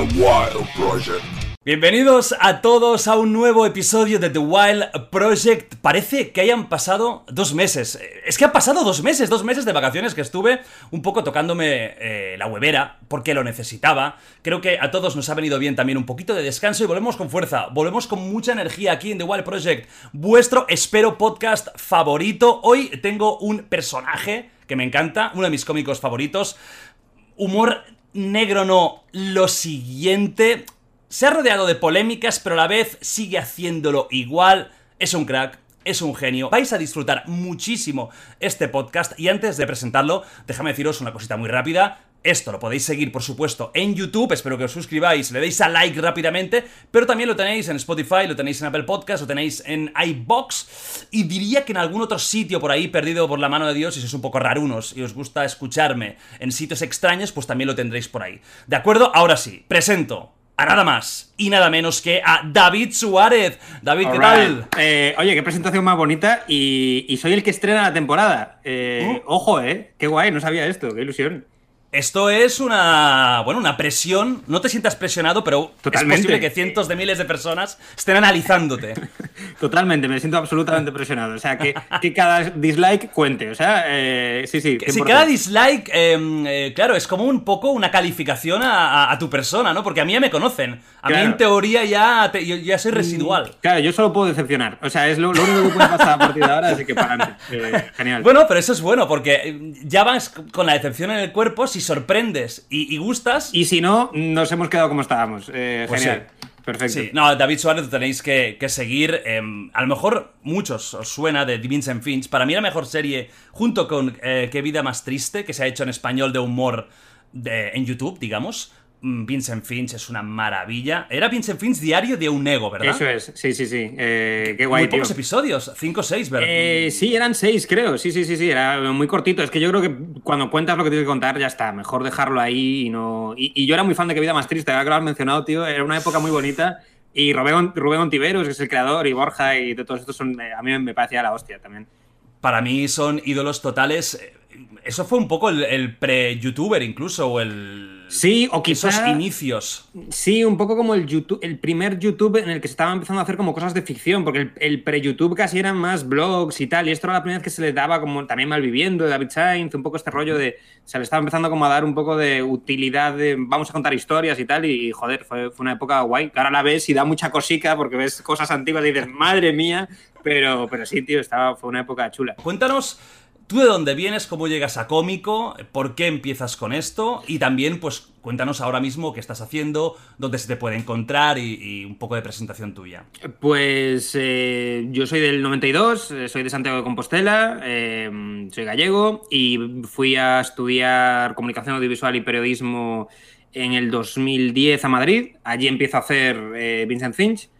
The Wild Project. Bienvenidos a todos a un nuevo episodio de The Wild Project. Parece que hayan pasado dos meses. Es que han pasado dos meses, dos meses de vacaciones que estuve un poco tocándome eh, la huevera porque lo necesitaba. Creo que a todos nos ha venido bien también un poquito de descanso y volvemos con fuerza. Volvemos con mucha energía aquí en The Wild Project. Vuestro, espero, podcast favorito. Hoy tengo un personaje que me encanta, uno de mis cómicos favoritos. Humor negro no, lo siguiente. Se ha rodeado de polémicas, pero a la vez sigue haciéndolo igual. Es un crack, es un genio. Vais a disfrutar muchísimo este podcast. Y antes de presentarlo, déjame deciros una cosita muy rápida. Esto lo podéis seguir, por supuesto, en YouTube. Espero que os suscribáis, le deis a like rápidamente. Pero también lo tenéis en Spotify, lo tenéis en Apple Podcast, lo tenéis en iBox. Y diría que en algún otro sitio por ahí, perdido por la mano de Dios, si sois un poco rarunos y os gusta escucharme en sitios extraños, pues también lo tendréis por ahí. ¿De acuerdo? Ahora sí, presento a nada más y nada menos que a David Suárez. David, ¿qué tal? Eh, oye, qué presentación más bonita y, y, soy el que estrena la temporada. Eh, ¿Oh? Ojo, ¿eh? Qué guay, no sabía esto, qué ilusión. Esto es una. Bueno, una presión. No te sientas presionado, pero Totalmente. es posible que cientos de miles de personas estén analizándote. Totalmente, me siento absolutamente presionado. O sea, que, que cada dislike cuente. O sea, eh, sí, sí. Si cada dislike, eh, eh, claro, es como un poco una calificación a, a, a, tu persona, ¿no? Porque a mí ya me conocen. A claro. mí en teoría ya, te, yo, ya soy residual. Claro, yo solo puedo decepcionar. O sea, es lo, lo único que puede pasar a partir de ahora, así que para adelante. Eh, genial. Bueno, pero eso es bueno, porque ya vas con la decepción en el cuerpo. Si sorprendes y, y, gustas. Y si no, nos hemos quedado como estábamos. Eh, pues genial. Sí. Perfecto. Sí, no, David Suárez lo tenéis que, que seguir. Eh, a lo mejor muchos os suena de Vincent Finch. Para mí la mejor serie, junto con eh, Qué vida más triste, que se ha hecho en español de humor de, en YouTube, digamos. Mm, Vincent Finch es una maravilla. Era Vincent Finch diario de un ego, ¿verdad? Eso es, sí, sí, sí. Eh, qué guay, Muy pocos episodios, 5 o 6, ¿verdad? Eh, sí, eran 6, creo. Sí, sí, sí, sí. Era muy cortito. Es que yo creo que cuando cuentas lo que tienes que contar, ya está. Mejor dejarlo ahí y no. Y, y yo era muy fan de Qué vida más triste, ahora que lo has mencionado, tío. Era una época muy bonita. Y Rubén, Rubén Ontiveros, que es el creador, y Borja, y de todos estos son. eh, A mí me parecía la hostia también. Para mí son ídolos totales. Eso fue un poco el, el pre-youtuber, incluso, o el. Sí, o quizás. Esos inicios. Sí, un poco como el YouTube, el primer YouTube en el que se estaba empezando a hacer como cosas de ficción, porque el, el pre-YouTube casi eran más blogs y tal, y esto era la primera vez que se le daba como también Malviviendo, de David Sainz, un poco este rollo de. Se le estaba empezando como a dar un poco de utilidad de vamos a contar historias y tal, y joder, fue, fue una época guay. Que ahora la ves y da mucha cosica porque ves cosas antiguas y dices, madre mía, pero, pero sí, tío, estaba, fue una época chula. Cuéntanos ¿Tú de dónde vienes? ¿Cómo llegas a cómico? ¿Por qué empiezas con esto? Y también, pues, cuéntanos ahora mismo qué estás haciendo, dónde se te puede encontrar y, un poco de presentación tuya. Pues eh, yo soy del 92, eh, soy de Santiago de Compostela, eh, soy gallego y fui a estudiar comunicación audiovisual y periodismo en el 2010 a Madrid. Allí empiezo a hacer Vincent Finch.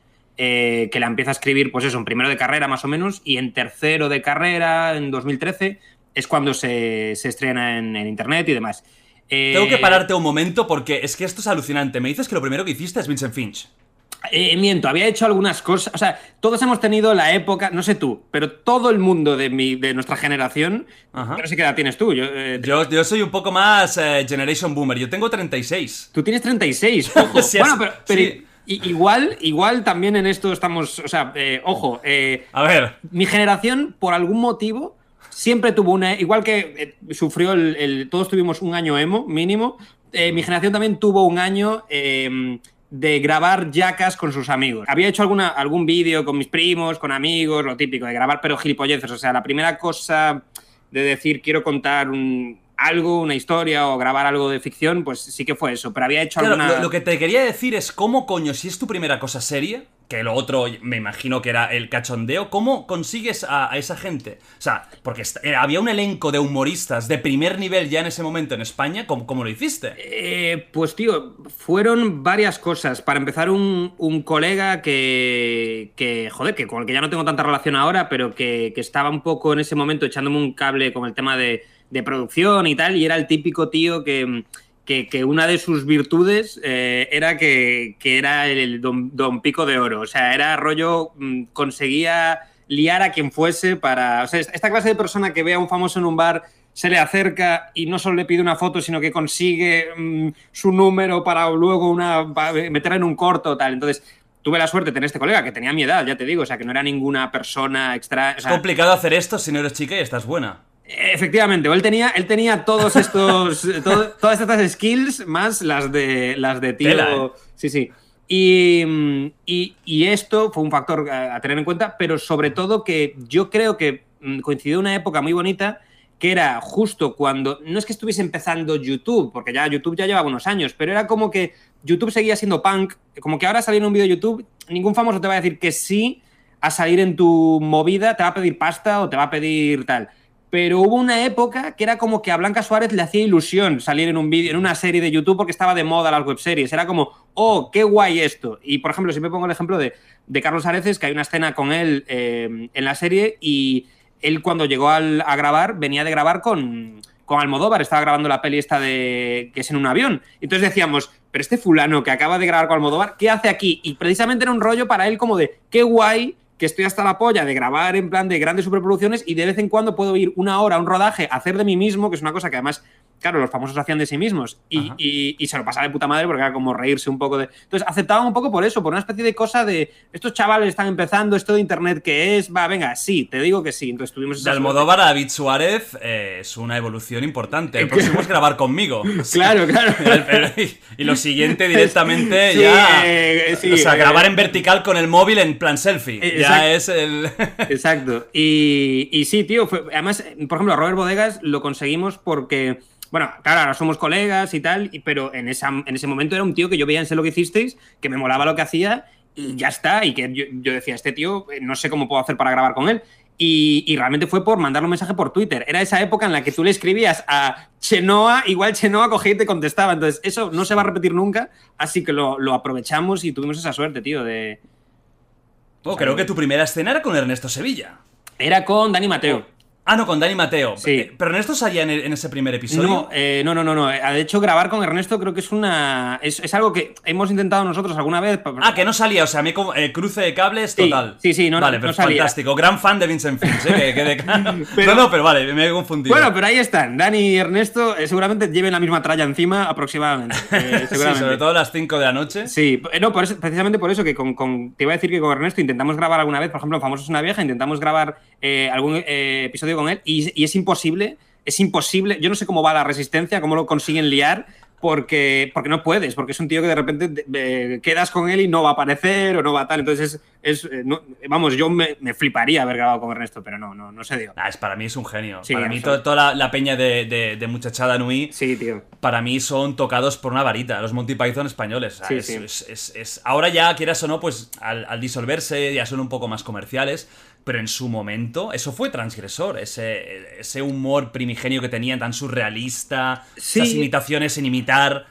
Eh, que la empieza a escribir, pues eso, en primero de carrera más o menos, y en tercero de carrera, en 2013, es cuando se, se estrena en, en, internet y demás. Eh, Tengo que pararte un momento porque es que esto es alucinante. Me dices que lo primero que hiciste es Vincent Finch. Eh, miento, había hecho algunas cosas. O sea, todos hemos tenido la época, no sé tú, pero todo el mundo de, mi, de nuestra generación. Ajá. No sé qué edad tienes tú. Yo, eh, yo, yo, soy un poco más eh, Generation Boomer. Yo tengo 36. Tú tienes 36. Ojo. sí, bueno, pero. pero sí. Igual, igual también en esto estamos, o sea, eh, ojo, eh, a ver, mi generación por algún motivo siempre tuvo una, igual que eh, sufrió el, el, todos tuvimos un año emo mínimo, eh, mi generación también tuvo un año eh, de grabar yacas con sus amigos. Había hecho alguna, algún vídeo con mis primos, con amigos, lo típico de grabar, pero gilipolleces, o sea, la primera cosa de decir quiero contar un algo, una historia o grabar algo de ficción, pues sí que fue eso. Pero había hecho claro, alguna. Lo, lo, que te quería decir es cómo coño, si es tu primera cosa serie, que lo otro me imagino que era el cachondeo. ¿Cómo consigues a, esa gente? O sea, porque eh, había un elenco de humoristas de primer nivel ya en ese momento en España. ¿Cómo, lo hiciste? Eh, pues tío, fueron varias cosas. Para empezar, un, colega que, que, joder, que con el que ya no tengo tanta relación ahora, pero que, estaba un poco en ese momento echándome un cable con el tema de, de producción y tal, y era el típico tío que que, una de sus virtudes eh, era que, era el don, Pico de Oro. O sea, era rollo, mm, conseguía liar a quien fuese para... O sea, esta clase de persona que ve a un famoso en un bar, se le acerca y no solo le pide una foto, sino que consigue mm, su número para luego una, meterla en un corto tal. Entonces, tuve la suerte de tener este colega que tenía mi edad, ya te digo, o sea, que no era ninguna persona extra. es complicado hacer esto si no eres chica y estás buena. Efectivamente, él tenía, él tenía todos estos, todas estas skills más las de las de tío. ¿eh? Sí, sí. Y, y, esto fue un factor a, tener en cuenta, pero sobre todo que yo creo que mm, coincidió una época muy bonita que era justo cuando, no es que estuviese empezando YouTube, porque ya YouTube ya lleva unos años, pero era como que YouTube seguía siendo punk, como que ahora salir en un vídeo de YouTube, ningún famoso te va a decir que sí a salir en tu movida, te va a pedir pasta o te va a pedir tal pero hubo una época que era como que a Blanca Suárez le hacía ilusión salir en un vídeo, en una serie de YouTube porque estaba de moda las webseries. Era como, oh, qué guay esto. Y por ejemplo, siempre pongo el ejemplo de, Carlos Areces, que hay una escena con él eh, en la serie y él cuando llegó a grabar, venía de grabar con, con Almodóvar, estaba grabando la peli esta de que es en un avión. Entonces decíamos, pero este fulano que acaba de grabar con Almodóvar, ¿qué hace aquí? Y precisamente era un rollo para él como de, qué guay que estoy hasta la polla de grabar en plan de grandes superproducciones y de vez en cuando puedo ir una hora a un rodaje, hacer de mí mismo, que es una cosa que además claro, los famosos hacían de sí mismos y, se lo pasaba de puta madre porque era como reírse un poco de... Entonces aceptaban un poco por eso, por una especie de cosa de estos chavales están empezando, esto de internet que es, va, venga, sí, te digo que sí. Entonces tuvimos esa... De Almodóvar a David Suárez eh, es una evolución importante. El próximo es grabar conmigo. claro, claro. y, lo siguiente directamente ya... Eh, o sea, grabar en vertical con el móvil en plan selfie. Eh, ya es el... exacto. Y, y sí, tío, además, por ejemplo, a Robert Bodegas lo conseguimos porque bueno, claro, ahora somos colegas y tal, pero en, esa, en ese momento era un tío que yo veía en Sé lo que hicisteis, que me molaba lo que hacía y ya está. Y que yo, decía, este tío, eh, no sé cómo puedo hacer para grabar con él. Y, realmente fue por mandarle un mensaje por Twitter. Era esa época en la que tú le escribías a Chenoa, igual Chenoa cogía y te contestaba. Entonces, eso no se va a repetir nunca, así que lo, aprovechamos y tuvimos esa suerte, tío, de... Oh, creo que tu primera escena era con Ernesto Sevilla. Era con Dani Mateo. Ah, no, con Dani Mateo. Sí. Eh, pero Ernesto salía en, en, ese primer episodio. Eh, no, no, no, no, De hecho, grabar con Ernesto creo que es una. Es, algo que hemos intentado nosotros alguna vez. Ah, que no salía, o sea, me eh, cruce de cables total. Sí, sí, no, vale, no, pero fantástico. Gran fan de Vincent Finch, ¿eh? que, no, no, pero vale, me he confundido. Bueno, pero ahí están. Dani y Ernesto seguramente lleven la misma tralla encima aproximadamente. seguramente. sí, sobre todo a las 5 de la noche. Sí, no, precisamente por eso que con, con, te iba a decir que con Ernesto intentamos grabar alguna vez, por ejemplo, Famosos una vieja, intentamos grabar algún episodio con él y, y es imposible, es imposible. Yo no sé cómo va la resistencia, cómo lo consiguen liar, porque, porque no puedes, porque es un tío que de repente quedas con él y no va a aparecer o no va a tal. Entonces, es, eh, vamos, yo me, fliparía haber grabado con Ernesto, pero no, no, no se dio. Ah, es, para mí es un genio. para mí, toda la, peña de, de, Muchachada Nui, sí, tío. para mí son tocados por una varita, los Monty Python españoles. es, ahora ya, quieras o no, pues al, al disolverse ya son un poco más comerciales pero en su momento eso fue transgresor, ese, ese humor primigenio que tenía tan surrealista, esas imitaciones sin imitar.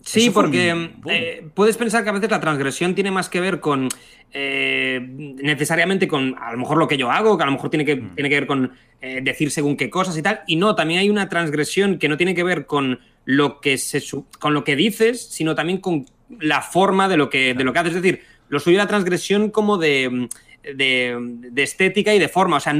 Sí, porque eh, puedes pensar que a veces la transgresión tiene más que ver con eh, necesariamente con a lo mejor lo que yo hago, que a lo mejor tiene que, mm. tiene que ver con eh, decir según qué cosas y tal. Y no, también hay una transgresión que no tiene que ver con lo que, se, con lo que dices, sino también con la forma de lo que, de lo que haces. Es decir, lo suyo la transgresión como de de, estética y de forma. O sea,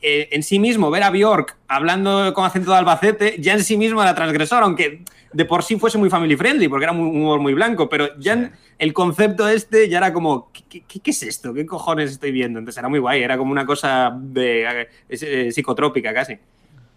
en, sí mismo, ver a Bjork hablando con acento de Albacete, ya en sí mismo era transgresor, aunque de por sí fuese muy family friendly, porque era un humor muy blanco, pero ya el concepto este ya era como, ¿qué, es esto? ¿Qué cojones estoy viendo? Entonces era muy guay, era como una cosa de, eh, psicotrópica casi.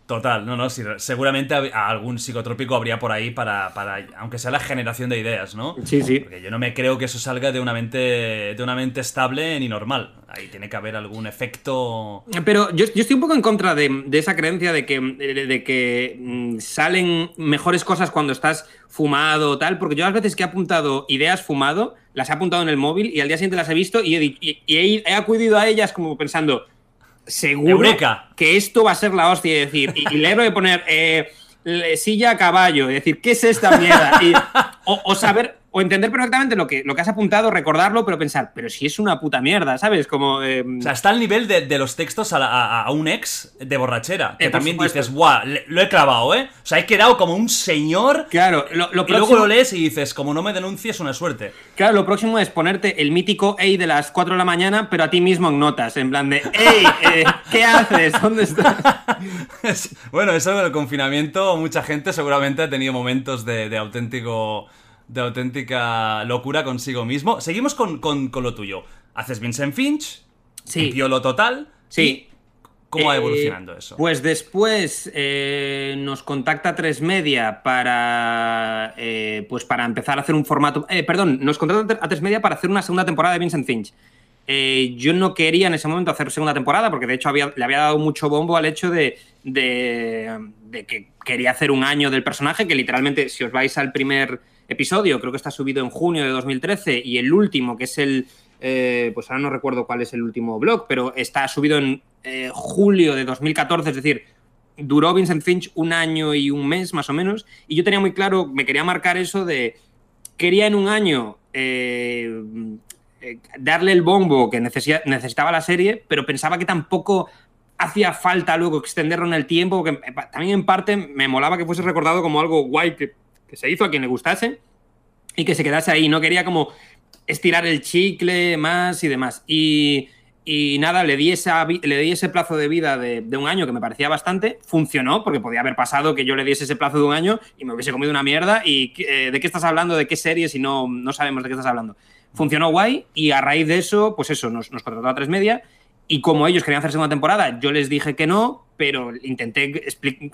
Total, no, no, seguramente algún psicotrópico habría por ahí para, para, aunque sea la generación de ideas, ¿no? Sí, sí. Porque yo no me creo que eso salga de una mente, de una mente estable ni normal. Ahí tiene que haber algún efecto. Pero yo, estoy un poco en contra de, esa creencia de que, de, que mm, salen mejores cosas cuando estás fumado o tal, porque yo a veces que he apuntado ideas fumado, las he apuntado en el móvil y al día siguiente las he visto y he, di- y- y he- he acudido a ellas como pensando, seguro Eureka. que esto va a ser la hostia. Y decir, y, y leerlo y poner eh, le- silla a caballo, y decir, ¿qué es esta mierda? Y- o, o saber, o entender perfectamente lo que, lo que has apuntado, recordarlo, pero pensar, pero si es una puta mierda, ¿sabes? Como. eh, O sea, está al nivel de, de los textos a, la- a- a un ex de borrachera. Que Eh, también supuesto. dices, guau, lo he clavado, ¿eh? O sea, he quedado como un señor. claro, lo, lo y luego lo lees y dices, como no me denuncies, una suerte. Claro, lo próximo es ponerte el mítico Ey de las 4 de la mañana, pero a ti mismo en notas, en plan de ¡Ey! eh, ¿Qué haces? ¿Dónde estás? Es- bueno, eso del confinamiento, mucha gente seguramente ha tenido momentos de, de auténtico. De auténtica locura consigo mismo. Seguimos con, con- con lo tuyo. Haces Vincent Finch, Sí. piolo total. Sí. ¿Cómo va Eh, evolucionando eso? Pues después eh, nos contacta Tres Media para, eh, pues para empezar a hacer un formato. eh, perdón, nos contacta a Tres Media para hacer una segunda temporada de Vincent Finch. Eh, yo no quería en ese momento hacer segunda temporada porque de hecho había- le había dado mucho bombo al hecho de, de- de que quería hacer un año del personaje, que literalmente si os vais al primer episodio, creo que está subido en junio de 2013 y el último, que es el... eh, pues ahora no recuerdo cuál es el último blog, pero está subido en eh, julio de 2014, es decir, duró Vincent Finch un año y un mes más o menos, y yo tenía muy claro, me quería marcar eso de, quería en un año eh, darle el bombo que necesita- necesitaba la serie, pero pensaba que tampoco hacía falta luego extenderlo en el tiempo, pa- también en parte me molaba que fuese recordado como algo guay que, que se hizo a quien le gustase y que se quedase ahí, no quería como estirar el chicle más y demás. Y, y nada, le di, esa, le di ese plazo de vida de, de un año que me parecía bastante. Funcionó, porque podía haber pasado que yo le diese ese plazo de un año y me hubiese comido una mierda. ¿Y eh, de qué estás hablando? ¿De qué serie si no, no sabemos de qué estás hablando? Funcionó guay y a raíz de eso, pues eso, nos, nos contrató a tres media. Y como ellos querían hacer segunda temporada, yo les dije que no, pero intenté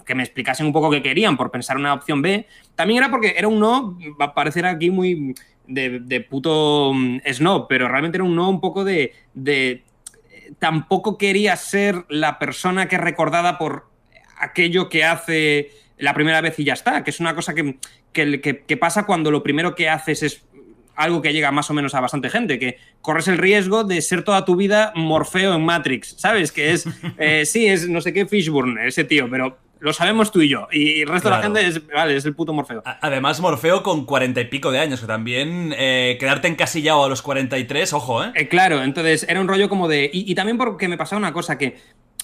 que me explicasen un poco qué querían por pensar una opción B. También era porque era un no, va a parecer aquí muy de, de puto mm, snob, pero realmente era un no un poco de, de tampoco quería ser la persona que es recordada por aquello que hace la primera vez y ya está, que es una cosa que- que pasa cuando lo primero que haces es algo que llega más o menos a bastante gente, que corres el riesgo de ser toda tu vida Morfeo en Matrix, ¿sabes? Que es, eh, sí, es no sé qué Fishburne, ese tío, pero lo sabemos tú y yo, y el resto Claro. de la gente es, vale, es el puto Morfeo. Además, Morfeo con cuarenta y pico de años, que también eh, quedarte encasillado a los 43, ojo, ¿eh? Eh, claro, entonces era un rollo como de. Y, y también porque me pasaba una cosa que.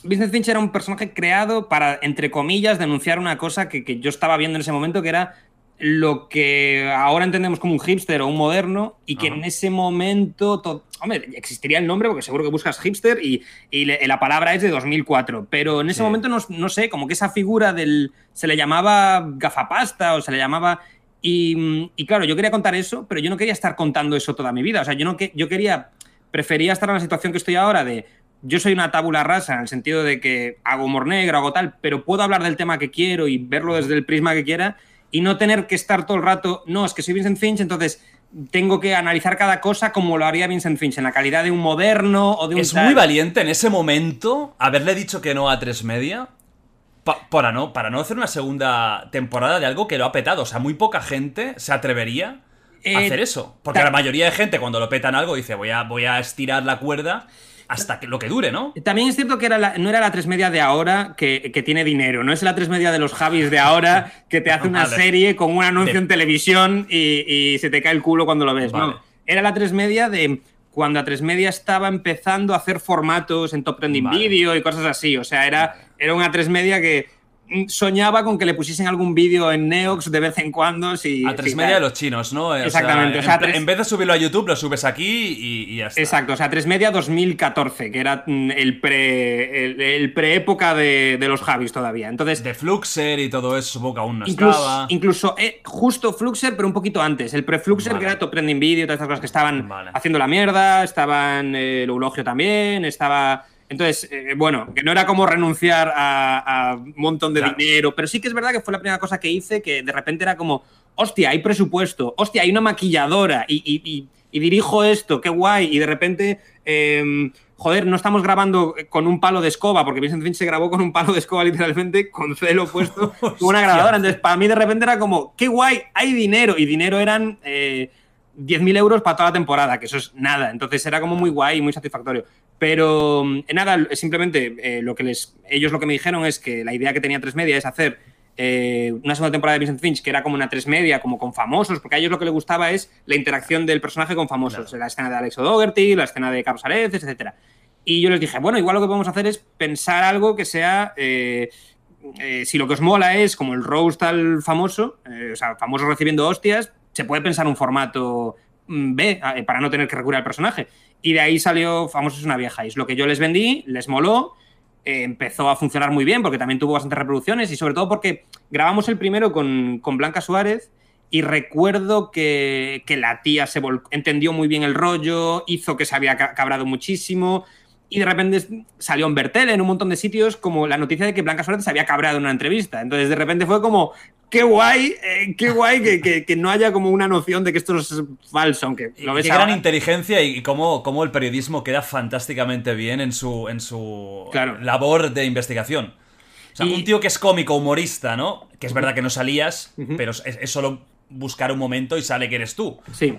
Vincent Finch era un personaje creado para, entre comillas, denunciar una cosa que, que yo estaba viendo en ese momento, que era lo que ahora entendemos como un hipster o un moderno, y que Ajá. en ese momento. to- Hombre, existiría el nombre, porque seguro que buscas hipster y, y le- la palabra es de 2004, pero en ese Sí. momento no, no sé, como que esa figura del. Se le llamaba gafapasta o se le llamaba. Y, y claro, yo quería contar eso, pero yo no quería estar contando eso toda mi vida. O sea, yo, no que, yo quería prefería estar en la situación que estoy ahora de yo soy una tábula rasa en el sentido de que hago humor negro, hago tal, pero puedo hablar del tema que quiero y verlo desde el prisma que quiera y no tener que estar todo el rato, no, es que soy Vincent Finch, entonces tengo que analizar cada cosa como lo haría Vincent Finch, en la calidad de un moderno o de un Es tal. muy valiente en ese momento haberle dicho que no a tres media pa- para, no, para no hacer una segunda temporada de algo que lo ha petado. O sea, muy poca gente se atrevería a Eh, hacer eso. Porque la mayoría de gente cuando lo petan algo dice voy a, voy a estirar la cuerda hasta que lo que dure, ¿no? También es cierto que era la- no era la tres media de ahora que, que tiene dinero, no es la tres media de los Javis de ahora que te hace una Vale. serie con un anuncio De- en televisión y, y se te cae el culo cuando lo ves. Vale. No, era la tres media de cuando a tres media estaba empezando a hacer formatos en Top Trending Vale. Video y cosas así. O sea, era, era una tres media que soñaba con que le pusiesen algún vídeo en Neox de vez en cuando. Si, A tres si media de los chinos, ¿no? Eh, Exactamente, en, o sea, pla- tres- en vez de subirlo a YouTube, lo subes aquí y, y ya está. Exacto, o sea, 3 media 2014, que era mm, el pre el, el pre-época de, de los Javis todavía. Entonces, De Fluxer y todo eso, supongo que aún no incluso, estaba. incluso eh, justo Fluxer, pero un poquito antes. El pre-Fluxer, Vale. que era Top Trending Video, todas estas cosas que estaban Vale. haciendo la mierda, estaban eh, el Eulogio también, estaba. Entonces, eh, bueno, que no era como renunciar a, a un montón de Claro. dinero, pero sí que es verdad que fue la primera cosa que hice que de repente era como, hostia, hay presupuesto, hostia, hay una maquilladora y, y- y- y dirijo esto, qué guay, y de repente, eh, joder, no estamos grabando con un palo de escoba, porque Vincent Finch se grabó con un palo de escoba literalmente, con celo puesto, con una grabadora, entonces para mí de repente era como, qué guay, hay dinero, y dinero eran... eh, 10.000 euros para toda la temporada, que eso es nada. Entonces era como muy guay y muy satisfactorio. Pero eh, nada, simplemente eh, lo que les, ellos lo que me dijeron es que la idea que tenía Tres Media es hacer eh, una segunda temporada de Vincent Finch que era como una tres media, como con famosos, porque a ellos lo que les gustaba es la interacción del personaje con famosos. La escena de Alex O'Dougherty, la escena de Carlos Areces, etc. Y yo les dije, bueno, igual lo que podemos hacer es pensar algo que sea. si lo que os mola es como el roast al famoso, o sea, famoso recibiendo hostias, se puede pensar un formato mm, B para no tener que recurrir al personaje. Y de ahí salió Famosos una vieja. Y es lo que yo les vendí, les moló, eh, empezó a funcionar muy bien porque también tuvo bastantes reproducciones y sobre todo porque grabamos el primero con, Blanca Suárez y recuerdo que, la tía se entendió muy bien el rollo, hizo que se había cabrado muchísimo y de repente salió en Bertel en un montón de sitios como la noticia de que Blanca Suárez se había cabrado en una entrevista. Entonces de repente fue como, qué guay, eh, qué guay que, no haya como una noción de que esto es falso, aunque lo ves Qué gran inteligencia y cómo, cómo, el periodismo queda fantásticamente bien en su, en su labor de investigación. O sea, un tío que es cómico, humorista, ¿no? Que es verdad que no salías, pero es, solo buscar un momento y sale que eres tú. Sí.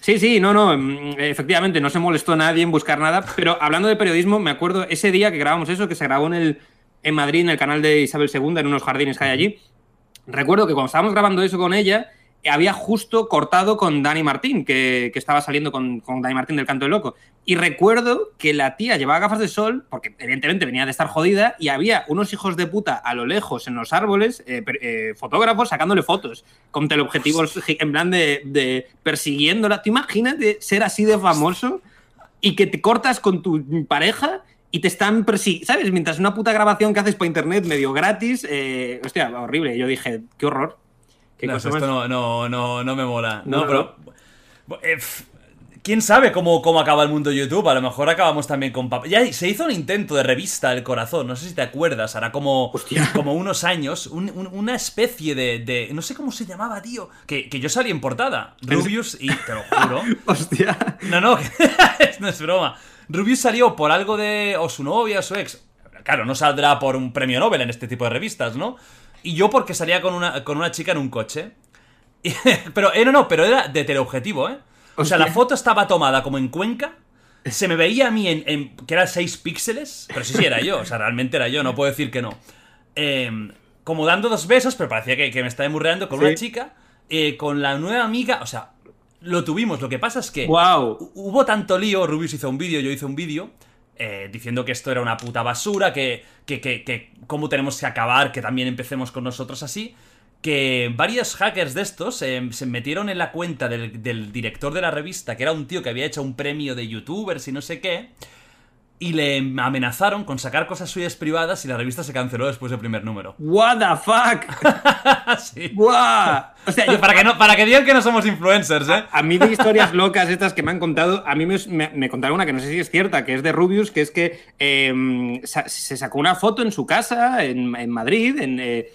Sí, sí, no, no, mm, efectivamente, no se molestó nadie en buscar nada, pero hablando de periodismo, me acuerdo ese día que grabamos eso, que se grabó en, el, en Madrid, en el canal de Isabel II, en unos jardines que hay allí, recuerdo que cuando estábamos grabando eso con ella, había justo cortado con Dani Martín, que, estaba saliendo con, con, Dani Martín del Canto del Loco. Y recuerdo que la tía llevaba gafas de sol, porque evidentemente venía de estar jodida, y había unos hijos de puta a lo lejos en los árboles, eh, eh, fotógrafos sacándole fotos, con teleobjetivos en plan de, de persiguiéndola. ¿Tú imagínate ser así de famoso y que te cortas con tu pareja y te están persiguiendo, ¿sabes? Mientras una puta grabación que haces por internet medio gratis, eh, hostia, horrible. Yo dije, qué horror. No, esto no, no, no, me mola. No, pero... Eh, ¿Quién sabe cómo, cómo acaba el mundo de YouTube? A lo mejor acabamos también con. Ya se hizo un intento de revista El Corazón, no sé si te acuerdas, hará como, como unos años, una especie de, No sé cómo se llamaba, tío. Que, que yo salí en portada. Rubius y. Te lo juro. Hostia. No, no, no es broma. Rubius salió por algo de. o su novia o su ex. Claro, no saldrá por un premio Nobel en este tipo de revistas, ¿no? Y yo porque salía con una, con una chica en un coche. pero, eh, no, no, pero era de teleobjetivo, ¿eh? O sea, la foto estaba tomada como en Cuenca. Se me veía a mí en, que era 6 píxeles. Pero sí, sí, era yo. O sea, realmente era yo, no puedo decir que no. Em, como dando dos besos, pero parecía que, me estaba emburreando con una chica. Eh, con la nueva amiga. O sea, lo tuvimos. Lo que pasa es que wow. hubo tanto lío. Rubius hizo un vídeo, yo hice un vídeo. Eh, diciendo que esto era una puta basura, que, que, que, que cómo tenemos que acabar, que también empecemos con nosotros así que varios hackers de estos eh, se metieron en la cuenta del, del, director de la revista, que era un tío que había hecho un premio de youtubers y no sé qué, y le amenazaron con sacar cosas suyas privadas y la revista se canceló después del primer número. What the fuck? sí. O sea, para, que no, para que digan que no somos influencers, ¿eh? A, mí de historias locas estas que me han contado, a mí me, contaron una que no sé si es cierta, que es de Rubius, que es que em, se sacó una foto en su casa, en, Madrid, en... Eh,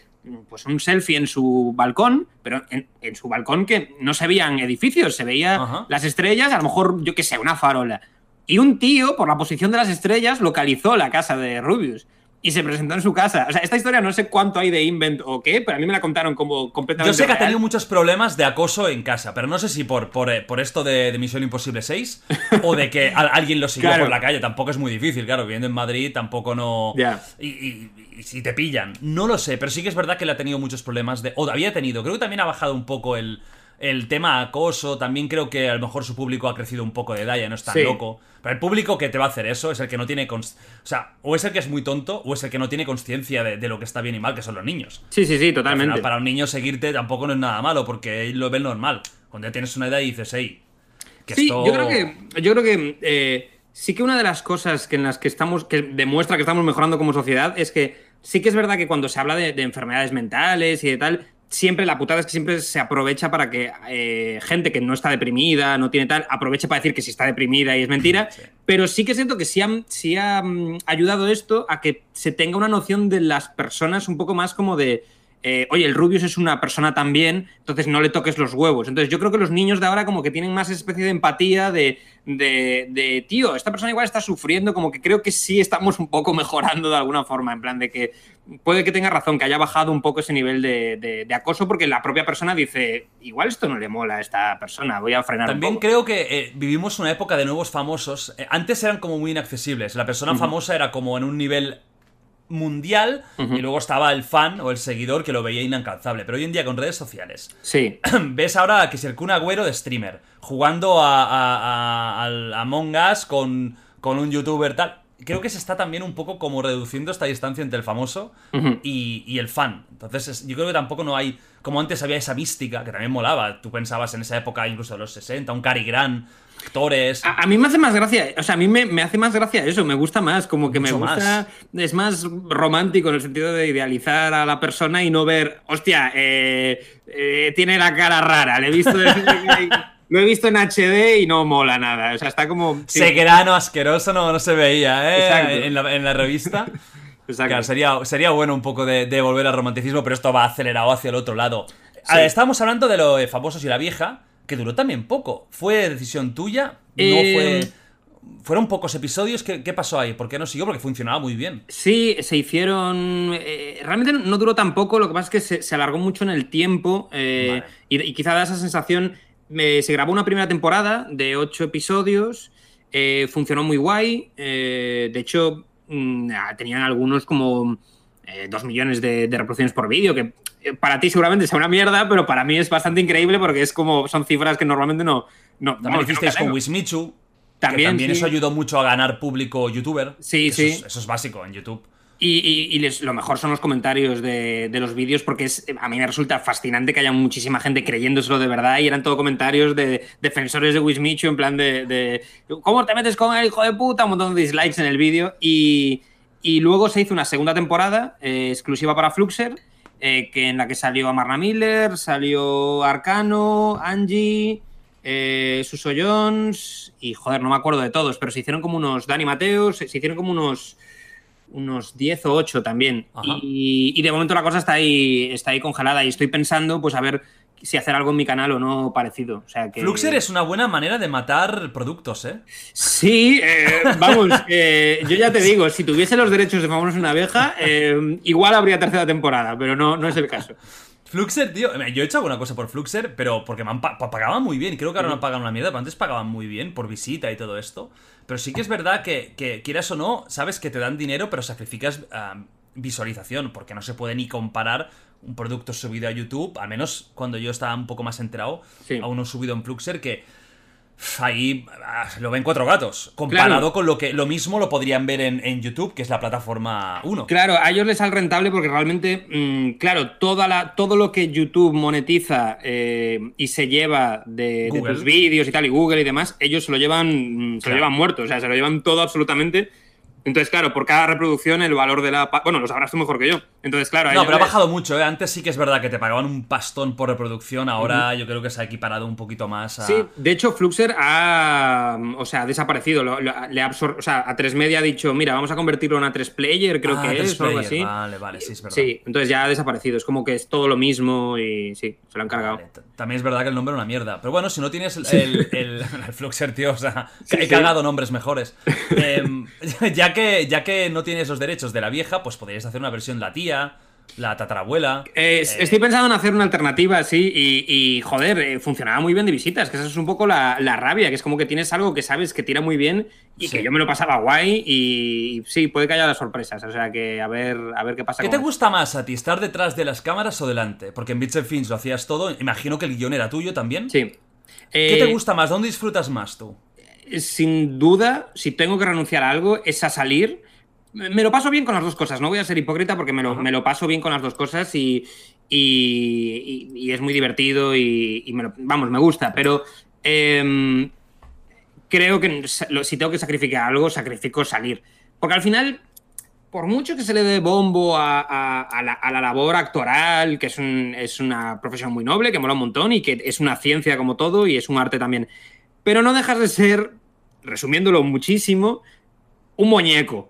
pues un selfie en su balcón, pero en, su balcón que no se veían edificios, se veían las estrellas, a lo mejor, yo qué sé, una farola. Y un tío, por la posición de las estrellas, localizó la casa de Rubius y se presentó en su casa. O sea, esta historia no sé cuánto hay de invent o qué, pero a mí me la contaron como completamente. Yo sé que ha tenido muchos problemas de acoso en casa, pero no sé si por, por, eh, esto de, Misión Imposible 6 o de que alguien lo siguió por la calle. Tampoco es muy difícil, claro. Viviendo en Madrid tampoco no. Y, si te pillan, no lo sé, pero sí que es verdad que le ha tenido muchos problemas de. O había tenido, creo que también ha bajado un poco el el tema acoso, también creo que a lo mejor su público ha crecido un poco de edad, ya no es tan loco. Pero el público que te va a hacer eso es el que no tiene. O sea, o es el que es muy tonto o es el que no tiene conciencia de, lo que está bien y mal, que son los niños. Sí, sí, sí, totalmente. para un niño seguirte tampoco no es nada malo, porque lo ve normal. Cuando ya tienes una edad y dices, hey. Que sí, yo creo que. Yo creo que. Eh, sí que una de las cosas que en las que estamos. que demuestra que estamos mejorando como sociedad es que sí que es verdad que cuando se habla de enfermedades mentales y de tal, siempre la putada es que siempre se aprovecha para que eh, gente que no está deprimida, no tiene tal, aproveche para decir que sí está deprimida y es mentira. Pero sí que siento que sí, ha mm, ayudado esto a que se tenga una noción de las personas un poco más como de. Eh, oye, el Rubius es una persona también, entonces no le toques los huevos. Entonces yo creo que los niños de ahora como que tienen más especie de empatía de, de, de, tío, esta persona igual está sufriendo, como que creo que sí estamos un poco mejorando de alguna forma, en plan de que puede que tenga razón, que haya bajado un poco ese nivel de, de acoso, porque la propia persona dice, igual esto no le mola a esta persona, voy a frenar También un poco. creo que eh, vivimos una época de nuevos famosos. Eh, antes eran como muy inaccesibles. La persona famosa era como en un nivel mundial y luego estaba el fan o el seguidor que lo veía inalcanzable. Pero hoy en día con redes sociales, Sí. ves ahora que es el Kun Agüero de streamer, jugando a, a, a- al Among Us con, con un youtuber tal. Creo que se está también un poco como reduciendo esta distancia entre el famoso y, y el fan. Entonces, es- yo creo que tampoco no hay. Como antes había esa mística que también molaba. Tú pensabas en esa época, incluso de los 60, un Cary Grant, actores. A, a mí me hace más gracia, o sea, a mí me, me hace más gracia eso, me gusta más, como que me gusta, es más romántico en el sentido de idealizar a la persona y no ver, hostia, eh, eh, tiene la cara rara, le he visto, lo he visto en HD y no mola nada, o sea, está como... sí, Segrano asqueroso no, no se veía, ¿eh? En la, en la revista. Claro, sería, sería bueno un poco de, de volver al romanticismo, pero esto va acelerado hacia el otro lado. Ver, estábamos hablando de lo de famosos y la vieja, que duró también poco. ¿Fue decisión tuya? ¿No Eh, fue.? ¿Fueron pocos episodios? ¿Qué, qué pasó ahí? ¿Por qué no siguió? Porque funcionaba muy bien. Sí, se hicieron. eh, realmente no duró tampoco, lo que pasa es que se, se alargó mucho en el tiempo eh, Vale. y, y quizá da esa sensación. se grabó una primera temporada de ocho episodios, eh, funcionó muy guay. de hecho, mm, ah, tenían algunos como eh, dos millones de, de reproducciones por vídeo, que eh, para ti seguramente sea una mierda, pero para mí es bastante increíble porque es como son cifras que normalmente no. no También que hicisteis con. Wismichu. También, que también sí. eso ayudó mucho a ganar público youtuber. Sí, Eso sí. es- eso es básico en YouTube. Y, y- y les- lo mejor son los comentarios de, de los vídeos porque es, a mí me resulta fascinante que haya muchísima gente creyéndoselo de verdad y eran todo comentarios de defensores de Wismichu en plan de, de, ¿cómo te metes con el hijo de puta? Un montón de dislikes en el vídeo y, y luego se hizo una segunda temporada eh, exclusiva para Fluxer eh, que en la que salió Amarna Miller, salió Arcano, Angie, eh, Suso Jones y joder, no me acuerdo de todos, pero se hicieron como unos Dani Mateos, se se hicieron como unos unos 10 o 8 también. Y de momento la cosa está ahí, está ahí congelada y estoy pensando pues a ver si hacer algo en mi canal o no parecido. O sea que... Fluxer es una buena manera de matar productos, ¿eh? Sí, eh, vamos, eh, yo ya te digo, si tuviese los derechos de Famosos una abeja, eh, igual habría tercera temporada, pero no, no es el caso. Fluxer, tío, yo he hecho alguna cosa por Fluxer, pero porque me han pa- pa- pagaban muy bien. Creo que ahora no pagan una mierda, pero antes pagaban muy bien por visita y todo esto. Pero sí que es verdad que, que quieras o no, sabes que te dan dinero, pero sacrificas visualización, porque no se puede ni comparar un producto subido a YouTube, al menos cuando yo estaba un poco más enterado, Sí. a uno subido en Fluxer que ahí ah, lo ven cuatro gatos. Comparado Claro. con lo que lo mismo lo podrían ver en, en YouTube, que es la plataforma 1. Claro, a ellos les sale rentable porque realmente, mm, claro, toda la, todo lo que YouTube monetiza eh, y se lleva de, de tus vídeos y tal, y Google y demás, ellos se lo llevan, mm, se Claro. lo llevan muerto, o sea, se lo llevan todo absolutamente. Entonces, claro, por cada reproducción el valor de la... Bueno, lo sabrás tú mejor que yo. Entonces, claro... No, pero ha bajado mucho, ¿eh? Antes sí que es verdad que te pagaban un pastón por reproducción, ahora yo creo que se ha equiparado un poquito más a... Sí, de hecho, Fluxer ha, o sea, ha desaparecido. Lo- lo- le ha absor- o sea, a 3 Media ha dicho, mira, vamos a convertirlo en a 3 player, creo Ah, que es, o algo así. Vale, vale, sí, es verdad. Sí, entonces ya ha desaparecido. Es como que es todo lo mismo y sí, se lo han cargado. Vale, También es verdad que el nombre es una mierda. Pero bueno, si no tienes el, el, el- el Fluxer, tío, o sea, Sí, he cagado nombres mejores. Em, ya, que, ya que no tienes los derechos de la vieja, pues podrías hacer una versión la tía, la tatarabuela. Eh, eh, Estoy pensando en hacer una alternativa así y, y, joder, eh, funcionaba muy bien de visitas, que esa es un poco la, la rabia, que es como que tienes algo que sabes que tira muy bien y Sí. que yo me lo pasaba guay y sí, puede que haya las sorpresas, o sea que a ver, a ver qué pasa. ¿Qué con te eso. gusta más a ti, estar detrás de las cámaras o delante? Porque en Bits and Fins lo hacías todo. Imagino que el guion era tuyo también. Sí. ¿Qué te gusta más? ¿Dónde disfrutas más tú? Sin duda, si tengo que renunciar a algo, es a salir. Me lo paso bien con las dos cosas, no voy a ser hipócrita porque me lo, me lo paso bien con las dos cosas y, y- y- y es muy divertido y, me lo- vamos, me gusta, pero em, creo que si tengo que sacrificar algo, sacrifico salir. Porque al final, por mucho que se le dé bombo a, a- a la, a la labor actoral, que es, un- es una profesión muy noble, que mola un montón y que es una ciencia como todo y es un arte también, pero no dejas de ser, resumiéndolo muchísimo, un muñeco.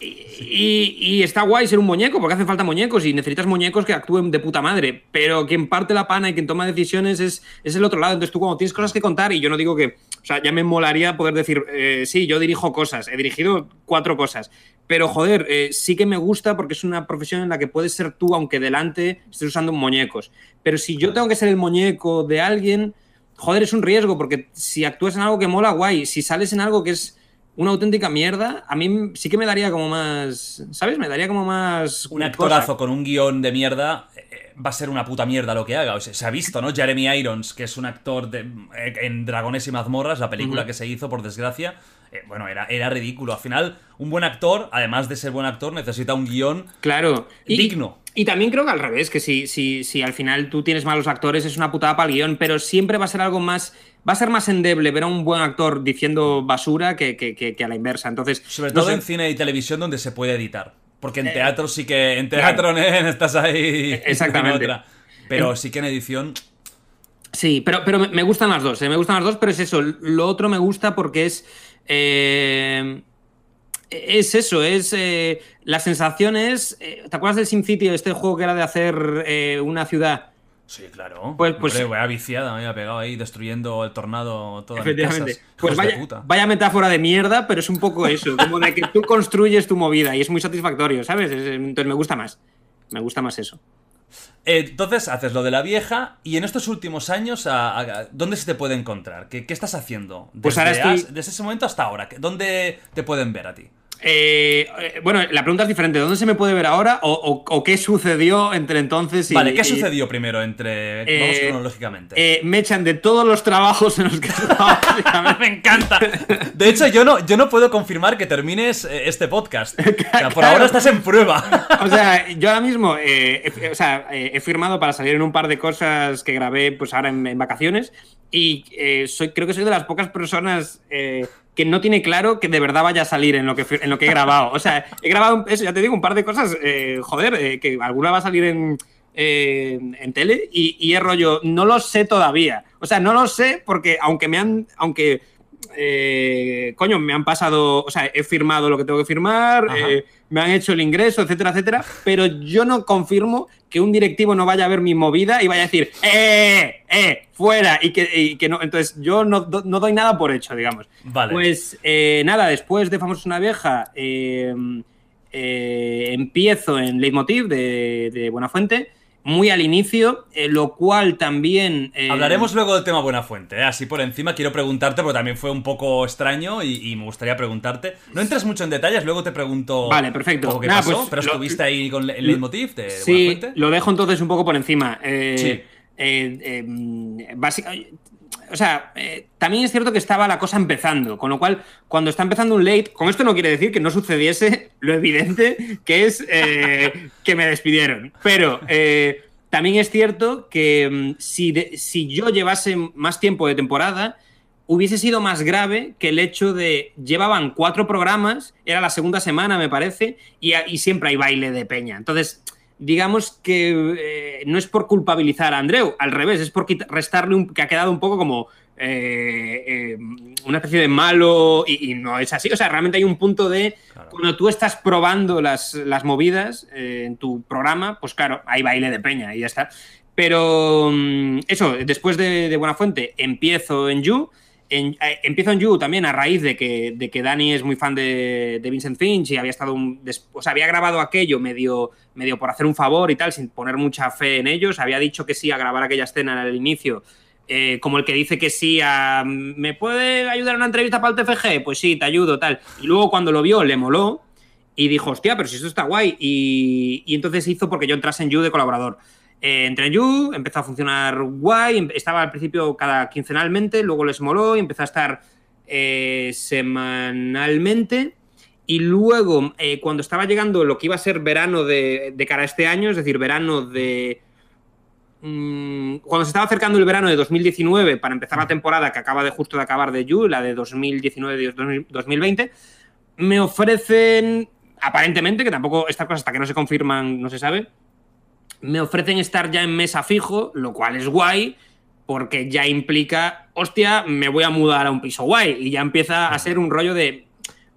Y, y está guay ser un muñeco, porque hacen falta muñecos y necesitas muñecos que actúen de puta madre. Pero quien parte la pana y quien toma decisiones es, es el otro lado. Entonces tú cuando tienes cosas que contar, y yo no digo que, o sea, ya me molaría poder decir, eh, sí, yo dirijo cosas, he dirigido cuatro cosas. Pero joder, eh, sí que me gusta porque es una profesión en la que puedes ser tú, aunque delante estés usando muñecos. Pero si yo tengo que ser el muñeco de alguien, joder, es un riesgo, porque si actúas en algo que mola, guay. Si sales en algo que es una auténtica mierda, a mí sí que me daría como más. ¿Sabes? Me daría como más. Un actorazo con un guion de mierda eh, va a ser una puta mierda lo que haga. O sea, se ha visto, ¿no? Jeremy Irons, que es un actor de, eh, en Dragones y Mazmorras, la película que se hizo, por desgracia. eh, bueno, era, era ridículo. Al final, un buen actor, además de ser buen actor, necesita un guion Claro. Digno. Y también creo que al revés, que si, si, si al final tú tienes malos actores es una putada para el guion, pero siempre va a ser algo más. Va a ser más endeble ver a un buen actor diciendo basura que, que- que- que a la inversa. Entonces. Sobre no todo sé. en cine y televisión donde se puede editar. Porque en teatro sí que. En teatro, nen, estás ahí. Exactamente. otra. Pero sí que en edición. Sí, pero, pero me- me gustan las dos, ¿eh? me gustan las dos, pero es eso. Lo otro me gusta porque es. eh, es eso, es. eh, la sensación es. eh, ¿Te acuerdas del SimCity, este juego que era de hacer eh, una ciudad? Sí, claro. Pues- pues- Hombre, vaya viciada, me había pegado ahí destruyendo el tornado todas Efectivamente. casas. Pues vaya, puta. vaya metáfora de mierda, pero es un poco eso, como de que tú construyes tu movida y es muy satisfactorio, ¿sabes? Es- Entonces me gusta más. Me gusta más eso. Entonces haces lo de la vieja y en estos últimos años, ¿a, a- dónde se te puede encontrar? ¿Qué, qué estás haciendo? Desde, Pues ahora estoy- desde ese momento hasta ahora. ¿Dónde te pueden ver a ti? Eh, eh, bueno, la pregunta es diferente. ¿Dónde se me puede ver ahora o, o- o qué sucedió entre entonces y. vale, ¿qué y- sucedió primero entre... Eh, vamos cronológicamente. Eh, me echan de todos los trabajos en los que básicamente. me encanta. De hecho, yo no, yo no puedo confirmar que termines este podcast. O sea, por Claro. ahora estás en prueba. O sea, yo ahora mismo he, o sea, he firmado para salir en un par de cosas que grabé pues ahora en, en vacaciones y eh, soy, creo que soy de las pocas personas eh, que no tiene claro que de verdad vaya a salir en lo que, en lo que he grabado. O sea, he grabado, eso, ya te digo, un par de cosas, eh, joder, que alguna va a salir en, en tele y, y es rollo, no lo sé todavía. O sea, no lo sé porque aunque me han... Aunque, eh, coño, me han pasado, o sea, he firmado lo que tengo que firmar, me han hecho el ingreso, etcétera, etcétera, pero yo no confirmo que un directivo no vaya a ver mi movida y vaya a decir, ¡eh, eh, fuera! Y que, y que no, entonces yo no, no doy nada por hecho, digamos. Vale. Pues eh, nada, después de Famosos una vieja, eh, eh, empiezo en Leitmotiv de, de Buenafuente, muy al inicio, eh, lo cual también... eh, Hablaremos luego del tema Buenafuente, ¿eh? así por encima quiero preguntarte, porque también fue un poco extraño y, y me gustaría preguntarte. No entres mucho en detalles, luego te pregunto Vale, perfecto. qué Nada, pasó, pues, pero lo- estuviste ahí con el leitmotiv de Sí, Buenafuente. lo dejo entonces un poco por encima. Eh, Sí. eh, eh, básica- o sea, eh, también es cierto que estaba la cosa empezando, con lo cual, cuando está empezando un late, con esto no quiere decir que no sucediese lo evidente que es eh, que me despidieron. Pero eh, también es cierto que mm, si, si yo llevase más tiempo de temporada, hubiese sido más grave que el hecho de llevaban cuatro programas, era la segunda semana me parece, y, y siempre hay baile de peña. Entonces, digamos que eh, no es por culpabilizar a Andreu, al revés, es por restarle un, que ha quedado un poco como eh, eh, una especie de malo y, y no es así. O sea, realmente hay un punto de Claro. cuando tú estás probando las, las movidas en tu programa, pues claro, hay baile de peña y ya está. Pero mm, eso, después de, de Buenafuente, empiezo en You. En- eh, empiezo en You también a raíz de que, de que Dani es muy fan de, de Vincent Finch y había estado un, o sea, había grabado aquello medio, medio por hacer un favor y tal, sin poner mucha fe en ellos. Había dicho que sí a grabar aquella escena en el inicio, eh, como el que dice que sí a ¿me puede ayudar una entrevista para el TFG? Pues sí, te ayudo, tal. Y luego cuando lo vio, le moló y dijo, hostia, pero si esto está guay. Y, y entonces hizo porque yo entrase en You de colaborador. Eh, entré en You, empezó a funcionar guay, em- estaba al principio cada quincenalmente, luego les moló y empezó a estar eh, semanalmente. Y luego, eh, cuando estaba llegando lo que iba a ser verano de, de cara a este año, es decir, verano de... mm, cuando se estaba acercando el verano de 2019 para empezar la temporada que acaba de justo de acabar de You, la de 2019-2020, me ofrecen, aparentemente, que tampoco estas cosas hasta que no se confirman no se sabe, me ofrecen estar ya en mesa fijo, lo cual es guay, porque ya implica, hostia, me voy a mudar a un piso guay, y ya empieza a ser un rollo de,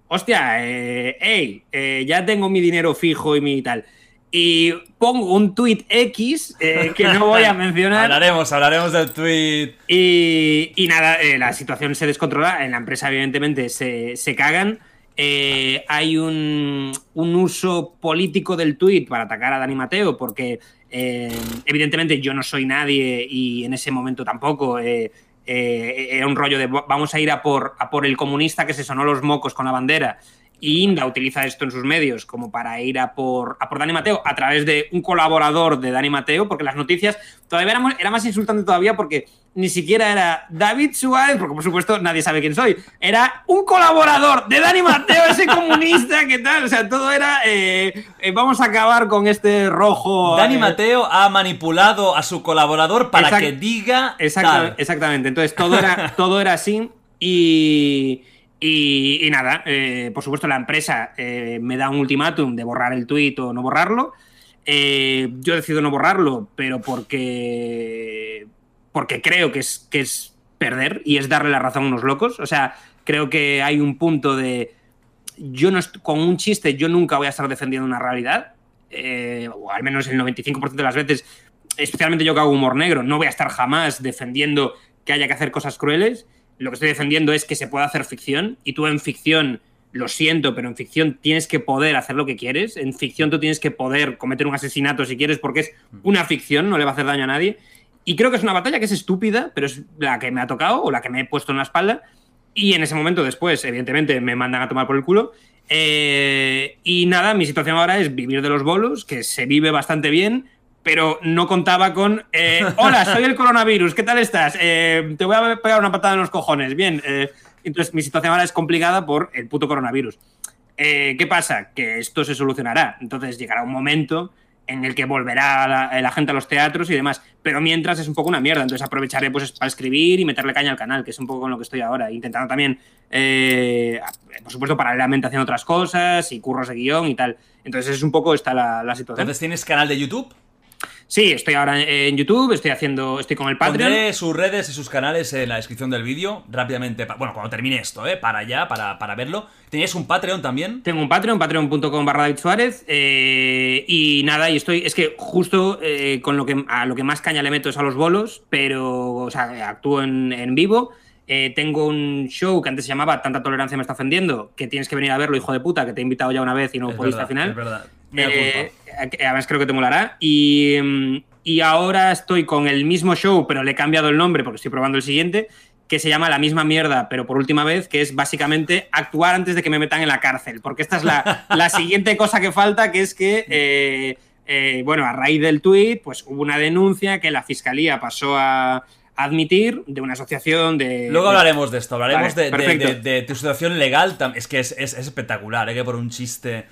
hostia, eh, hey, eh, ya tengo mi dinero fijo y mi tal. Y pongo un tweet X eh, que no voy a mencionar. hablaremos, hablaremos del tweet. Y, y nada, eh, la situación se descontrola. En la empresa, evidentemente, se, se cagan. Eh, hay un, uso político del tweet para atacar a Dani Mateo, porque eh, evidentemente yo no soy nadie y en ese momento tampoco. eh, eh, era un rollo de vamos a ir a por, a por el comunista que se sonó los mocos con la bandera. Y Inda utiliza esto en sus medios como para ir a por, a por Dani Mateo a través de un colaborador de Dani Mateo, porque las noticias todavía era, era más insultante todavía porque ni siquiera era David Suárez, porque por supuesto nadie sabe quién soy, era un colaborador de Dani Mateo, ese comunista, ¿qué tal? O sea, todo era, eh, eh, vamos a acabar con este rojo. Dani eh, Mateo ha manipulado a su colaborador para Exact- que diga. Tal. Exactamente. Entonces todo era, todo era así y, y- y nada, eh, por supuesto la empresa eh, me da un ultimátum de borrar el tuit o no borrarlo. Eh, yo decido no borrarlo, pero porque, porque creo que es, que es perder y es darle la razón a unos locos. O sea, creo que hay un punto de... Yo no con un chiste yo nunca voy a estar defendiendo una realidad, eh, o al menos el 95% de las veces especialmente yo que hago humor negro, no voy a estar jamás defendiendo que haya que hacer cosas crueles. Lo que estoy defendiendo es que se pueda hacer ficción y tú en ficción, lo siento, pero en ficción tienes que poder hacer lo que quieres. En ficción tú tienes que poder cometer un asesinato si quieres porque es una ficción, no le va a hacer daño a nadie. Y creo que es una batalla que es estúpida, pero es la que me ha tocado o la que me he puesto en la espalda. Y en ese momento después, evidentemente, me mandan a tomar por el culo. Eh, y nada, mi situación ahora es vivir de los bolos, que se vive bastante bien, pero no contaba con. eh, Hola, soy el coronavirus, ¿qué tal estás? Eh, te voy a pegar una patada en los cojones. Bien, eh, entonces mi situación ahora es complicada por el puto coronavirus. Eh, ¿Qué pasa? Que esto se solucionará. Entonces llegará un momento en el que volverá la, la gente a los teatros y demás. Pero mientras es un poco una mierda. Entonces aprovecharé pues, para escribir y meterle caña al canal, que es un poco con lo que estoy ahora. Intentando también, por supuesto, paralelamente haciendo otras cosas y curros de guion y tal. Entonces es un poco esta la, la situación. Entonces, ¿tienes canal de YouTube? Sí, estoy ahora en YouTube, estoy haciendo, estoy con el Patreon. Pondré sus redes y sus canales en la descripción del vídeo rápidamente. Bueno, cuando termine esto, ¿eh? Para allá, para, para verlo. ¿Tenías un Patreon también? Tengo un Patreon, patreon.com barra David Suárez. eh, y nada, y estoy. Es que justo eh, con lo que a lo que más caña le meto es a los bolos, pero. O sea, actúo en, en vivo. Eh, tengo un show que antes se llamaba Tanta tolerancia me está ofendiendo, que tienes que venir a verlo, hijo de puta, que te he invitado ya una vez y no Es pudiste verdad, al final. Es verdad. Eh, además creo que te molará. Y, mm, y ahora estoy con el mismo show, pero le he cambiado el nombre porque estoy probando el siguiente, que se llama La misma mierda, pero por última vez, que es básicamente actuar antes de que me metan en la cárcel. Porque esta es la, la siguiente cosa que falta, que es que, eh, eh, bueno, a raíz del tuit, pues hubo una denuncia que la fiscalía pasó a admitir de una asociación de... Luego hablaremos de esto, hablaremos Vale, de, de- perfecto. de- de tu situación legal. Es que es, es- es espectacular, ¿eh? Que por un chiste.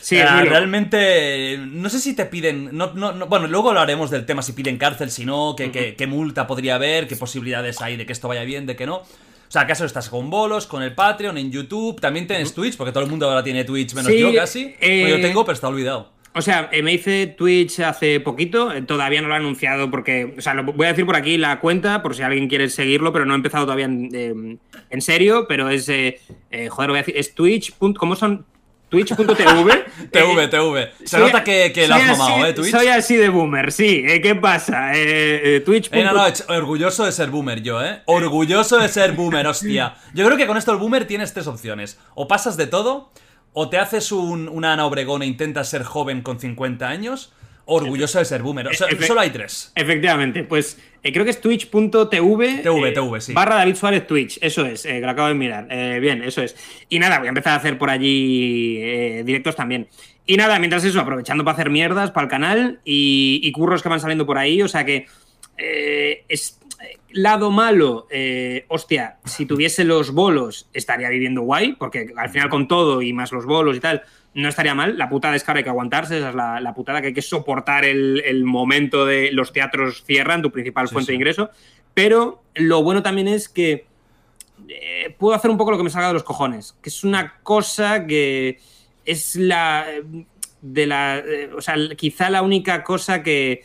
Sí, Eh, loco. realmente, no sé si te piden. No, no, no- bueno, luego hablaremos del tema si piden cárcel, si no, qué, qué- qué multa podría haber, qué posibilidades hay de que esto vaya bien, de que no. O sea, ¿acaso estás con bolos, con el Patreon, en YouTube? También tienes Twitch, porque todo el mundo ahora tiene Twitch, menos Sí, yo casi. eh, Bueno, yo tengo, pero está olvidado. O sea, eh, me hice Twitch hace poquito, eh, todavía no lo he anunciado porque, o sea, lo voy a decir por aquí la cuenta por si alguien quiere seguirlo, pero no he empezado todavía en, eh, en serio, pero es, eh, eh, joder, voy a decir, es twitch. ¿Cómo son? Twitch.tv. TV, Eh, TV. Se soy- nota que, que lo has mamado, ¿eh, Twitch? Soy así de boomer, sí. eh, ¿Qué pasa? Eh, eh, Twitch. No, no, orgulloso de ser boomer yo, ¿eh? Orgulloso de ser boomer, hostia. Yo creo que con esto el boomer tienes tres opciones. O pasas de todo, o te haces un, una Ana Obregón e intentas ser joven con 50 años, orgulloso de ser boomer. O sea, Efe- solo hay tres. Efectivamente, pues eh, creo que es twitch.tv TV, eh, TV, sí. barra David Suárez Twitch, eso es, eh, que lo acabo de mirar. Bien, eso es. Y nada, voy a empezar a hacer por allí directos también. Y nada, mientras eso, aprovechando para hacer mierdas para el canal y, y curros que van saliendo por ahí, o sea que es lado malo, eh, hostia, si tuviese los bolos estaría viviendo guay, porque al final con todo y más los bolos y tal, no estaría mal. La putada es que ahora hay que aguantarse, esa es la, la putada que hay que soportar el, el momento de los teatros cierran, tu principal Sí, fuente sí. de ingreso. Pero lo bueno también es que eh, puedo hacer un poco lo que me salga de los cojones, que es una cosa que es la de la, eh, o sea, quizá la única cosa que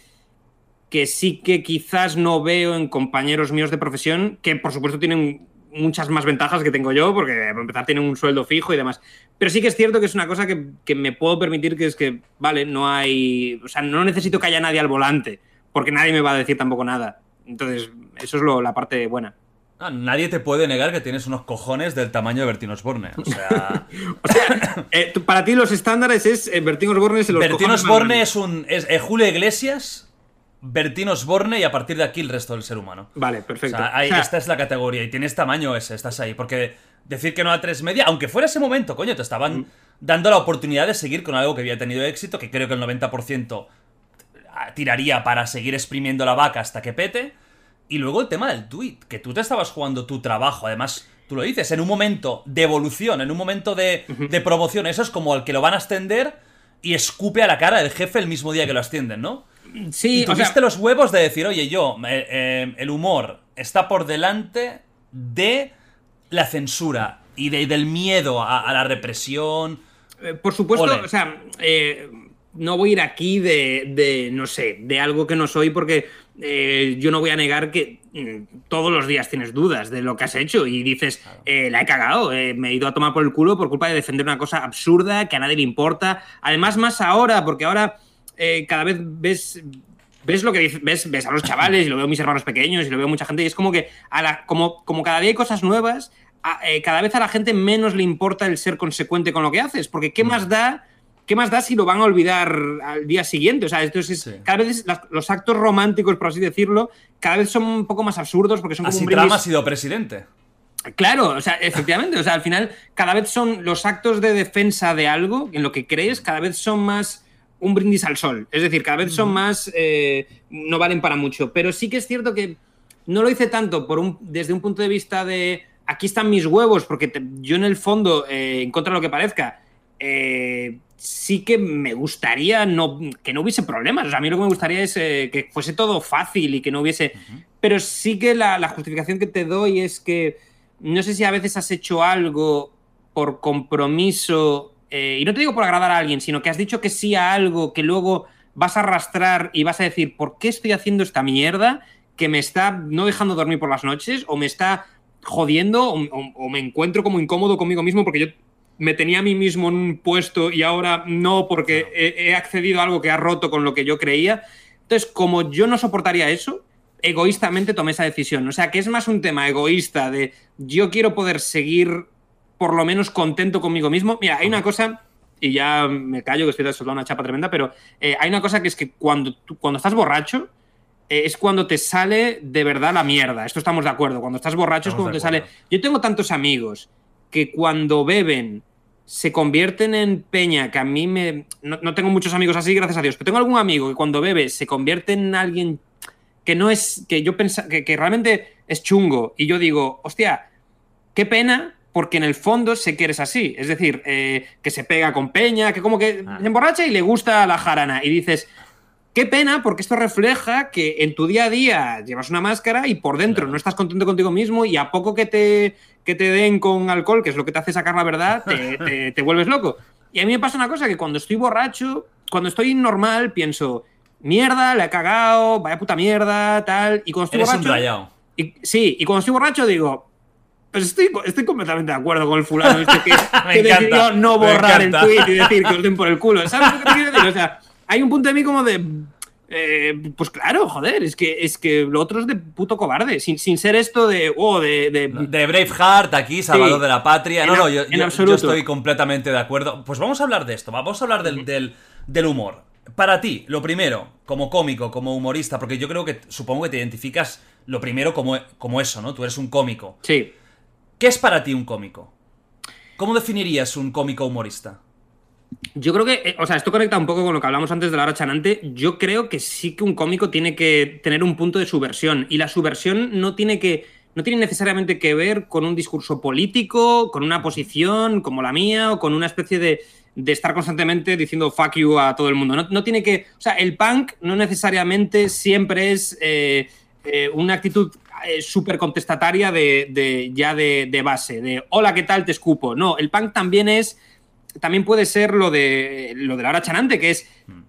que sí que quizás no veo en compañeros míos de profesión que por supuesto tienen muchas más ventajas que tengo yo, porque para empezar tienen un sueldo fijo y demás. Pero sí que es cierto que es una cosa que, que me puedo permitir, que es que, vale, no hay, o sea, no necesito que haya nadie al volante, porque nadie me va a decir tampoco nada. Entonces, eso es lo, la parte buena. Ah, nadie te puede negar que tienes unos cojones del tamaño de Bertín Osborne. O sea, O sea, eh, para ti los estándares es eh, Bertín Osborne se los Bertín Osborne es un. Es, eh, Julio Iglesias, Bertín Osborne y a partir de aquí el resto del ser humano. Vale, perfecto. O sea, esta es la categoría y tienes tamaño ese, estás ahí. Porque decir que no a tres media, aunque fuera ese momento, coño, te estaban Mm. dando la oportunidad de seguir con algo que había tenido éxito, que creo que el 90% tiraría para seguir exprimiendo la vaca hasta que pete. Y luego el tema del tweet, que tú te estabas jugando tu trabajo, además, tú lo dices, en un momento de evolución, en un momento de, de promoción, eso es como el que lo van a extender y escupe a la cara del jefe el mismo día que lo ascienden, ¿no? Sí, y o sea, tuviste los huevos de decir, oye, yo, eh, eh, el humor está por delante de la censura y de- del miedo a, a la represión. Eh, Por supuesto, Ole. o sea, eh, no voy a ir aquí de, de, no sé, de algo que no soy porque eh, yo no voy a negar que mm, todos los días tienes dudas de lo que has hecho y dices, eh, la he cagado, eh, me he ido a tomar por el culo por culpa de defender una cosa absurda que a nadie le importa. Además, más ahora, porque ahora eh, cada vez ves ves lo que dice- ves, ves a los chavales y lo veo a mis hermanos pequeños y lo veo a mucha gente y es como que a la, como, como cada día hay cosas nuevas, a- eh, cada vez a la gente menos le importa el ser consecuente con lo que haces, porque ¿qué más da? ¿Qué más da si lo van a olvidar al día siguiente? O sea, entonces Sí. cada vez las- los actos románticos, por así decirlo, cada vez son un poco más absurdos porque son como Así un brindis- Trump ha sido presidente. Claro, o sea, efectivamente, o sea, al final cada vez son los actos de defensa de algo en lo que crees, cada vez son más un brindis al sol. Es decir, cada vez son más, eh, no valen para mucho. Pero sí que es cierto que no lo hice tanto por un, desde un punto de vista de aquí están mis huevos, porque te- yo en el fondo, eh, en contra de lo que parezca, eh, sí que me gustaría no, que no hubiese problemas. O sea, a mí lo que me gustaría es eh, que fuese todo fácil y que no hubiese... Pero sí que la, la justificación que te doy es que no sé si a veces has hecho algo por compromiso, eh, y no te digo por agradar a alguien, sino que has dicho que sí a algo que luego vas a arrastrar y vas a decir, ¿por qué estoy haciendo esta mierda que me está no dejando dormir por las noches o me está jodiendo o, o- o me encuentro como incómodo conmigo mismo porque yo me tenía a mí mismo en un puesto y ahora no porque he, he accedido a algo que ha roto con lo que yo creía? Entonces, como yo no soportaría eso, egoístamente tomé esa decisión. O sea, que es más un tema egoísta de yo quiero poder seguir por lo menos contento conmigo mismo. Mira, hay una cosa, y ya me callo que estoy soltando una chapa tremenda, pero eh, hay una cosa que es que cuando, tú- cuando estás borracho, eh, es cuando te sale de verdad la mierda. Esto estamos de acuerdo. Cuando estás borracho es cuando te sale. Yo tengo tantos amigos que cuando beben se convierten en peña, que a mí me... No, no tengo muchos amigos así, gracias a Dios, pero tengo algún amigo que cuando bebe se convierte en alguien que no es... que yo pensaba... Que, que realmente es chungo. Y yo digo, hostia, qué pena, porque en el fondo sé que eres así. Es decir, eh, que se pega con peña, que como que Ah. se emborracha y le gusta la jarana. Y dices, qué pena, porque esto refleja que en tu día a día llevas una máscara y por dentro Claro. no estás contento contigo mismo y a poco que te, que te den con alcohol, que es lo que te hace sacar la verdad, te, te- te vuelves loco. Y a mí me pasa una cosa, que cuando estoy borracho, cuando estoy normal, pienso, mierda, la he cagado, vaya puta mierda, tal. Y cuando estoy Eres borracho... Y, sí, y cuando estoy borracho digo, pues estoy, estoy completamente de acuerdo con el fulano este que, que decidió no borrar el tweet y decir que os den por el culo. ¿Sabes lo que te quiero decir? O sea, hay un punto de mí como de... eh, pues claro, joder, es que, es que lo otro es de puto cobarde, sin, sin ser esto de... Oh, de, de- De Braveheart, aquí, Salvador Sí. de la Patria. No, no, yo, yo- estoy completamente de acuerdo. Pues vamos a hablar de esto, vamos a hablar del, del, del humor. Para ti, lo primero, como cómico, como humorista, porque yo creo que supongo que te identificas lo primero como, como eso, ¿no? Tú eres un cómico. Sí. ¿Qué es para ti un cómico? ¿Cómo definirías un cómico humorista? Yo creo que, eh, o sea, esto conecta un poco con lo que hablamos antes de la chanante. Yo creo que sí que un cómico tiene que tener un punto de subversión. Y la subversión no tiene que. No tiene necesariamente que ver con un discurso político, con una posición como la mía, o con una especie de, de estar constantemente diciendo fuck you a todo el mundo. No, no tiene que. O sea, el punk no necesariamente siempre es eh, eh, una actitud eh, súper contestataria de, de- ya de, de base, de hola, ¿qué tal? Te escupo. No, el punk también es también puede ser lo de lo de la hora chanante, que es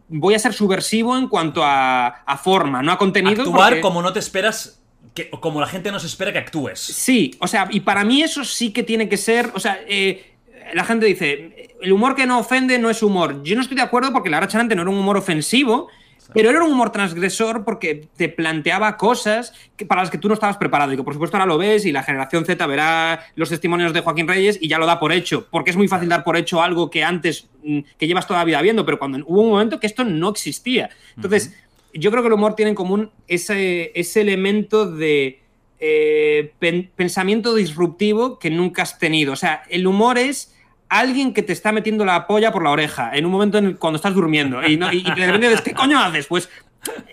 voy a ser subversivo en cuanto a, a forma, no a contenido. Actuar porque- como no te esperas que, como la gente nos espera que actúes. Sí, o sea, y para mí eso sí que tiene que ser, o sea, eh, la gente dice, el humor que no ofende no es humor. Yo no estoy de acuerdo porque la Charante no era un humor ofensivo, pero era un humor transgresor porque te planteaba cosas para las que tú no estabas preparado y que por supuesto ahora lo ves y la generación Z verá los testimonios de Joaquín Reyes y ya lo da por hecho, porque es muy fácil dar por hecho algo que antes, mm, que llevas toda la vida viendo, pero cuando hubo un momento que esto no existía. Entonces, yo creo que el humor tiene en común ese, ese elemento de eh, pensamiento disruptivo que nunca has tenido. O sea, el humor es alguien que te está metiendo la polla por la oreja en un momento en cuando estás durmiendo y, no, y, de repente ¿qué coño haces? Pues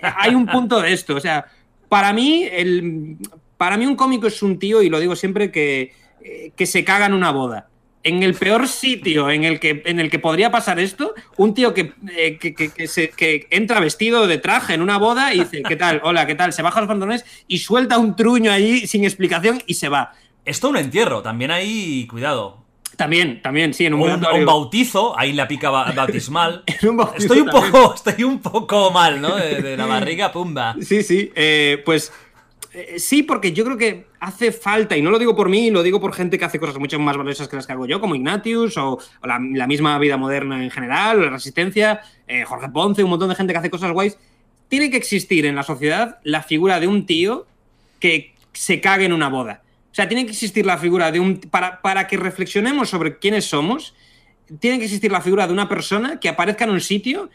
hay un punto de esto. O sea, para mí, el, para mí un cómico es un tío, y lo digo siempre, que, eh, que se caga en una boda. En el peor sitio en el que, en el que podría pasar esto, un tío que, eh, que, que entra vestido de traje en una boda y dice, ¿qué tal? Hola, ¿qué tal? Se baja los pantalones y suelta un truño allí sin explicación y se va. Esto un entierro, también hay cuidado. También, también, sí, en un, un, bautizo, ahí la pica bautismal. estoy, un poco, estoy un poco mal, ¿no? De, la barriga, pumba. Sí, sí, eh, pues eh, sí, porque yo creo que hace falta, y no lo digo por mí, lo digo por gente que hace cosas mucho más valiosas que las que hago yo, como Ignatius, o, la, misma vida moderna en general, o la Resistencia, eh, Jorge Ponce, un montón de gente que hace cosas guays. Tiene que existir en la sociedad la figura de un tío que se cague en una boda o sea, tiene que existir la figura de un... Para, para que reflexionemos sobre quiénes somos, tiene que existir la figura de una persona que aparezca en un sitio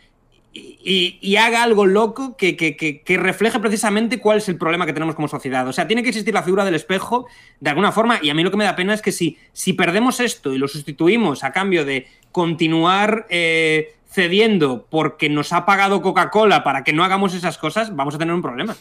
y, haga algo loco que, que, refleje precisamente cuál es el problema que tenemos como sociedad. O sea, tiene que existir la figura del espejo de alguna forma. Y a mí lo que me da pena es que si, si perdemos esto y lo sustituimos a cambio de continuar eh, cediendo porque nos ha pagado Coca-Cola para que no hagamos esas cosas, vamos a tener un problema.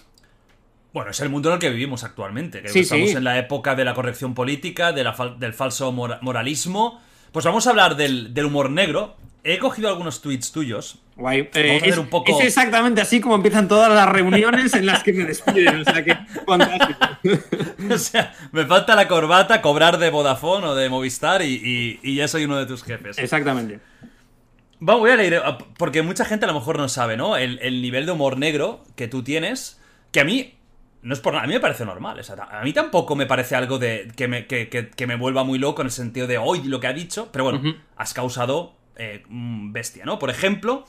Bueno, es el mundo en el que vivimos actualmente. que estamos en la época de la corrección política, de del falso moralismo. Pues vamos a hablar del, humor negro. He cogido algunos tweets tuyos. Guay. Eh, es, un poco... es, exactamente así como empiezan todas las reuniones en las que me despiden. O sea, que fantástico. o sea, me falta la corbata, cobrar de Vodafone o de Movistar y, ya soy uno de tus jefes. Exactamente. Vamos, voy a leer, porque mucha gente a lo mejor no sabe, ¿no? El, el nivel de humor negro que tú tienes, que a mí no es por nada, a mí me parece normal. a mí tampoco me parece algo de que me, que, me vuelva muy loco en el sentido de hoy lo que ha dicho, pero bueno, has causado eh, bestia, ¿no? Por ejemplo,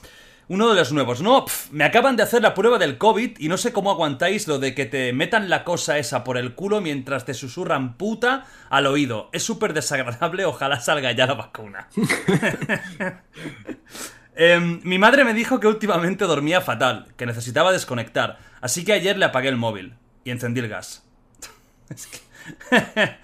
uno de los nuevos, no, me acaban de hacer la prueba del COVID y no sé cómo aguantáis lo de que te metan la cosa esa por el culo mientras te susurran puta al oído. Es súper desagradable, ojalá salga ya la vacuna. Em, mi madre me dijo que últimamente dormía fatal, que necesitaba desconectar, así que ayer le apagué el móvil y encendí el gas.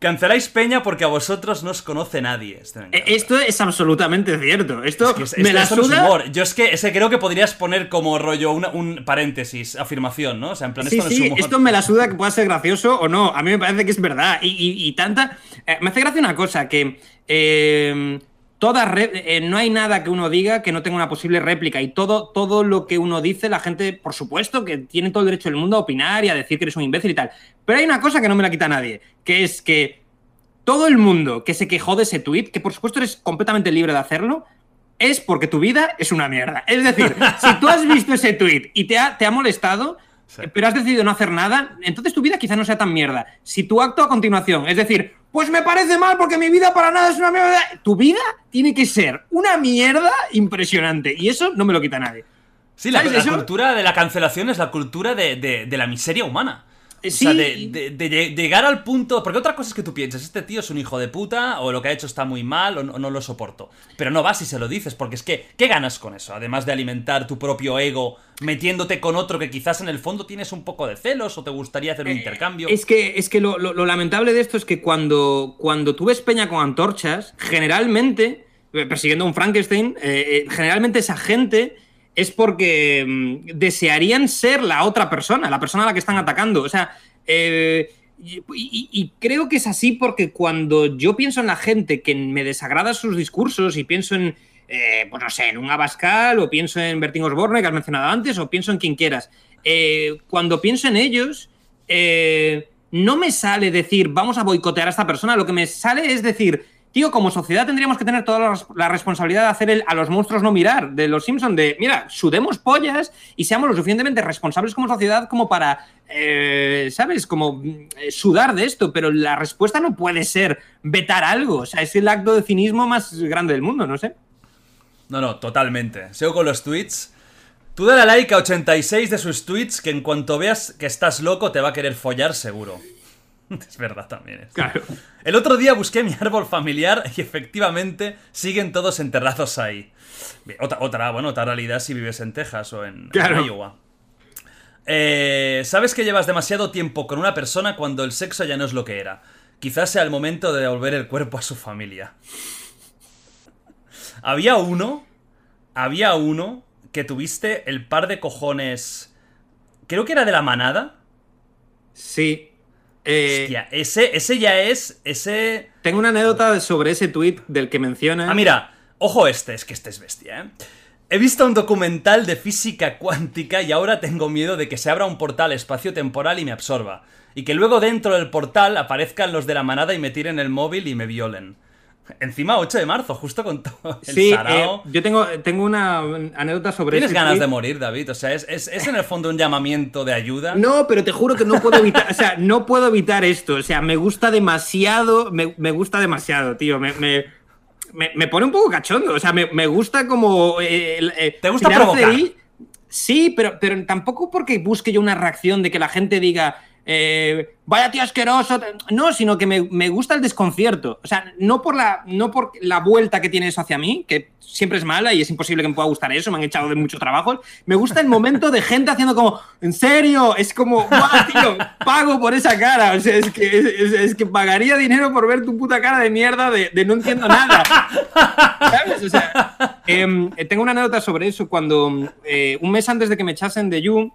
Canceláis Peña porque a vosotros no os conoce nadie. Este eh, esto es absolutamente cierto. Esto me la suda. Yo es que, ese creo que podrías poner como rollo un paréntesis, afirmación, ¿no? O sea, en plan, esto no es humor. Esto me la suda que pueda ser gracioso o no. A mí me parece que es verdad. Y, tanta. Eh, me hace gracia una cosa, que. Eh, toda eh, no hay nada que uno diga que no tenga una posible réplica y todo, todo lo que uno dice, la gente, por supuesto, que tiene todo el derecho del mundo a opinar y a decir que eres un imbécil y tal. Pero hay una cosa que no me la quita nadie, que es que todo el mundo que se quejó de ese tweet, que por supuesto eres completamente libre de hacerlo, es porque tu vida es una mierda. Es decir, si tú has visto ese tweet y te ha, te ha molestado, pero has decidido no hacer nada, entonces tu vida quizá no sea tan mierda. Si tu acto a continuación, es decir, pues me parece mal porque mi vida para nada es una mierda, tu vida tiene que ser una mierda impresionante. Y eso no me lo quita nadie. Sí, la, cultura de la cancelación es la cultura de la miseria humana. O sea, de, llegar al punto. Porque otra cosa es que tú piensas, este tío es un hijo de puta, o lo que ha hecho está muy mal, o no, lo soporto. Pero no vas y se lo dices, porque es que, ¿qué ganas con eso? Además de alimentar tu propio ego, metiéndote con otro que quizás en el fondo tienes un poco de celos, o te gustaría hacer un eh, intercambio. Es que, es que lo, lamentable de esto es que cuando, cuando tú ves Peña con antorchas, generalmente, eh, persiguiendo a un Frankenstein, eh, generalmente esa gente es porque mm, desearían ser la otra persona, la persona a la que están atacando. O sea, eh, y, creo que es así porque cuando yo pienso en la gente que me desagrada sus discursos y pienso en, eh, pues no sé, en un Abascal o pienso en Bertín Osborne que has mencionado antes o pienso en quien quieras, eh, cuando pienso en ellos, no me sale decir vamos a boicotear a esta persona, lo que me sale es decir tío, como sociedad tendríamos que tener toda la, responsabilidad de hacer el a los monstruos no mirar de los Simpsons, de, mira, sudemos pollas y seamos lo suficientemente responsables como sociedad como para, eh, ¿sabes? Como eh, sudar de esto, pero la respuesta no puede ser vetar algo, o sea, es el acto de cinismo más grande del mundo, no sé. No, no, totalmente. Sigo con los tweets. Tú dale like a 86 de sus tweets que en cuanto veas que estás loco te va a querer follar seguro. Es verdad también. esto. Claro. El otro día busqué mi árbol familiar y efectivamente siguen todos enterrados ahí. Otra, otra, bueno, otra realidad si vives en Texas o en. Iowa. Eh, Sabes que llevas demasiado tiempo con una persona cuando el sexo ya no es lo que era. Quizás sea el momento de devolver el cuerpo a su familia. Había uno, había uno que tuviste el par de cojones, creo que era de la manada. Sí. Eh, Hostia, ese, ese ya es, ese... tengo una anécdota sobre ese tweet del que mencionas. Ah, mira, ojo este, es que este es bestia, ¿eh? He visto un documental de física cuántica y ahora tengo miedo de que se abra un portal espacio-temporal y me absorba. Y que luego dentro del portal aparezcan los de la manada y me tiren el móvil y me violen. Encima 8 de marzo, justo con todo el Sí, sarao. eh, yo tengo, tengo una anécdota sobre Tienes ganas de morir, David. O sea, es, es- es en el fondo un llamamiento de ayuda. No, pero te juro que no puedo evitar, o sea, no puedo evitar esto. O sea, me gusta demasiado, me, me gusta demasiado, tío. Me, me, me- me pone un poco cachondo. O sea, me, me gusta como. eh, eh, ¿Te gusta provocar? Sí, pero, pero tampoco porque busque yo una reacción de que la gente diga. Eh, vaya tío asqueroso. No, sino que me, me gusta el desconcierto. O sea, no por, la, no por la vuelta que tiene eso hacia mí, que siempre es mala y es imposible que me pueda gustar eso, me han echado de muchos trabajos. Me gusta el momento de gente haciendo como, ¿en serio? Es como, ¡guau, tío! Pago por esa cara. O sea, es que, es, que pagaría dinero por ver tu puta cara de mierda de, de no entiendo nada. ¿Sabes? O sea, em, tengo una anécdota sobre eso. Cuando eh, un mes antes de que me echasen de You,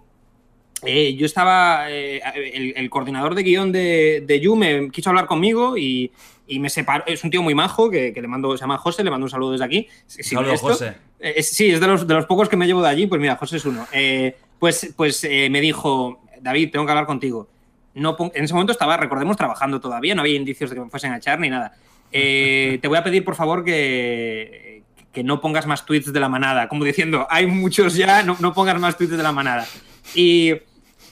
eh, yo estaba. eh, el, el coordinador de guion de, de You me quiso hablar conmigo y, y me separó. Es un tío muy majo que, que le mando, se llama José, le mando un saludo desde aquí. Si- si Saludo, ve esto- José. eh, es- sí, es de los, de los pocos que me llevo de allí. Pues mira, José es uno. Eh, pues pues eh, me dijo, David, tengo que hablar contigo. No en ese momento estaba, recordemos, trabajando todavía, no había indicios de que me fuesen a echar ni nada. Eh, te voy a pedir, por favor, que, que no pongas más tweets de la manada. Como diciendo, hay muchos ya, no, no pongas más tweets de la manada. Y,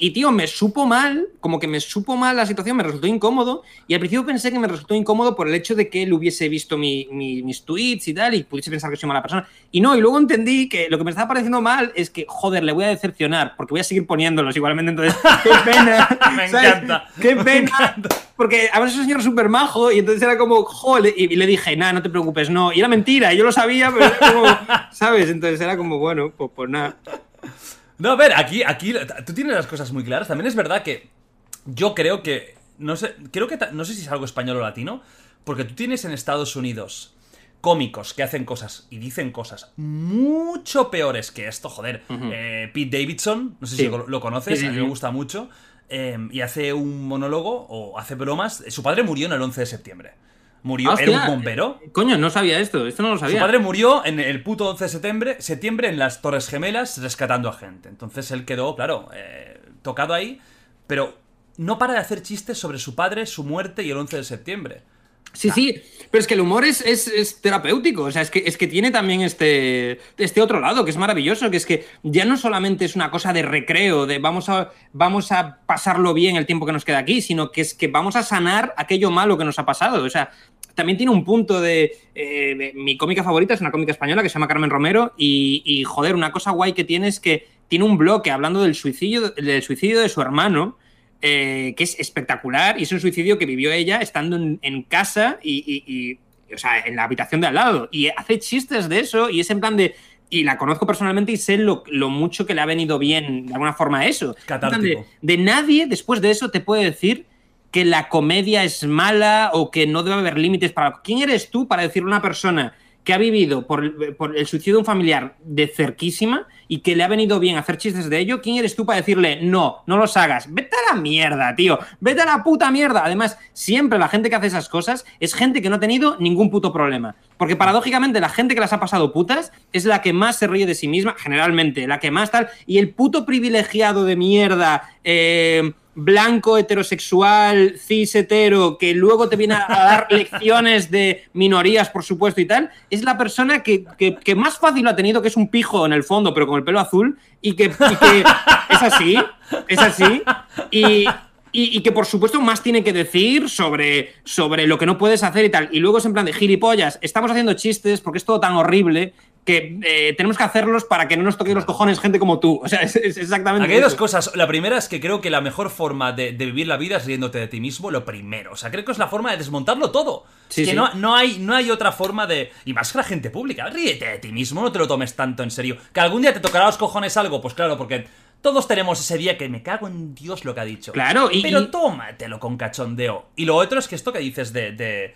y, tío, me supo mal, como que me supo mal la situación, me resultó incómodo. Y al principio pensé que me resultó incómodo por el hecho de que él hubiese visto mi- mi- mis tweets y tal, y pudiese pensar que soy mala persona. Y no, y luego entendí que lo que me estaba pareciendo mal es que, joder, le voy a decepcionar, porque voy a seguir poniéndolos igualmente. Entonces, qué pena. Me ¿sabes? encanta, Qué me pena. encanta. Porque además es un señor súper majo y entonces era como, joder, y, y le dije, nada, no te preocupes, no. Y era mentira, y yo lo sabía, pero era como, ¿sabes? Entonces era como, bueno, pues, pues nada. No, a ver, aquí, aquí tú tienes las cosas muy claras. También es verdad que yo creo que. No sé, creo que. No sé si es algo español o latino. Porque tú tienes en Estados Unidos cómicos que hacen cosas y dicen cosas mucho peores que esto, joder. Eh, Pete Davidson, no sé Sí. si lo, lo conoces, Sí, a mí me gusta mucho. eh, y hace un monólogo o hace bromas. Su padre murió en el 11 de septiembre. Murió, Hostia, era un bombero. eh, Coño, no sabía esto, esto no lo Su sabía. padre murió en el puto 11 de septiembre, septiembre en las Torres Gemelas rescatando a gente. Entonces él quedó, claro, eh, tocado ahí, pero no para de hacer chistes sobre su padre, su muerte y el 11 de septiembre. Sí, sí, pero es que el humor es, es- es terapéutico, o sea, es que, es que tiene también este, este otro lado, que es maravilloso, que es que ya no solamente es una cosa de recreo, de vamos a, vamos a pasarlo bien el tiempo que nos queda aquí, sino que es que vamos a sanar aquello malo que nos ha pasado, o sea, también tiene un punto de, eh, de- Mi cómica favorita es una cómica española que se llama Carmen Romero y, y, joder, una cosa guay que tiene es que tiene un bloque hablando del suicidio, del suicidio de su hermano, eh, que es espectacular y es un suicidio que vivió ella estando en, en casa y, y- y, o sea, en la habitación de al lado. Y hace chistes de eso y es en plan de... Y la conozco personalmente y sé lo, lo mucho que le ha venido bien de alguna forma eso. En plan Catártico. De, de nadie después de eso te puede decir que la comedia es mala o que no debe haber límites para... ¿Quién eres tú para decirle a una persona que ha vivido por, el suicidio de un familiar de cerquísima y que le ha venido bien hacer chistes de ello, ¿quién eres tú para decirle no, no los hagas? Vete a la mierda, tío, vete a la puta mierda. Además, siempre la gente que hace esas cosas es gente que no ha tenido ningún puto problema. Porque paradójicamente la gente que las ha pasado putas es la que más se ríe de sí misma, generalmente, la que más tal, y el puto privilegiado de mierda, eh, blanco, heterosexual, cis hetero, que luego te viene a, dar lecciones de minorías, por supuesto, y tal, es la persona que, que, más fácil lo ha tenido, que es un pijo en el fondo, pero con el pelo azul, y que, y que es así, es así, y, y, que por supuesto más tiene que decir sobre, sobre lo que no puedes hacer y tal. Y luego es en plan de gilipollas, estamos haciendo chistes porque es todo tan horrible que eh, tenemos que hacerlos para que no nos toquen los cojones gente como tú. O sea, es, exactamente. Aquí hay dos cosas. La primera es que creo que la mejor forma de, vivir la vida es riéndote de ti mismo, lo primero. O sea, creo que es la forma de desmontarlo todo. es que No, no, hay, no hay otra forma de. Y más que la gente pública. Ríete de ti mismo, no te lo tomes tanto en serio. Que algún día te tocará los cojones algo, pues claro, porque todos tenemos ese día que me cago en Dios lo que ha dicho. Claro, y. Pero tómatelo con cachondeo. Y lo otro es que esto que dices de, de,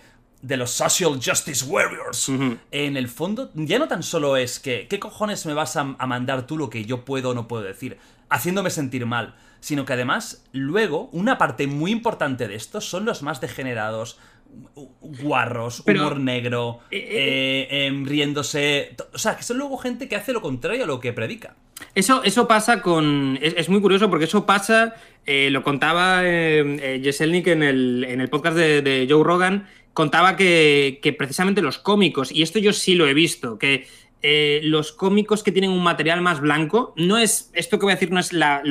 los Social Justice Warriors, en el fondo, ya no tan solo es que, ¿qué cojones me vas a, mandar tú lo que yo puedo o no puedo decir? Haciéndome sentir mal. Sino que además, luego, una parte muy importante de esto son los más degenerados, guarros, humor negro, eh, eh, eh, em, riéndose. O sea, que son luego gente que hace lo contrario a lo que predica. Eso, eso pasa con. Es, muy curioso porque eso pasa. Lo contaba eh, Jeselnik en el, en el podcast de, Joe Rogan. Contaba que, precisamente los cómicos, y esto yo sí lo he visto, que eh, los cómicos que tienen un material más blanco, no es. Esto que voy a decir no es la,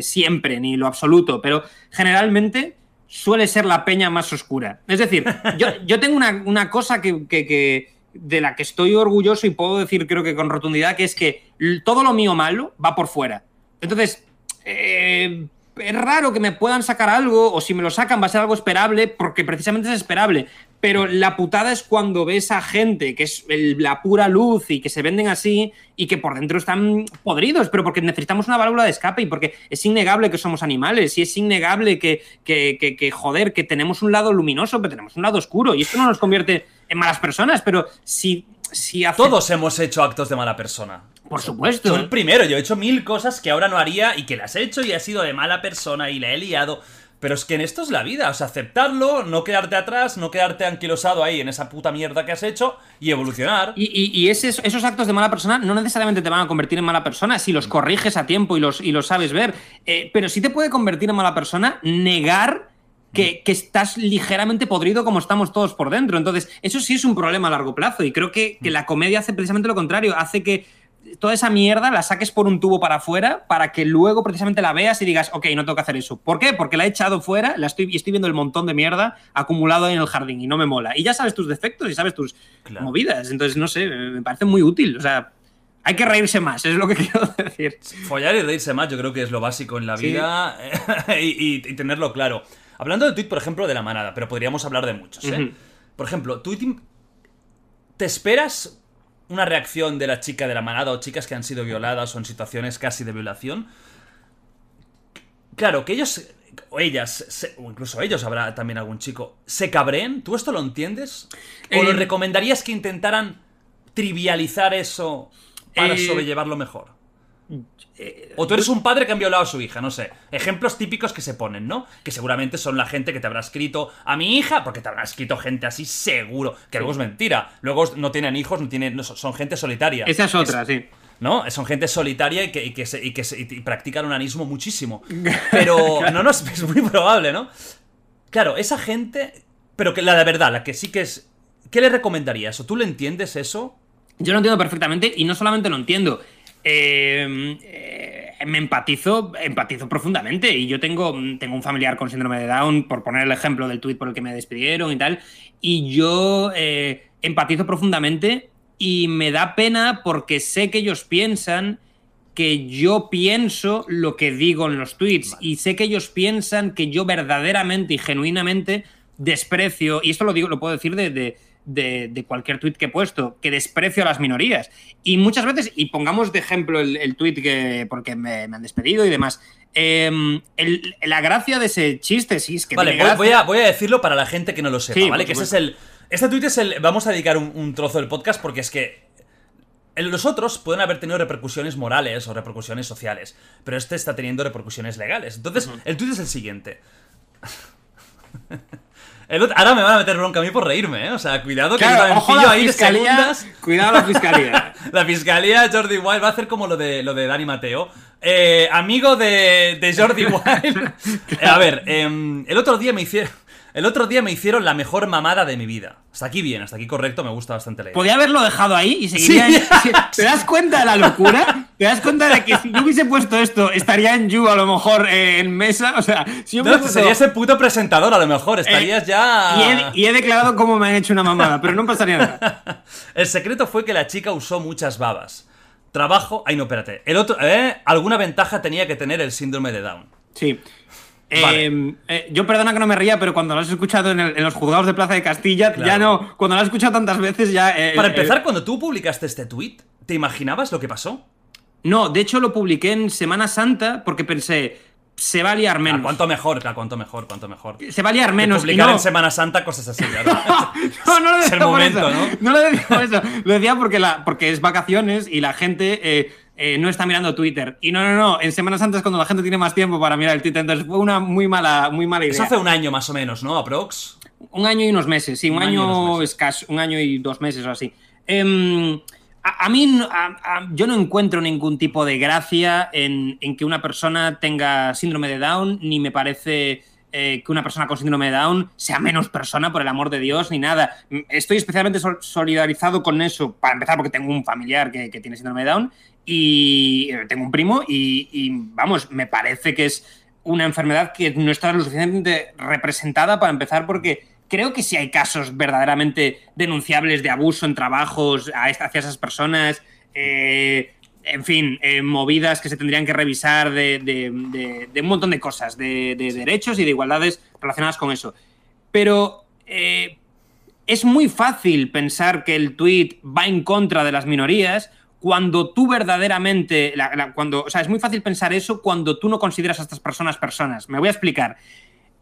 siempre ni lo absoluto, pero generalmente suele ser la peña más oscura. Es decir, yo, yo tengo una, cosa que, que de la que estoy orgulloso y puedo decir creo que con rotundidad, que es que todo lo mío malo va por fuera. Entonces, eh, es raro que me puedan sacar algo, o si me lo sacan va a ser algo esperable, porque precisamente es esperable. Pero la putada es cuando ves a gente que es la pura luz y que se venden así y que por dentro están podridos, pero porque necesitamos una válvula de escape y porque es innegable que somos animales y es innegable que, que, que joder, que tenemos un lado luminoso, pero tenemos un lado oscuro y esto no nos convierte en malas personas, pero si... si Todos hemos hecho actos de mala persona. Por supuesto. Yo el primero, yo he hecho mil cosas que ahora no haría y que las he hecho y he sido de mala persona y le he liado. Pero es que en esto es la vida, o sea, aceptarlo, no quedarte atrás, no quedarte anquilosado ahí en esa puta mierda que has hecho y evolucionar. Y, esos, actos de mala persona no necesariamente te van a convertir en mala persona si los corriges a tiempo y los, y los sabes ver. Eh, pero sí te puede convertir en mala persona negar que, estás ligeramente podrido como estamos todos por dentro. Entonces, eso sí es un problema a largo plazo. Y creo que, que la comedia hace precisamente lo contrario. Hace que toda esa mierda la saques por un tubo para afuera para que luego precisamente la veas y digas, ok, no tengo que hacer eso. ¿Por qué? Porque la he echado fuera la estoy, y estoy viendo el montón de mierda acumulado en el jardín y no me mola. Y ya sabes tus defectos y sabes tus movidas. Entonces, no sé, me parece muy útil. O sea, hay que reírse más, es lo que quiero decir. Follar y reírse más, yo creo que es lo básico en la vida y, tenerlo claro. Hablando de tweet, por ejemplo, de la manada, pero podríamos hablar de muchos, ¿eh? Por ejemplo, tweeting. ¿Te esperas una reacción de la chica de la manada o chicas que han sido violadas o en situaciones casi de violación. Claro, que ellos o ellas, o incluso ellos, habrá también algún chico, se cabreen. ¿Tú esto lo entiendes? ¿O lo eh, recomendarías que intentaran trivializar eso para eh, sobrellevarlo mejor? O tú eres un padre que han violado a su hija, no sé. Ejemplos típicos que se ponen, ¿no? Que seguramente son la gente que te habrá escrito a mi hija, porque te habrá escrito gente así seguro. Que luego es mentira. Luego no tienen hijos, no tienen, son gente solitaria. Esa es otra, sí. ¿no? Son gente solitaria y que, y que, se, y que practican un anismo muchísimo. Pero no, no, es, muy probable, ¿no? Claro, esa gente, pero que la de verdad, la que sí que es... ¿Qué le recomendarías? ¿O tú le entiendes eso? Yo lo entiendo perfectamente y no solamente lo entiendo, Em, eh, me empatizo, empatizo profundamente. Y yo tengo, tengo un familiar con síndrome de Down, por poner el ejemplo del tuit por el que me despidieron y tal. Y yo eh, empatizo profundamente y me da pena porque sé que ellos piensan que yo pienso lo que digo en los tweets y sé que ellos piensan que yo verdaderamente y genuinamente desprecio, y esto lo digo, lo puedo decir de, de, cualquier tuit que he puesto, que desprecio a las minorías. Y muchas veces, y pongamos de ejemplo el, el tuit que, porque me, han despedido y demás, em, la gracia de ese chiste, sí, es que... Vale, voy, a, voy a decirlo para la gente que no lo sepa, ¿vale? Que ese es el... Este tuit es el... Vamos a dedicar un, trozo del podcast porque es que los otros pueden haber tenido repercusiones morales o repercusiones sociales, pero este está teniendo repercusiones legales. Entonces, el tuit es el siguiente. El otro- ahora me van a meter bronca a mí por reírme, ¿eh? O sea, cuidado que Claro, yo también ojo pillo la ahí de fiscalía. segundas. Cuidado la fiscalía. La fiscalía Jordi Wild va a hacer como lo de, lo de Dani Mateo. Eh, amigo de, de Jordi Wild. Eh, a ver, em, el otro día me hicieron. El otro día me hicieron la mejor mamada de mi vida. Hasta aquí bien, hasta aquí correcto, me gusta bastante idea. Podía haberlo dejado ahí y seguiría. Sí. en- ¿Te das cuenta de la locura? ¿Te das cuenta de que si yo hubiese puesto esto, estaría en You a lo mejor eh, en mesa? O sea, si yo No, puesto- sería ese puto presentador a lo mejor, estarías Eh, ya... Y he, y he declarado cómo me han hecho una mamada, pero no pasaría nada. El secreto fue que la chica usó muchas babas. Trabajo... Ay, no, espérate. El otro... ¿eh? Alguna ventaja tenía que tener el síndrome de Down. Sí. Vale. eh, yo perdona que no me ría, pero cuando lo has escuchado en, el- en los juzgados de Plaza de Castilla, Claro. ya no. Cuando lo has escuchado tantas veces, ya. eh, Para eh, empezar, cuando tú publicaste este tweet, ¿te imaginabas lo que pasó? no, de hecho lo publiqué en Semana Santa porque pensé, se va a liar Ah, menos. cuánto mejor, claro, cuánto mejor, cuánto mejor. Se va a liar Que menos. y publicar no- en Semana Santa cosas así, claro. No, no lo Es decía el por momento, eso. ¿no? lo decía por eso. Lo decía porque, la, porque es vacaciones y la gente eh, eh, no está mirando Twitter. Y no, no, no. En Semana Santa es cuando la gente tiene más tiempo para mirar el Twitter. Entonces fue una muy mala, muy mala idea. Eso hace un año más o menos, ¿no? Aprox. Un año y unos meses, sí, un, Un año año, escaso, un año y dos meses o así. Em, a, a mí, no- a- a- yo no encuentro ningún tipo de gracia en, en que una persona tenga síndrome de Down, ni me parece eh, que una persona con síndrome de Down sea menos persona, por el amor de Dios, ni nada. Mm, Estoy especialmente sol- solidarizado con eso, para empezar, porque tengo un familiar que, tiene síndrome de Down y eh, tengo un primo y, vamos, me parece que es una enfermedad que no está lo suficientemente representada para empezar porque creo que sí hay casos verdaderamente denunciables de abuso en trabajos hacia esas personas, eh, en fin, eh, movidas que se tendrían que revisar de, un montón de cosas, de, de derechos y de igualdades relacionadas con eso. Pero eh, es muy fácil pensar que el tweet va en contra de las minorías cuando tú verdaderamente, cuando, o sea, es muy fácil pensar eso cuando tú no consideras a estas personas personas. Me voy a explicar.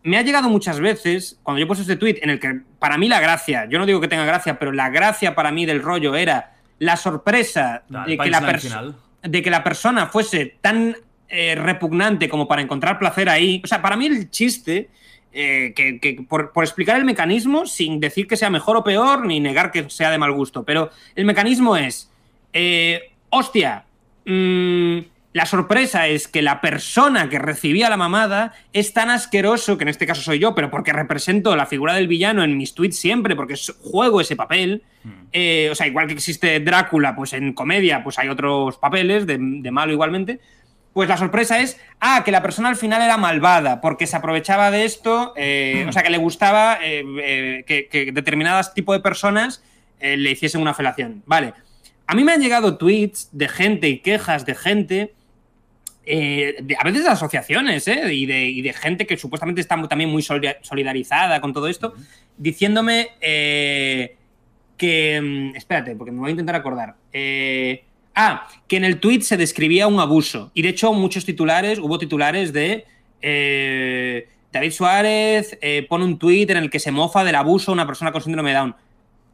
Me ha llegado muchas veces, cuando yo puesto este tweet, en el que para mí la gracia, yo no digo que tenga gracia, pero la gracia para mí del rollo era la sorpresa Claro, de, que la de que la persona fuese tan eh, repugnante como para encontrar placer ahí. O sea, para mí el chiste, eh, que, que por, por explicar el mecanismo, sin decir que sea mejor o peor, ni negar que sea de mal gusto, pero el mecanismo es, eh, hostia, mm, la sorpresa es que la persona que recibía la mamada es tan asqueroso, que en este caso soy yo, pero porque represento la figura del villano en mis tweets siempre, porque juego ese papel. Eh, o sea, igual que existe Drácula, pues en comedia, pues hay otros papeles de, de malo igualmente. Pues la sorpresa es, ah, que la persona al final era malvada, porque se aprovechaba de esto, eh, o sea, que le gustaba eh, que, que determinadas tipos de personas le hiciesen una felación. Vale. A mí me han llegado tweets de gente y quejas de gente, eh, a veces de asociaciones, ¿eh? y, de, gente que supuestamente está también muy solida- solidarizada con todo esto, diciéndome eh, que. mm, Espérate, porque me voy a intentar acordar. Eh, ah, que en el tweet se describía un abuso. Y de hecho, muchos titulares, hubo titulares de. David Suárez pone un tweet en el que se mofa del abuso a una persona con síndrome de Down.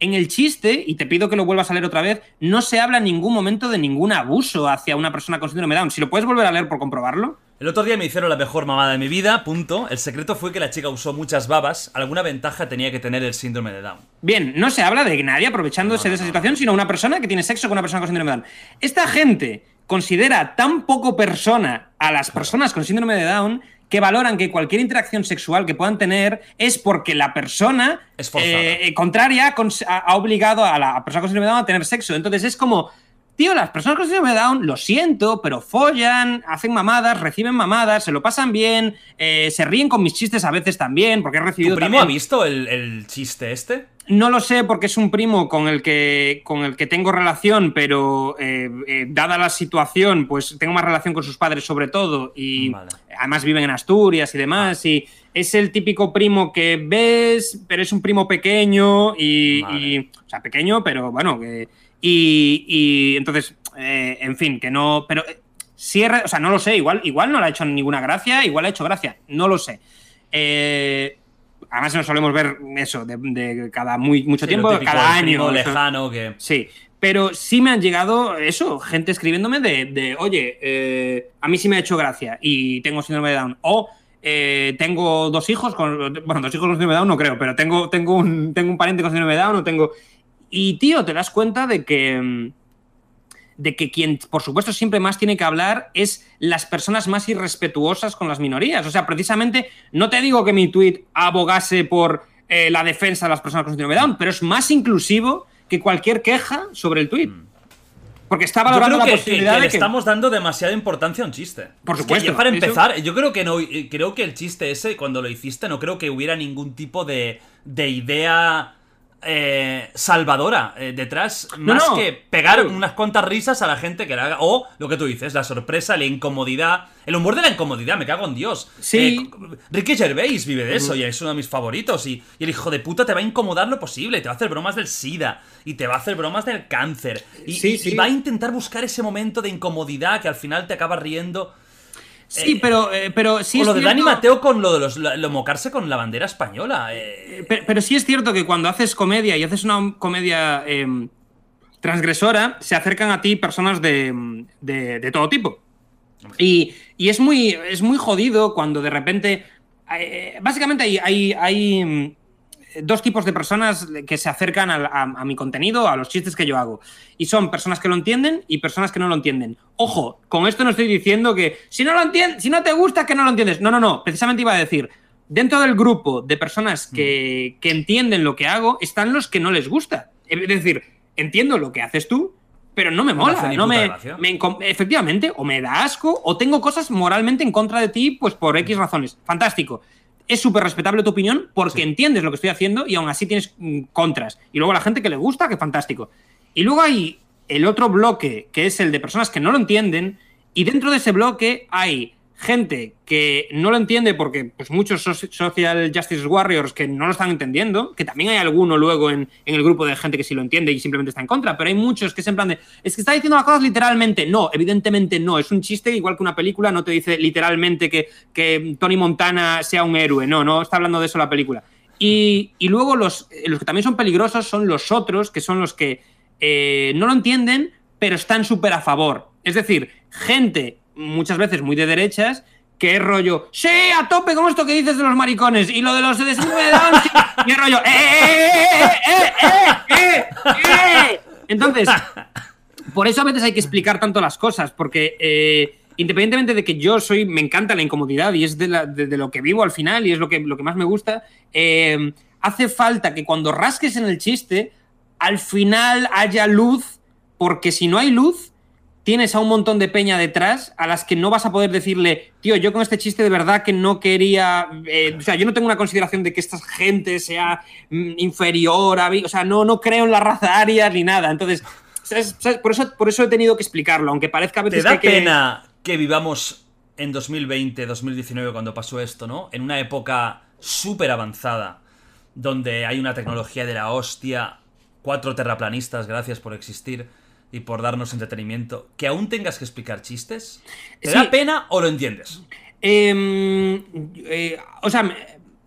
En el chiste, y te pido que lo vuelvas a leer otra vez, no se habla en ningún momento de ningún abuso hacia una persona con síndrome de Down. Si lo puedes volver a leer por comprobarlo. El otro día me hicieron la mejor mamada de mi vida, punto. El secreto fue que la chica usó muchas babas. Alguna ventaja tenía que tener el síndrome de Down. Bien, no se habla de nadie aprovechándose de esa situación, sino una persona que tiene sexo con una persona con síndrome de Down. Esta gente considera tan poco persona a las personas con síndrome de Down que valoran que cualquier interacción sexual que puedan tener es porque la persona Es forzada. eh, contraria ha, ha obligado a la persona con síndrome de Down a tener sexo. Entonces es como, tío, las personas con síndrome de Down, lo siento, pero follan, hacen mamadas, reciben mamadas, se lo pasan bien, eh, se ríen con mis chistes a veces también, porque he ¿Tu recibido primo también- ha visto el, el chiste este? no lo sé porque es un primo con el que, con el que tengo relación, pero eh, eh, dada la situación, pues tengo más relación con sus padres sobre todo y Vale. además viven en Asturias y demás y es el típico primo que ves, pero es un primo pequeño y, Vale. y- o sea, pequeño, pero bueno, que, y, y entonces, eh, en fin, que no, pero eh, sí, o sea, no lo sé, igual, igual no le ha hecho ninguna gracia, igual le ha hecho gracia, no lo sé. Eh, además nos solemos ver eso de, de cada muy, mucho Sí, tiempo, cada año. lejano que... Sí, pero sí me han llegado eso, gente escribiéndome de, de, oye, eh, a mí sí me ha hecho gracia y tengo síndrome de Down. O eh, tengo dos hijos, con, bueno, dos hijos con síndrome de Down no creo, pero tengo, tengo, un, tengo un pariente con síndrome de Down, no tengo... Y tío, te das cuenta de que mm, de que quien, por supuesto, siempre más tiene que hablar es las personas más irrespetuosas con las minorías. O sea, precisamente, no te digo que mi tweet abogase por eh, la defensa de las personas con síndrome de Down, pero es más inclusivo que cualquier queja sobre el tweet. Porque está valorando yo creo la posibilidad que- que de que... estamos dando demasiada importancia a un chiste. Por Es que supuesto, para eso- empezar, yo creo que no, eh, creo que el chiste ese, cuando lo hiciste, no creo que hubiera ningún tipo de, de idea eh, salvadora eh, detrás, No, más no, que pegar unas cuantas risas a la gente que la haga. O lo que tú dices, la sorpresa, la incomodidad. El humor de la incomodidad, me cago en Dios. Sí. Eh, Ricky Gervais vive de eso y es uno de mis favoritos. Y, y el hijo de puta te va a incomodar lo posible. Te va a hacer bromas del SIDA. Y te va a hacer bromas del cáncer. Y, Sí, y- sí. y va a intentar buscar ese momento de incomodidad que al final te acaba riendo. Sí, pero, eh, pero sí o es lo de Dani Mateo con lo de los, lo, lo mocarse con la bandera española. eh, Pero, pero sí es cierto que cuando haces comedia y haces una comedia eh, transgresora, se acercan a ti personas de, de- de todo tipo. Y, y es, muy, es muy jodido cuando de repente. eh, básicamente hay, hay, hay, mm, dos tipos de personas que se acercan al- a, a mi contenido, a los chistes que yo hago. Y son personas que lo entienden y personas que no lo entienden. Ojo, con esto no estoy diciendo que si no lo entiendes, si no te gusta, que no lo entiendes. No, no, no. Precisamente iba a decir. Dentro del grupo de personas que, que entienden lo que hago, están los que no les gusta. Es decir, entiendo lo que haces tú, pero no me No mola. No puta me, me efectivamente, o me da asco, o tengo cosas moralmente en contra de ti, pues por X razones. Fantástico. Es súper respetable tu opinión porque entiendes lo que estoy haciendo y aún así tienes mm, contras. Y luego a la gente que le gusta, que fantástico. Y luego hay el otro bloque, que es el de personas que no lo entienden, y dentro de ese bloque hay gente que no lo entiende porque pues muchos so- social justice warriors que no lo están entendiendo, que también hay alguno luego en, en el grupo de gente que sí lo entiende y simplemente está en contra, pero hay muchos que es en plan de, es que está diciendo las cosas literalmente, no, evidentemente no, es un chiste igual que una película, no te dice literalmente que, que Tony Montana sea un héroe, no, no está hablando de eso la película. Y, y luego los, los que también son peligrosos son los otros, que son los que eh, no lo entienden, pero están súper a favor. Es decir, gente muchas veces muy de derechas que es rollo, sí, a tope con esto que dices de los maricones y lo de los de síndrome de Down, sí", y es rollo, ¡eh, eh, eh, eh, eh, eh, eh". Entonces, por eso a veces hay que explicar tanto las cosas, porque eh, independientemente de que yo soy, me encanta la incomodidad y es de, la- de- de lo que vivo al final y es lo que, lo que más me gusta, eh, hace falta que cuando rasques en el chiste, al final haya luz, porque si no hay luz, tienes a un montón de peña detrás a las que no vas a poder decirle, tío, yo con este chiste de verdad que no quería, eh, o sea, yo no tengo una consideración de que esta gente sea mm, inferior a mí, o sea, no, no creo en la raza aria ni nada. Entonces, ¿sabes? ¿sabes? Por, eso, por eso he tenido que explicarlo, aunque parezca a ¿Te veces da que... que- pena que vivamos en 2020, 2019 cuando pasó esto, ¿no? En una época súper avanzada, donde hay una tecnología de la hostia, cuatro terraplanistas, gracias por existir y por darnos entretenimiento, que aún tengas que explicar chistes. ¿Te Sí. da pena o lo entiendes? Eh, eh, o sea,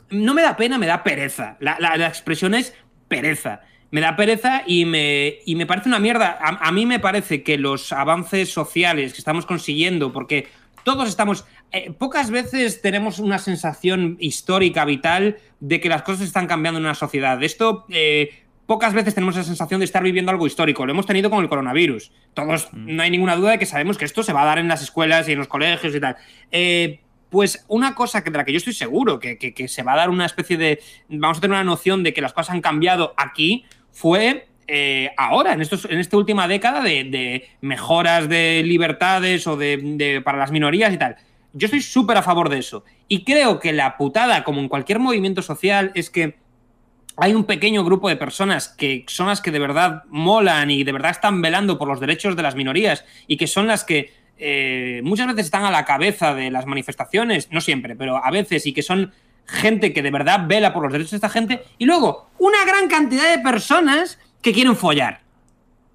no me da pena, me da pereza. La, la- la expresión es pereza. Me da pereza y me, y me parece una mierda. A, a mí me parece que los avances sociales que estamos consiguiendo, porque todos estamos... eh, pocas veces tenemos una sensación histórica, vital, de que las cosas están cambiando en una sociedad. Esto... eh, Pocas veces tenemos la sensación de estar viviendo algo histórico. Lo hemos tenido con el coronavirus. Todos, no hay ninguna duda de que sabemos que esto se va a dar en las escuelas y en los colegios y tal. Eh, pues una cosa que, de la que yo estoy seguro, que, que- que se va a dar una especie de. Vamos a tener una noción de que las cosas han cambiado aquí, fue eh, ahora, en, estos, en esta última década, de, de mejoras de libertades o de, de- para las minorías y tal. Yo estoy súper a favor de eso. Y creo que la putada, como en cualquier movimiento social, es que hay un pequeño grupo de personas que son las que de verdad molan y de verdad están velando por los derechos de las minorías y que son las que eh, muchas veces están a la cabeza de las manifestaciones, no siempre, pero a veces, y que son gente que de verdad vela por los derechos de esta gente, y luego una gran cantidad de personas que quieren follar.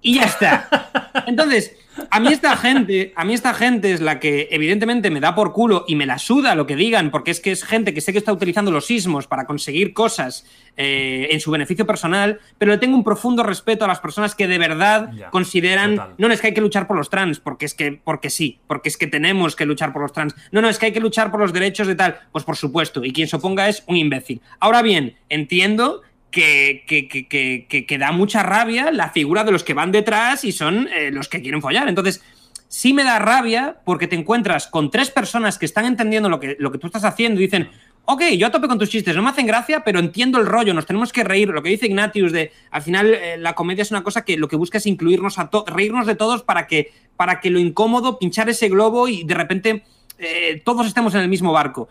Y ya está. Entonces, a mí esta gente, a mí esta gente es la que evidentemente me da por culo y me la suda lo que digan, porque es que es gente que sé que está utilizando los sismos para conseguir cosas eh, en su beneficio personal, pero le tengo un profundo respeto a las personas que de verdad Ya, consideran, total. no, no, es que hay que luchar por los trans, porque es que, porque sí, porque es que tenemos que luchar por los trans. No, no, es que hay que luchar por los derechos de tal. Pues por supuesto, y quien se oponga es un imbécil. Ahora bien, entiendo que, que, que, que, da mucha rabia la figura de los que van detrás y son eh, los que quieren follar. Entonces, sí me da rabia porque te encuentras con tres personas que están entendiendo lo que, lo que tú estás haciendo y dicen, ok, yo a tope con tus chistes, no me hacen gracia, pero entiendo el rollo, nos tenemos que reír. Lo que dice Ignatius de, al final, eh, la comedia es una cosa que lo que busca es incluirnos a todos, reírnos de todos para que, para que lo incómodo, pinchar ese globo y de repente eh, todos estemos en el mismo barco.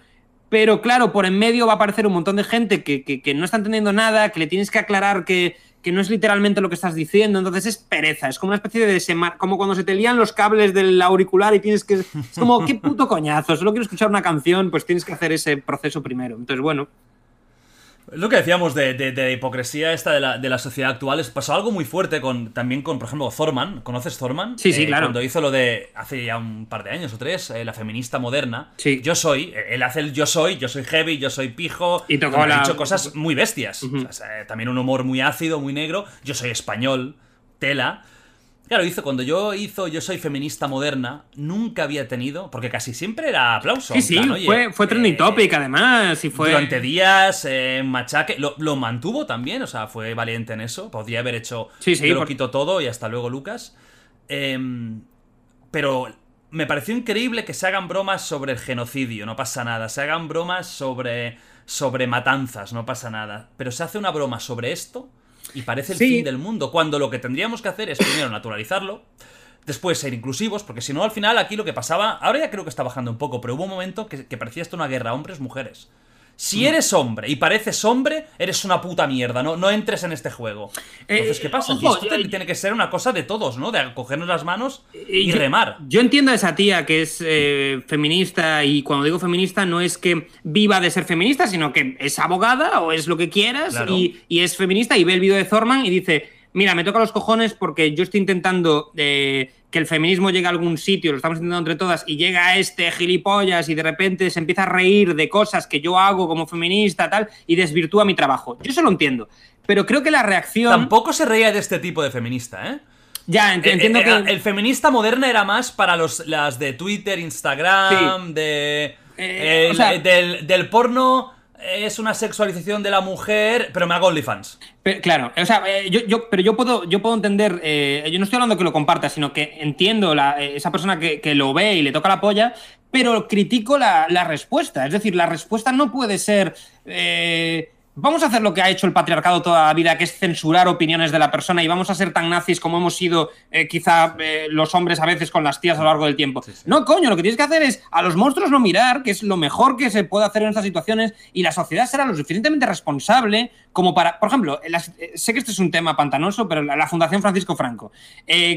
Pero claro, por en medio va a aparecer un montón de gente que, que- no está entendiendo nada, que le tienes que aclarar que, que no es literalmente lo que estás diciendo. Entonces es pereza, es como una especie de sema- como cuando se te lían los cables del auricular y tienes que. Es como, qué puto coñazo. Solo quiero escuchar una canción, pues tienes que hacer ese proceso primero. Entonces, bueno. Es lo que decíamos de, de- de la hipocresía esta de la, de la sociedad actual. Es, pasó algo muy fuerte con también con, por ejemplo, Thorman. ¿Conoces Thorman? Sí, sí, claro. Cuando hizo lo de, hace ya un par de años o tres, eh, la feminista moderna. Sí. Yo soy, eh, él hace el yo soy, yo soy heavy, yo soy pijo. Y tocó donde ha la- dicho cosas muy bestias. O sea, eh, también un humor muy ácido, muy negro. Yo soy español, tela. Claro, hizo, cuando yo hizo Yo soy feminista moderna, nunca había tenido, porque casi siempre era aplauso. Sí, sí, plan, oye, fue, fue trending eh, topic además. Y fue. durante días, eh, machaque, lo, lo mantuvo también, o sea, fue valiente en eso. Podría haber hecho Sí, sí, yo lo quito todo y hasta luego, Lucas. Em, pero me pareció increíble que se hagan bromas sobre el genocidio, no pasa nada. Se hagan bromas sobre, sobre matanzas, no pasa nada. Pero se hace una broma sobre esto y parece el Sí. fin del mundo, cuando lo que tendríamos que hacer es primero naturalizarlo. Después ser inclusivos, porque si no, al final aquí lo que pasaba, ahora ya creo que está bajando un poco, pero hubo un momento que, que parecía esto una guerra hombres-mujeres. Si eres hombre y pareces hombre, eres una puta mierda, no, no entres en este juego. Entonces, Eh, ¿qué pasa? Y ojo, esto te- eh, tiene que ser una cosa de todos, ¿no? De cogernos las manos y yo- remar. Yo entiendo a esa tía que es eh, feminista y cuando digo feminista no es que viva de ser feminista, sino que es abogada o es lo que quieras Claro. y, y es feminista y ve el vídeo de Thorman y dice, mira, me toca los cojones porque yo estoy intentando eh, que el feminismo llegue a algún sitio, lo estamos intentando entre todas y llega este gilipollas y de repente se empieza a reír de cosas que yo hago como feminista tal y desvirtúa mi trabajo. Yo eso lo entiendo. Pero creo que la reacción... Tampoco se reía de este tipo de feminista, ¿eh? Ya, ent- Eh, entiendo eh, que... eh, El feminista moderna era más para los, las de Twitter, Instagram, de. Eh, el- o sea- del, del porno es una sexualización de la mujer, pero me hago OnlyFans. Pero, claro, o sea, eh, yo, yo- pero yo puedo, yo puedo entender, eh, yo no estoy hablando que lo comparta, sino que entiendo eh, esa persona que, que lo ve y le toca la polla, pero critico la, la respuesta. Es decir, la respuesta no puede ser. Vamos a hacer lo que ha hecho el patriarcado toda la vida, que es censurar opiniones de la persona, y vamos a ser tan nazis como hemos sido eh, quizá eh, los hombres a veces con las tías a lo largo del tiempo. No, coño, lo que tienes que hacer es a los monstruos no mirar, que es lo mejor que se puede hacer en estas situaciones, y la sociedad será lo suficientemente responsable como para, por ejemplo, las- eh, sé que este es un tema pantanoso, pero la, la Fundación Francisco Franco.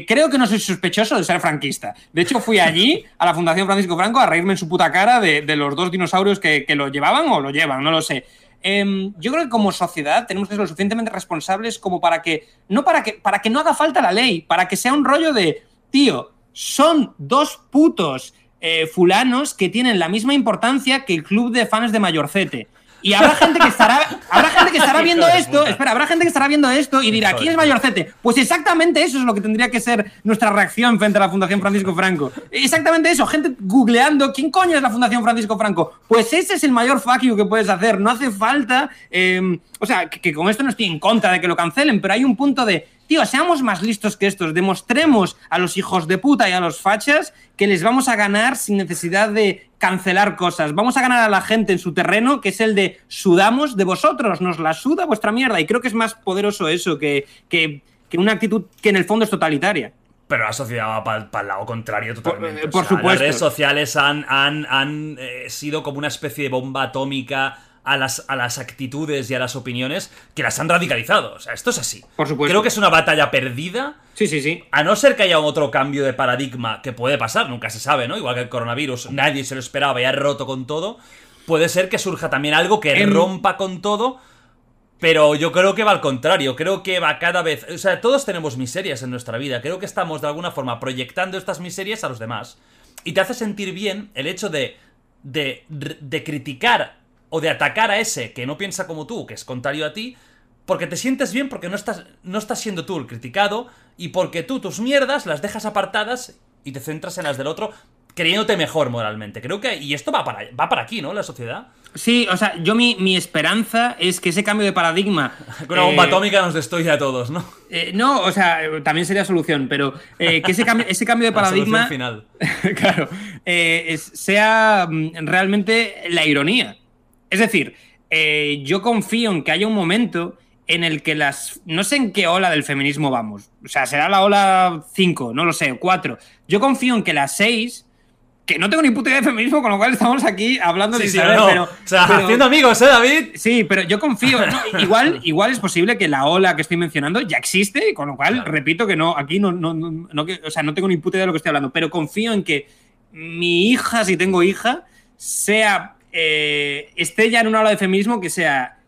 Creo que no soy sospechoso de ser franquista. De hecho, fui allí a la Fundación Francisco Franco a reírme en su puta cara de, de los dos dinosaurios que, que lo llevaban o lo llevan, no lo sé. Em, yo creo que como sociedad tenemos que ser lo suficientemente responsables como para que, no para que, para que no haga falta la ley, para que sea un rollo de, tío, son dos putos eh, fulanos que tienen la misma importancia que el club de fans de Mayorcete. Y habrá gente que estará, habrá gente que estará viendo esto, espera, habrá gente que estará viendo esto y dirá, ¿quién es. Mayorcete? Pues exactamente eso es lo que tendría que ser nuestra reacción frente a la Fundación Francisco Franco. Exactamente eso, gente googleando, ¿quién coño es la Fundación Francisco Franco? Pues ese es el mayor fuck you que puedes hacer, no hace falta, eh, o sea, que, que con esto no estoy en contra de que lo cancelen, pero hay un punto de, tío, seamos más listos que estos, demostremos a los hijos de puta y a los fachas que les vamos a ganar sin necesidad de cancelar cosas. Vamos a ganar a la gente en su terreno, que es el de sudamos de vosotros, nos la suda vuestra mierda. Y creo que es más poderoso eso que, que, que una actitud que en el fondo es totalitaria. Pero la sociedad va para el lado contrario totalmente. Por- por O sea, supuesto. Las redes sociales han, han, han eh, sido como una especie de bomba atómica a las, a las actitudes y a las opiniones que las han radicalizado. O sea, esto es así. Por supuesto. Creo que es una batalla perdida. Sí, sí, sí. A no ser que haya otro cambio de paradigma que puede pasar, nunca se sabe, ¿no? Igual que el coronavirus, nadie se lo esperaba y ha roto con todo. Puede ser que surja también algo que Em, rompa con todo. Pero yo creo que va al contrario, creo que va cada vez... O sea, todos tenemos miserias en nuestra vida, creo que estamos de alguna forma proyectando estas miserias a los demás. Y te hace sentir bien el hecho de, de, de criticar o de atacar a ese que no piensa como tú, que es contrario a ti, porque te sientes bien porque no estás, no estás siendo tú el criticado y porque tú tus mierdas las dejas apartadas y te centras en las del otro creyéndote mejor moralmente. Creo que... Y esto va para, va para aquí, ¿no? La sociedad. Sí, o sea, yo mi, mi esperanza es que ese cambio de paradigma... Con una bomba eh, atómica nos destruye a todos, ¿no? eh, no, o sea, también sería solución, pero eh, que ese, cambio- ese cambio de La solución paradigma... final. claro, es- sea mm, realmente la ironía. Es decir, eh, yo confío en que haya un momento en el que las... No sé en qué ola del feminismo vamos. O sea, será la ola 5, no lo sé, 4. Yo confío en que las 6... Que no tengo ni puta idea de feminismo, con lo cual estamos aquí hablando Sí, de sí, saber, no. pero, o sea, pero- haciendo amigos, ¿eh, David? Sí, pero yo confío. no, igual, igual es posible que la ola que estoy mencionando ya existe, con lo cual Claro. repito que no, aquí no, no, no, o sea, no tengo ni puta idea de lo que estoy hablando, pero confío en que mi hija, si tengo hija, sea eh, esté ya en una ola de feminismo que sea,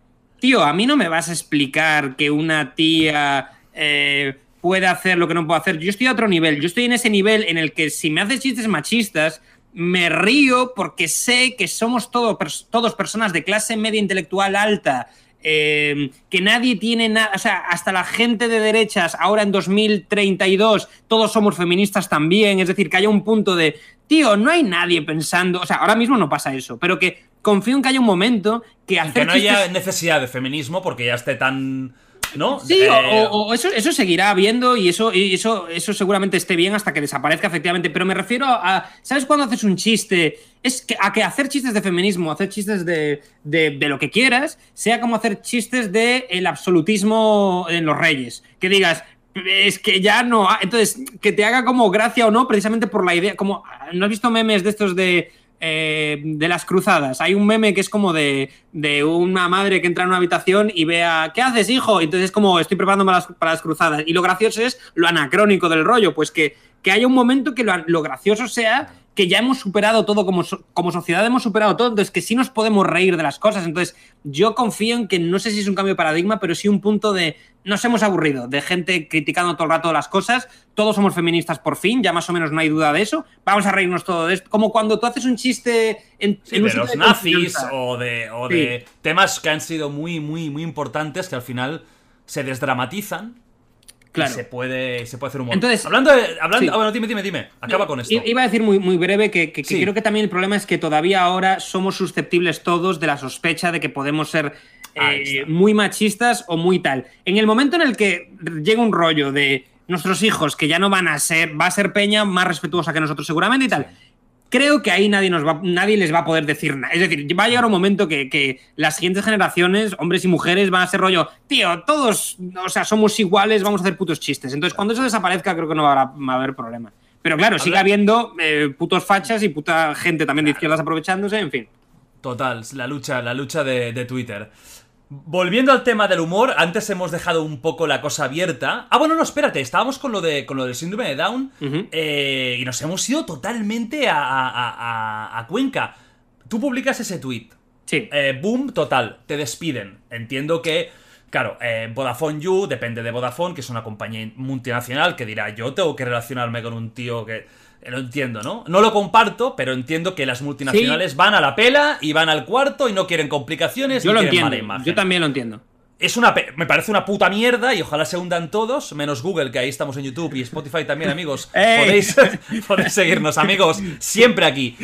tío, a mí no me vas a explicar que una tía eh, puede hacer lo que no puedo hacer. Yo estoy a otro nivel, yo estoy en ese nivel en el que si me haces chistes machistas, me río porque sé que somos todos personas de clase media intelectual alta, eh, que nadie tiene nada, o sea, hasta la gente de derechas, ahora en 2032, todos somos feministas también, es decir, que haya un punto de, tío, no hay nadie pensando, o sea, ahora mismo no pasa eso, pero que confío en que haya un momento que hacer Que no haya necesidad de feminismo porque ya esté tan... ¿No? Sí, Eh, o, eso, eso seguirá habiendo y eso, y eso, eso seguramente esté bien hasta que desaparezca efectivamente. Pero me refiero a. ¿Sabes cuando haces un chiste? Es que, a que hacer chistes de feminismo, hacer chistes de, de- de lo que quieras, sea como hacer chistes de el absolutismo en los reyes. Que digas. Es que ya no. ha-". Entonces, que te haga como gracia o no, precisamente por la idea. Como. ¿No has visto memes de estos de. Eh, de las cruzadas. Hay un meme que es como de, de una madre que entra en una habitación y vea, ¿qué haces, hijo? Entonces es como, estoy preparándome para las, para las cruzadas. Y lo gracioso es lo anacrónico del rollo, pues que, que haya un momento que lo, lo gracioso sea que ya hemos superado todo como, so- como sociedad, hemos superado todo, entonces que sí nos podemos reír de las cosas. Entonces yo confío en que no sé si es un cambio de paradigma, pero sí un punto de nos hemos aburrido de gente criticando todo el rato las cosas, todos somos feministas por fin, ya más o menos no hay duda de eso, vamos a reírnos todo de esto, como cuando tú haces un chiste en, Sí, en un de los de nazis o de, o Sí. de temas que han sido muy, muy, muy importantes que al final se desdramatizan Claro. y se puede, se puede hacer humor. Entonces- hablando de, hablando, Sí. ah, bueno, dime, dime, dime, acaba con esto. Iba a decir muy, muy breve que, que- que Sí. creo que también el problema es que todavía ahora somos susceptibles todos de la sospecha de que podemos ser eh, muy machistas o muy tal. En el momento en el que llega un rollo de nuestros hijos que ya no van a ser, va a ser Peña más respetuosa que nosotros seguramente y tal. Creo que ahí nadie, nos va, nadie les va a poder decir nada. Es decir, va a llegar un momento que, que las siguientes generaciones, hombres y mujeres, van a ser rollo, tío, todos, o sea, somos iguales, vamos a hacer putos chistes. Entonces, cuando eso desaparezca, creo que no va a, va a haber problema. Pero claro, sigue habiendo eh, putos fachas y puta gente también de izquierdas aprovechándose, en fin. Total, la lucha, la lucha de, de Twitter. Volviendo al tema del humor, antes hemos dejado un poco la cosa abierta. Ah, bueno, no, espérate, estábamos con lo, de, con lo del síndrome de Down eh, y nos hemos ido totalmente a, a- a- a- a Cuenca. Tú publicas ese tweet. Sí. Eh, boom, total, te despiden. Entiendo que, claro, eh, Vodafone You depende de Vodafone, que es una compañía multinacional que dirá, yo tengo que relacionarme con un tío que... eh, Lo entiendo, ¿no? No lo comparto, pero entiendo que las multinacionales van a la pela y van al cuarto y no quieren complicaciones Yo ni lo quieren entiendo. mala imagen. Yo también lo entiendo. Es una me parece una puta mierda y ojalá se hundan todos, menos Google, que ahí estamos en YouTube y Spotify también, amigos. Podéis, podéis seguirnos, amigos, siempre aquí.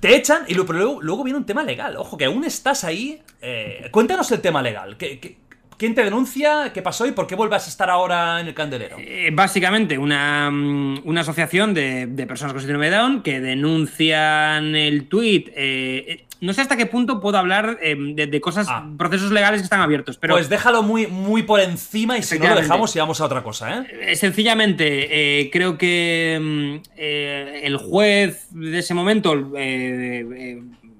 Te echan y luego, luego viene un tema legal. Ojo, que aún estás ahí. eh, cuéntanos el tema legal. ¿Qué, qué- quién te denuncia? ¿Qué pasó y por qué vuelves a estar ahora en el candelero? Eh, básicamente, una, mm, una asociación de, de personas con síndrome de Down que denuncian el tweet. eh, eh, no sé hasta qué punto puedo hablar eh, de, de cosas, Ah. procesos legales que están abiertos, pero pues déjalo muy, muy por encima y si no lo dejamos y vamos a otra cosa, ¿eh? Sencillamente, eh, creo que mm, eh, el juez de ese momento,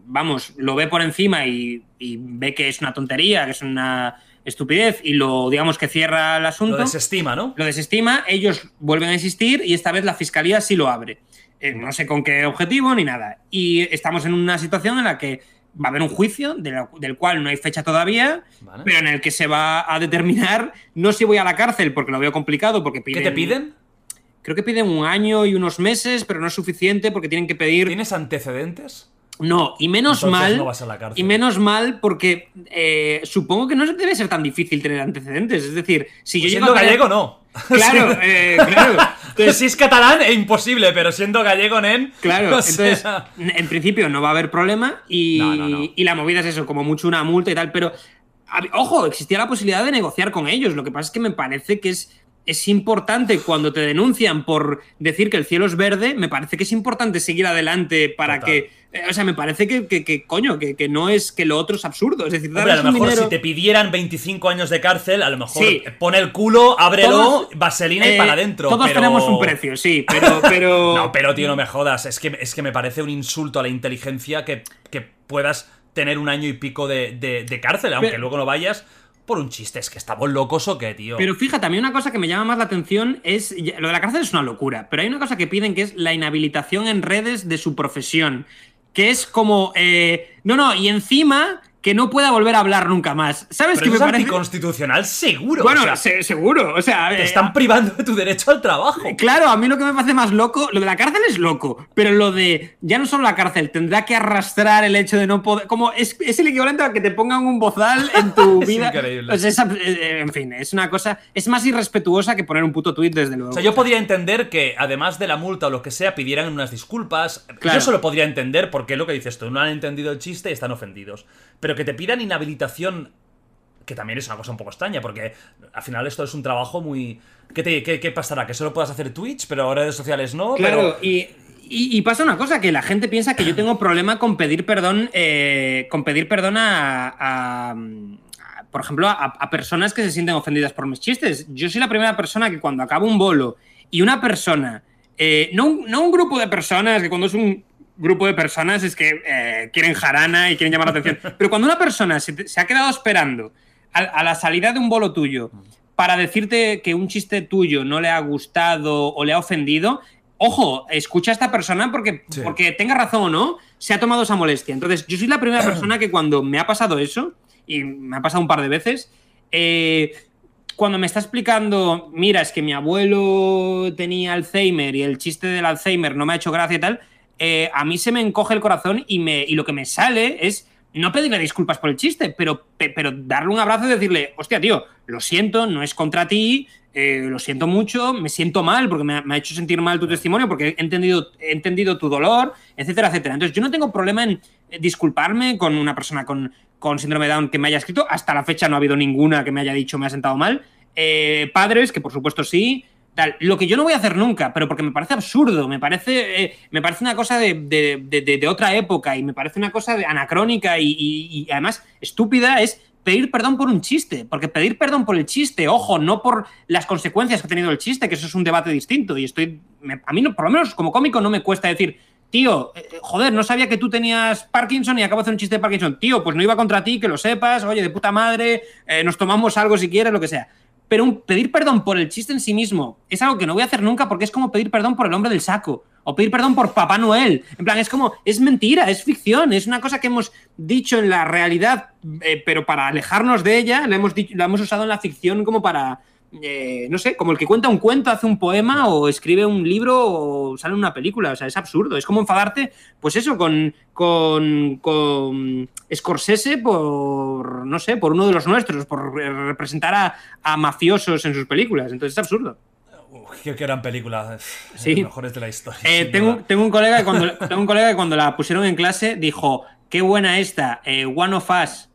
vamos, lo ve por encima y, y ve que es una tontería, que es una estupidez y lo, digamos, que cierra el asunto. Lo desestima, ¿no? Lo desestima, ellos vuelven a insistir y esta vez la fiscalía sí lo abre. Eh, no sé con qué objetivo ni nada. Y estamos en una situación en la que va a haber un juicio del cual no hay fecha todavía, pero en el que se va a determinar no si voy a la cárcel, porque lo veo complicado, porque piden... ¿Qué te piden? Creo que piden un año y unos meses, pero no es suficiente porque tienen que pedir... ¿Tienes antecedentes? No, y menos mal. y menos mal porque eh, supongo que no debe ser tan difícil tener antecedentes. Es decir, si yo pues siendo gallego, no. Claro, eh, claro. si es catalán, es imposible, pero siendo gallego, nen. Claro, entonces, en principio no va a haber problema y, y la movida es eso, como mucho una multa y tal, pero. Ojo, existía la posibilidad de negociar con ellos. Lo que pasa es que me parece que es es importante cuando te denuncian por decir que el cielo es verde, me parece que es importante seguir adelante para que. O sea, me parece que, coño, que, no es que lo otro es absurdo. Es decir, a lo mejor si te pidieran 25 años de cárcel, a lo mejor pone el culo, ábrelo, vaselina y eh, para adentro. Todos tenemos un precio, sí, pero. pero... no, pero tío, no me jodas. Es que, es que me parece un insulto a la inteligencia que, puedas tener un año y pico de, cárcel, aunque luego no vayas por un chiste. Es que estamos locos o qué, tío. Pero fíjate, a mí una cosa que me llama más la atención es. Lo de la cárcel es una locura, pero hay una cosa que piden que es la inhabilitación en redes de su profesión. Que es como. Eh, no, no, y encima que no pueda volver a hablar nunca más. ¿Sabes qué me es anticonstitucional? Seguro. Bueno, seguro. O sea, te están privando de tu derecho al trabajo. Claro, a mí lo que me parece más loco, lo de la cárcel es loco, pero lo de ya no solo la cárcel, tendrá que arrastrar el hecho de no poder. Como es, el equivalente a que te pongan un bozal en tu vida. Increíble. Eh, en fin, es una cosa. Es más irrespetuosa que poner un puto tuit, desde luego. O sea, yo podría entender que además de la multa o lo que sea, pidieran unas disculpas. Yo eso lo podría entender porque lo que dices tú, no han entendido el chiste y están ofendidos. Pero que te pidan inhabilitación, que también es una cosa un poco extraña, porque al final esto es un trabajo muy... ¿Qué, qué, pasará? ¿Que solo puedas hacer Twitch, pero redes sociales no? Claro, y, pasa una cosa, que la gente piensa que yo tengo problema con pedir perdón, eh, con pedir perdón a, por ejemplo, a, personas que se sienten ofendidas por mis chistes. Yo soy la primera persona que cuando acabo un bolo y una persona, eh, no, no, un grupo de personas, que cuando es un grupo de personas es que eh, quieren jarana y quieren llamar la atención. Pero cuando una persona se, ha quedado esperando a, la salida de un bolo tuyo para decirte que un chiste tuyo no le ha gustado o le ha ofendido, ojo, escucha a esta persona porque, porque tenga razón o no, se ha tomado esa molestia. Entonces, yo soy la primera persona que cuando me ha pasado eso, y me ha pasado un par de veces, eh, cuando me está explicando, mira, es que mi abuelo tenía Alzheimer y el chiste del Alzheimer no me ha hecho gracia y tal, eh, a mí se me encoge el corazón y, me, y lo que me sale es no pedirle disculpas por el chiste, pero, pero darle un abrazo y decirle, hostia, tío, lo siento, no es contra ti, eh, lo siento mucho, me siento mal porque me ha, hecho sentir mal tu testimonio, porque he entendido, he entendido tu dolor, etcétera, etcétera. Entonces, yo no tengo problema en disculparme con una persona con, con síndrome de Down que me haya escrito. Hasta la fecha no ha habido ninguna que me haya dicho me ha sentado mal. Eh, padres, que por supuesto sí. Lo que yo no voy a hacer nunca, pero porque me parece absurdo, me parece, eh, me parece una cosa de, otra época y me parece una cosa anacrónica y, además estúpida, es pedir perdón por un chiste. Porque pedir perdón por el chiste, ojo, no por las consecuencias que ha tenido el chiste, que eso es un debate distinto. Y estoy. a mí, no, por lo menos como cómico, no me cuesta decir, tío, eh, eh, joder, no sabía que tú tenías Parkinson y acabo de hacer un chiste de Parkinson. Tío, pues no iba contra ti, que lo sepas, oye, de puta madre, nos tomamos algo si quieres, lo que sea pero un, pedir perdón por el chiste en sí mismo es algo que no voy a hacer nunca porque es como pedir perdón por el hombre del saco o pedir perdón por Papá Noel. En plan, es como, es mentira, es ficción, es una cosa que hemos dicho en la realidad, eh, pero para alejarnos de ella, la hemos, la hemos usado en la ficción como para, eh, no sé, como el que cuenta un cuento, hace un poema o escribe un libro o sale una película. O sea, es absurdo. Es como enfadarte, pues eso, con, con, con Scorsese por, no sé, por uno de los nuestros, por representar a, mafiosos en sus películas. Entonces es absurdo. qué gran película. Sí. Mejores de la historia. Eh, tengo, tengo, un colega que cuando, tengo un colega que cuando la pusieron en clase dijo, qué buena esta, eh, One of Us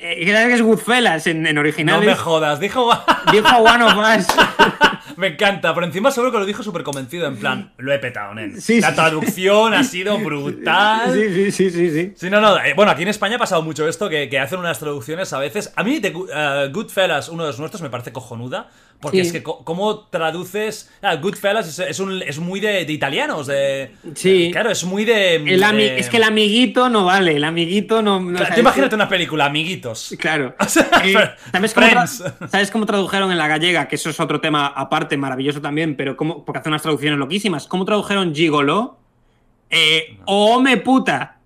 eh, que es Goodfellas en, en original. No me jodas, dijo. dijo One of Us. me encanta, por encima seguro que lo dijo súper convencido, en plan, lo he petado, nen. la traducción ha sido brutal. Sí, sí, sí, sí. Sí, no, no. Eh, bueno, aquí en España ha pasado mucho esto, que, que hacen unas traducciones a veces. A mí, de uh, Goodfellas, uno de los nuestros, me parece cojonuda. Porque es que, ¿cómo traduces? Ah, Goodfellas es, es, un, es muy de, de, italianos. De, sí. Claro, es muy de. es que el amiguito no vale. El amiguito no. imagínate una película, amiguitos. Claro. Eh, ¿sabes, cómo ¿sabes, cómo tradujeron en la gallega? Que eso es otro tema aparte, maravilloso también, pero cómo, porque hace unas traducciones loquísimas. ¿Cómo tradujeron Gigolo? Eh, me puta.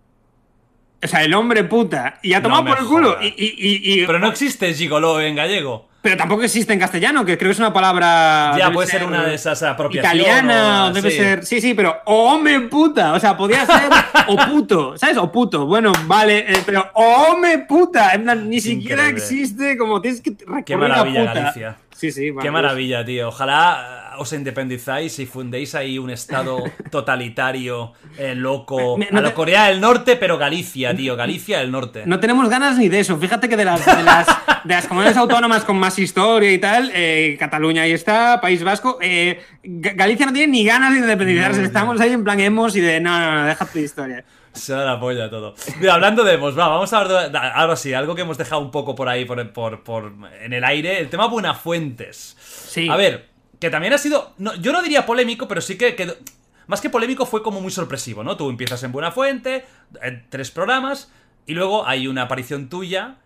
O sea, el hombre puta. Y a No tomar me por el culo. jodas. Y, y- y- y- Pero no existe gigoló en gallego. Pero tampoco existe en castellano, que creo que es una palabra. Ya, puede ser una de esas apropiaciones. Italiana, o debe sí. ser. Sí, sí, pero. O hombre puta. O sea, podría ser. o puto. ¿Sabes? O puto. Bueno, vale. eh, pero. O hombre puta. Ni siquiera Increíble. existe. Como tienes que Qué maravilla, puta. Galicia. Sí, sí. Qué vamos. maravilla, tío. Ojalá os independizáis y fundéis ahí un estado totalitario, eh, loco. No a la Corea del Norte, pero Galicia, tío. Galicia del Norte. No tenemos ganas ni de eso. Fíjate que de las, de las, de las comunidades autónomas con más historia y tal, eh, Cataluña ahí está, País Vasco, eh, Ga- Galicia no tiene ni ganas de independizarse. Estamos ahí en plan hemos y de no, no, no, déjate de historia. Se da la polla todo. Mira, hablando de Emos, va, vamos a hablar de, ahora sí, algo que hemos dejado un poco por ahí, por, por- por- en el aire, el tema Buenafuentes. Sí. A ver, que también ha sido, no, yo no diría polémico, pero sí que, que- más que polémico fue como muy sorpresivo, ¿no? Tú empiezas en Buenafuente, en tres programas, y luego hay una aparición tuya,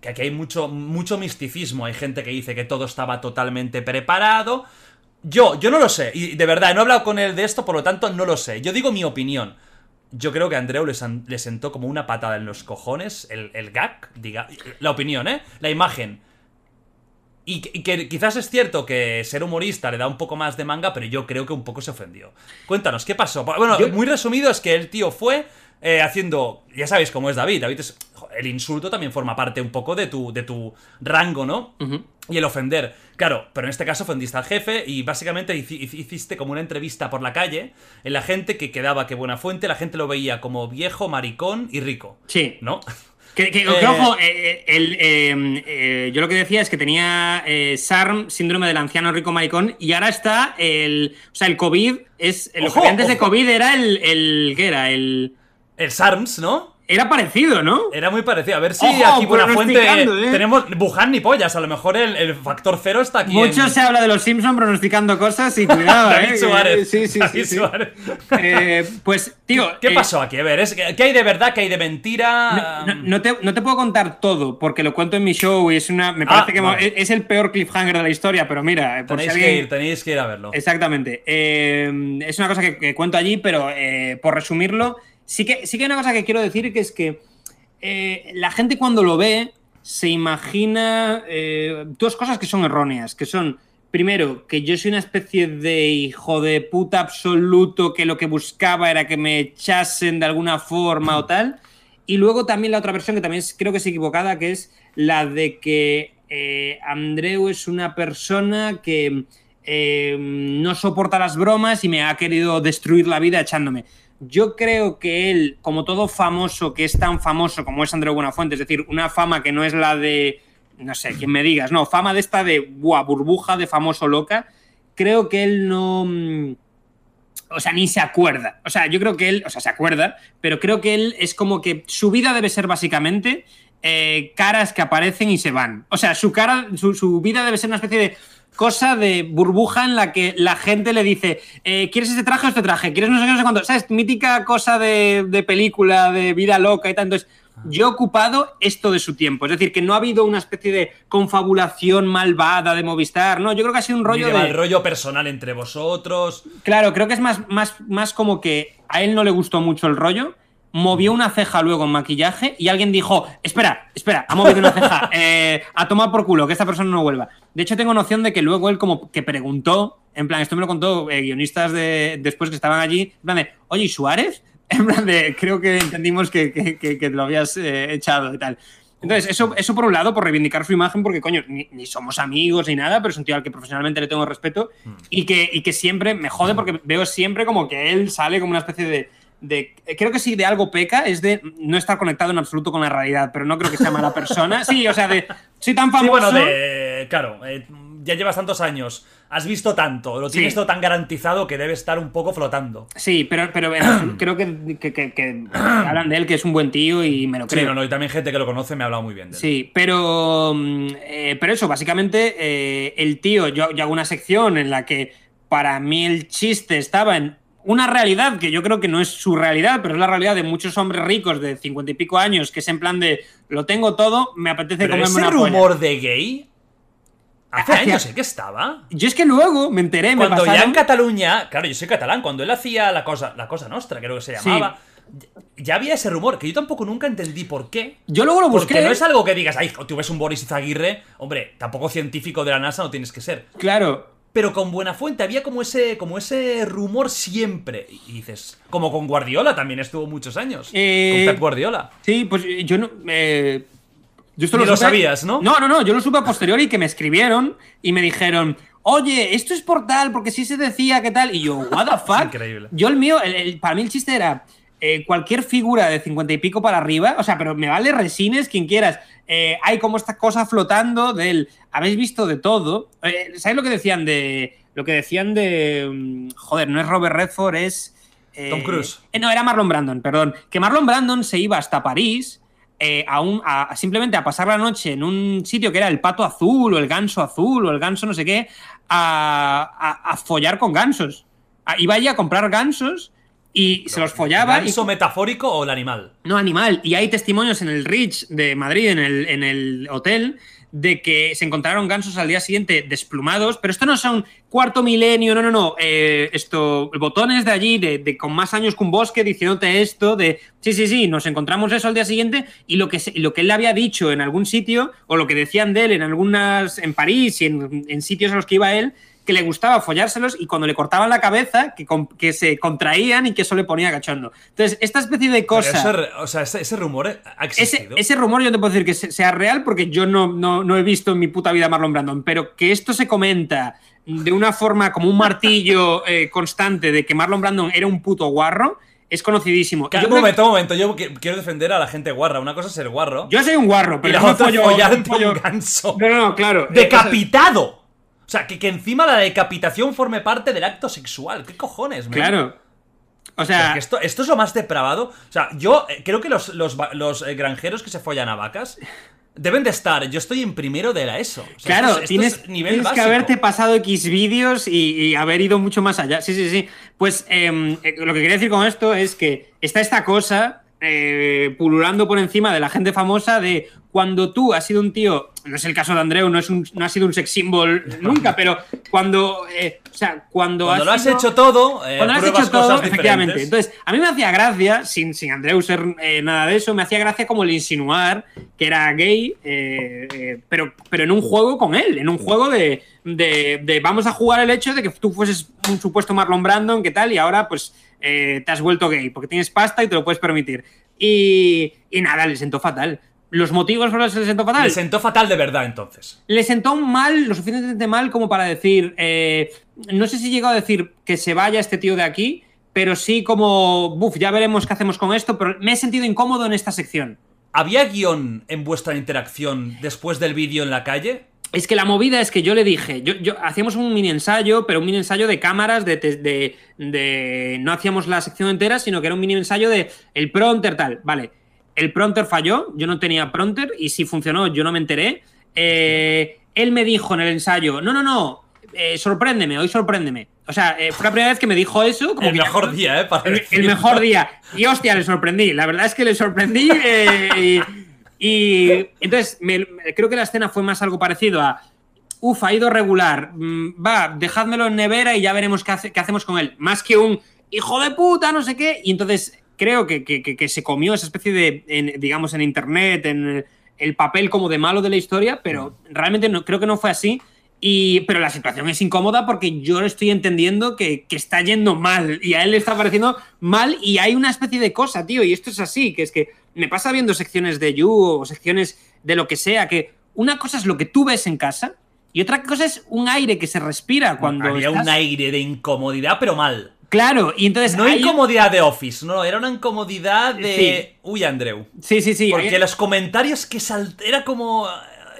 que aquí hay mucho, mucho misticismo, hay gente que dice que todo estaba totalmente preparado. Yo, yo no lo sé, y de verdad, no he hablado con él de esto, por lo tanto no lo sé. Yo digo mi opinión. Yo creo que a Andreu le sentó como una patada en los cojones el, el gag, diga, la opinión, ¿eh? La imagen. Y, que- y que quizás es cierto que ser humorista le da un poco más de manga, pero yo creo que un poco se ofendió. Cuéntanos, ¿qué pasó? Bueno, Yo- muy resumido es que el tío fue eh, haciendo. Ya sabéis cómo es David. David es. El insulto también forma parte un poco de tu, de tu rango, ¿no? Y el ofender. Claro, pero en este caso ofendiste al jefe y básicamente hici- hici- hiciste como una entrevista por la calle en la gente que quedaba que buena fuente, la gente lo veía como viejo, maricón y rico. Sí. ¿No? Que, que- que, Eh, ojo, eh, el, eh, yo lo que decía es que tenía SARM, síndrome del anciano rico maricón, y ahora está el. O sea, el COVID es. Lo que antes de. COVID era el. el ¿Qué era? El. El SARMS, ¿no? Era parecido, ¿no? Era muy parecido. A ver si Ojo, aquí Buenafuente ¿eh? tenemos Wuhan ni pollas. A lo mejor el, el factor cero está aquí. Mucho en... se habla de los Simpsons pronosticando cosas y cuidado, David ¿eh? Suárez. Sí, sí, sí. David sí. Suárez. Eh, pues, tío. ¿Qué eh, pasó aquí? A ver, ¿es- ¿qué hay de verdad? ¿Qué hay de mentira? No, no- no te, no te puedo contar todo porque lo cuento en mi show y es una. Me Ah, parece que vale. es, el peor cliffhanger de la historia, pero mira, por tenéis si que alguien- ir, tenéis que ir a verlo. Exactamente. Eh, es una cosa que, que cuento allí, pero eh, por resumirlo, sí que, sí que hay una cosa que quiero decir que es que eh, la gente cuando lo ve se imagina eh, dos cosas que son erróneas, que son, primero, que yo soy una especie de hijo de puta absoluto que lo que buscaba era que me echasen de alguna forma o tal, y luego también la otra versión que también creo que es equivocada, que es la de que eh, Andreu es una persona que no soporta las bromas y me ha querido destruir la vida echándome. Yo creo que él, como todo famoso que es tan famoso como es Andreu Buenafuente, es decir, una fama que no es la de, no sé, quien me digas, no, fama de esta de buah, burbuja de famoso loca, creo que él no... mm, O sea, ni se acuerda. O sea, yo creo que él, o sea, se acuerda, pero creo que él es como que su vida debe ser básicamente eh, caras que aparecen y se van. O sea, su cara, su, su vida debe ser una especie de cosa de burbuja en la que la gente le dice, eh, ¿quieres este traje o este traje? ¿Quieres no sé qué, no sé cuánto? ¿Sabes? Mítica cosa de, de película, de vida loca y tal. Entonces, yo he ocupado esto de su tiempo. Es decir, que no ha habido una especie de confabulación malvada de Movistar. No, yo creo que ha sido un rollo de mal rollo personal entre vosotros. Claro, creo que es más, más, más como que a él no le gustó mucho el rollo. Movió una ceja luego en maquillaje y alguien dijo: Espera, espera, ha movido una ceja. eh, a tomar por culo, que esta persona no vuelva. De hecho, tengo noción de que luego él, como que preguntó, en plan, esto me lo contó eh, guionistas de, después que estaban allí, en plan de: Oye, ¿y Suárez? En plan de: Creo que entendimos que, que, que- que lo habías eh, echado y tal. Entonces, eso, eso por un lado, por reivindicar su imagen, porque coño, ni, ni somos amigos ni nada, pero es un tío al que profesionalmente le tengo respeto y, que, y que siempre me jode porque veo siempre como que él sale como una especie de, de- Creo que si de algo peca es de no estar conectado en absoluto con la realidad, pero no creo que sea mala persona. Sí, o sea, de. Soy tan Sí, famoso. bueno, de. Claro, eh, ya llevas tantos años, has visto tanto, lo tienes Sí. todo tan garantizado que debe estar un poco flotando. Sí, pero, pero absoluto creo que, que- que- que hablan de él, que es un buen tío y me lo Sí, creo. no, no, y también gente que lo conoce me ha hablado muy bien de él. Sí, pero, mm, eh, pero eso, básicamente, eh, el tío, yo, yo hago una sección en la que para mí el chiste estaba en una realidad que yo creo que no es su realidad, pero es la realidad de muchos hombres ricos de cincuenta y pico años, que es en plan de lo tengo todo, me apetece Pero comerme ese una polla. rumor de gay. Hace Hacia- años, ¿eh? que estaba. Yo es que luego me enteré, me Cuando ya en Cataluña, claro, yo soy catalán, cuando él hacía la cosa, la cosa nostra, creo que se Sí. llamaba, ya había ese rumor, que yo tampoco nunca entendí por qué. Yo luego lo busqué. Porque no es algo que digas, ay, tú ves un Boris Izaguirre, hombre, tampoco científico de la NASA no tienes que ser. Claro. Pero con buena fuente había como ese, como ese rumor siempre. Y dices, como con Guardiola también estuvo muchos años. Eh, con Pep Guardiola. Sí, pues yo no. eh, yo esto Ni lo supe- sabías, ¿no? No, no, no. Yo lo supe a posteriori que me escribieron y me dijeron. Oye, esto es por tal, porque sí se decía que tal. Y yo, what the fuck. increíble. Yo el mío, el- el- para mí el chiste era eh, cualquier figura de 50 y pico para arriba, o sea, pero me vale resines, quien quieras. Eh, hay como esta cosa flotando del. Habéis visto de todo. Eh, ¿Sabéis lo que decían de. Lo que decían de. mm, Joder, no es Robert Redford, es. Tom Cruise. no, era Marlon Brandon, perdón. Que Marlon Brandon se iba hasta París. a un- a- simplemente a pasar la noche en un sitio que era el pato azul o el ganso azul o el ganso no sé qué, a, a- a follar con gansos. Iba allí a comprar gansos y se los follaba. y- ¿Ganso metafórico o el animal? no, animal. Y hay testimonios en el Rich de Madrid, en el, en el hotel, de que se encontraron gansos al día siguiente desplumados, pero esto no son cuarto milenio, no, no, no. eh, esto, botones de allí, de, de con más años que un bosque, diciéndote esto, de sí, sí, sí, nos encontramos eso al día siguiente, y lo que, lo que él le había dicho en algún sitio, o lo que decían de él en algunas, en París y en, en sitios a los que iba él, que le gustaba follárselos y cuando le cortaban la cabeza, que, que se contraían y que eso le ponía cachondo. Entonces, esta especie de cosa. o sea, ese, ese rumor ha Ese, existido. ese rumor yo te puedo decir que se- sea real porque yo no, no, no he visto en mi puta vida a Marlon Brandon, pero que esto se comenta de una forma como un martillo eh, constante de que Marlon Brandon era un puto guarro es conocidísimo. Un momento, un momento. Yo qui- quiero defender a la gente guarra. Una cosa es ser guarro. yo soy un guarro, y pero la no otra follo- no un ganso. No, no, no, claro. ¡Decapitado! O sea, que, que encima la decapitación forme parte del acto sexual. ¿Qué cojones, man? claro. O sea, esto, esto es lo más depravado. O sea, yo eh, creo que los, los, los, eh, granjeros que se follan a vacas deben de estar. Yo estoy en primero de la ESO. O sea, Claro, esto es- esto tienes, es nivel tienes que haberte pasado X vídeos y, y haber ido mucho más allá. Sí, sí, sí. Pues em, eh, lo que quería decir con esto es que está esta cosa eh, pululando por encima de la gente famosa de cuando tú has sido un tío, no es el caso de Andreu, no, es un, no ha sido un sex symbol nunca, pero cuando, eh, o sea, cuando, Cuando lo has sido- hecho todo, eh, cuando lo has hecho todo, efectivamente. diferentes. Entonces, a mí me hacía gracia, sin, sin Andreu ser eh, nada de eso, me hacía gracia como el insinuar que era gay, eh, eh, pero, pero en un juego con él, en un juego de, de- de vamos a jugar el hecho de que tú fueses un supuesto Marlon Brandon, ¿qué tal? Y ahora, pues, eh, te has vuelto gay, porque tienes pasta y te lo puedes permitir. Y, y nada, le sentó fatal. Los motivos por los que le sentó fatal. Le sentó fatal de verdad, entonces. Le sentó mal, lo suficientemente mal como para decir, eh, no sé si llegó a decir que se vaya este tío de aquí, pero sí como, buf, ya veremos qué hacemos con esto, pero me he sentido incómodo en esta sección. ¿Había guion en vuestra interacción después del vídeo en la calle? Es que la movida es que yo le dije, yo, yo- hacíamos un mini ensayo, pero un mini ensayo de cámaras, de, de, no hacíamos la sección entera, sino que era un mini ensayo de el pronter tal, vale. El pronter falló, yo no tenía pronter y si funcionó yo no me enteré. Eh, él me dijo en el ensayo, no, no, no, eh, sorpréndeme, hoy sorpréndeme. O sea, eh, fue la primera vez que me dijo eso. Como El que- mejor día, ¿eh? Para el, el mejor día. Y hostia, le sorprendí. La verdad es que le sorprendí. eh, y, y entonces me- creo que la escena fue más algo parecido a. Uf, ha ido regular. mm, Va, dejádmelo en nevera y ya veremos qué, hace- qué hacemos con él. Más que un hijo de puta, no sé qué. Y entonces creo que, que- que- que se comió esa especie de, en- digamos, en internet, en el papel como de malo de la historia, pero realmente no, creo que no fue así. Y, pero la situación es incómoda porque yo estoy entendiendo que, que está yendo mal y a él le está pareciendo mal y hay una especie de cosa, tío, y esto es así, que es que me pasa viendo secciones de You o secciones de lo que sea, que una cosa es lo que tú ves en casa y otra cosa es un aire que se respira cuando Había estás- un aire de incomodidad, pero mal. Claro, y entonces No hay- incomodidad de Office, no, era una incomodidad de. Sí. Uy, Andreu. Sí, sí, sí. Porque hay- los comentarios que salt... Era como.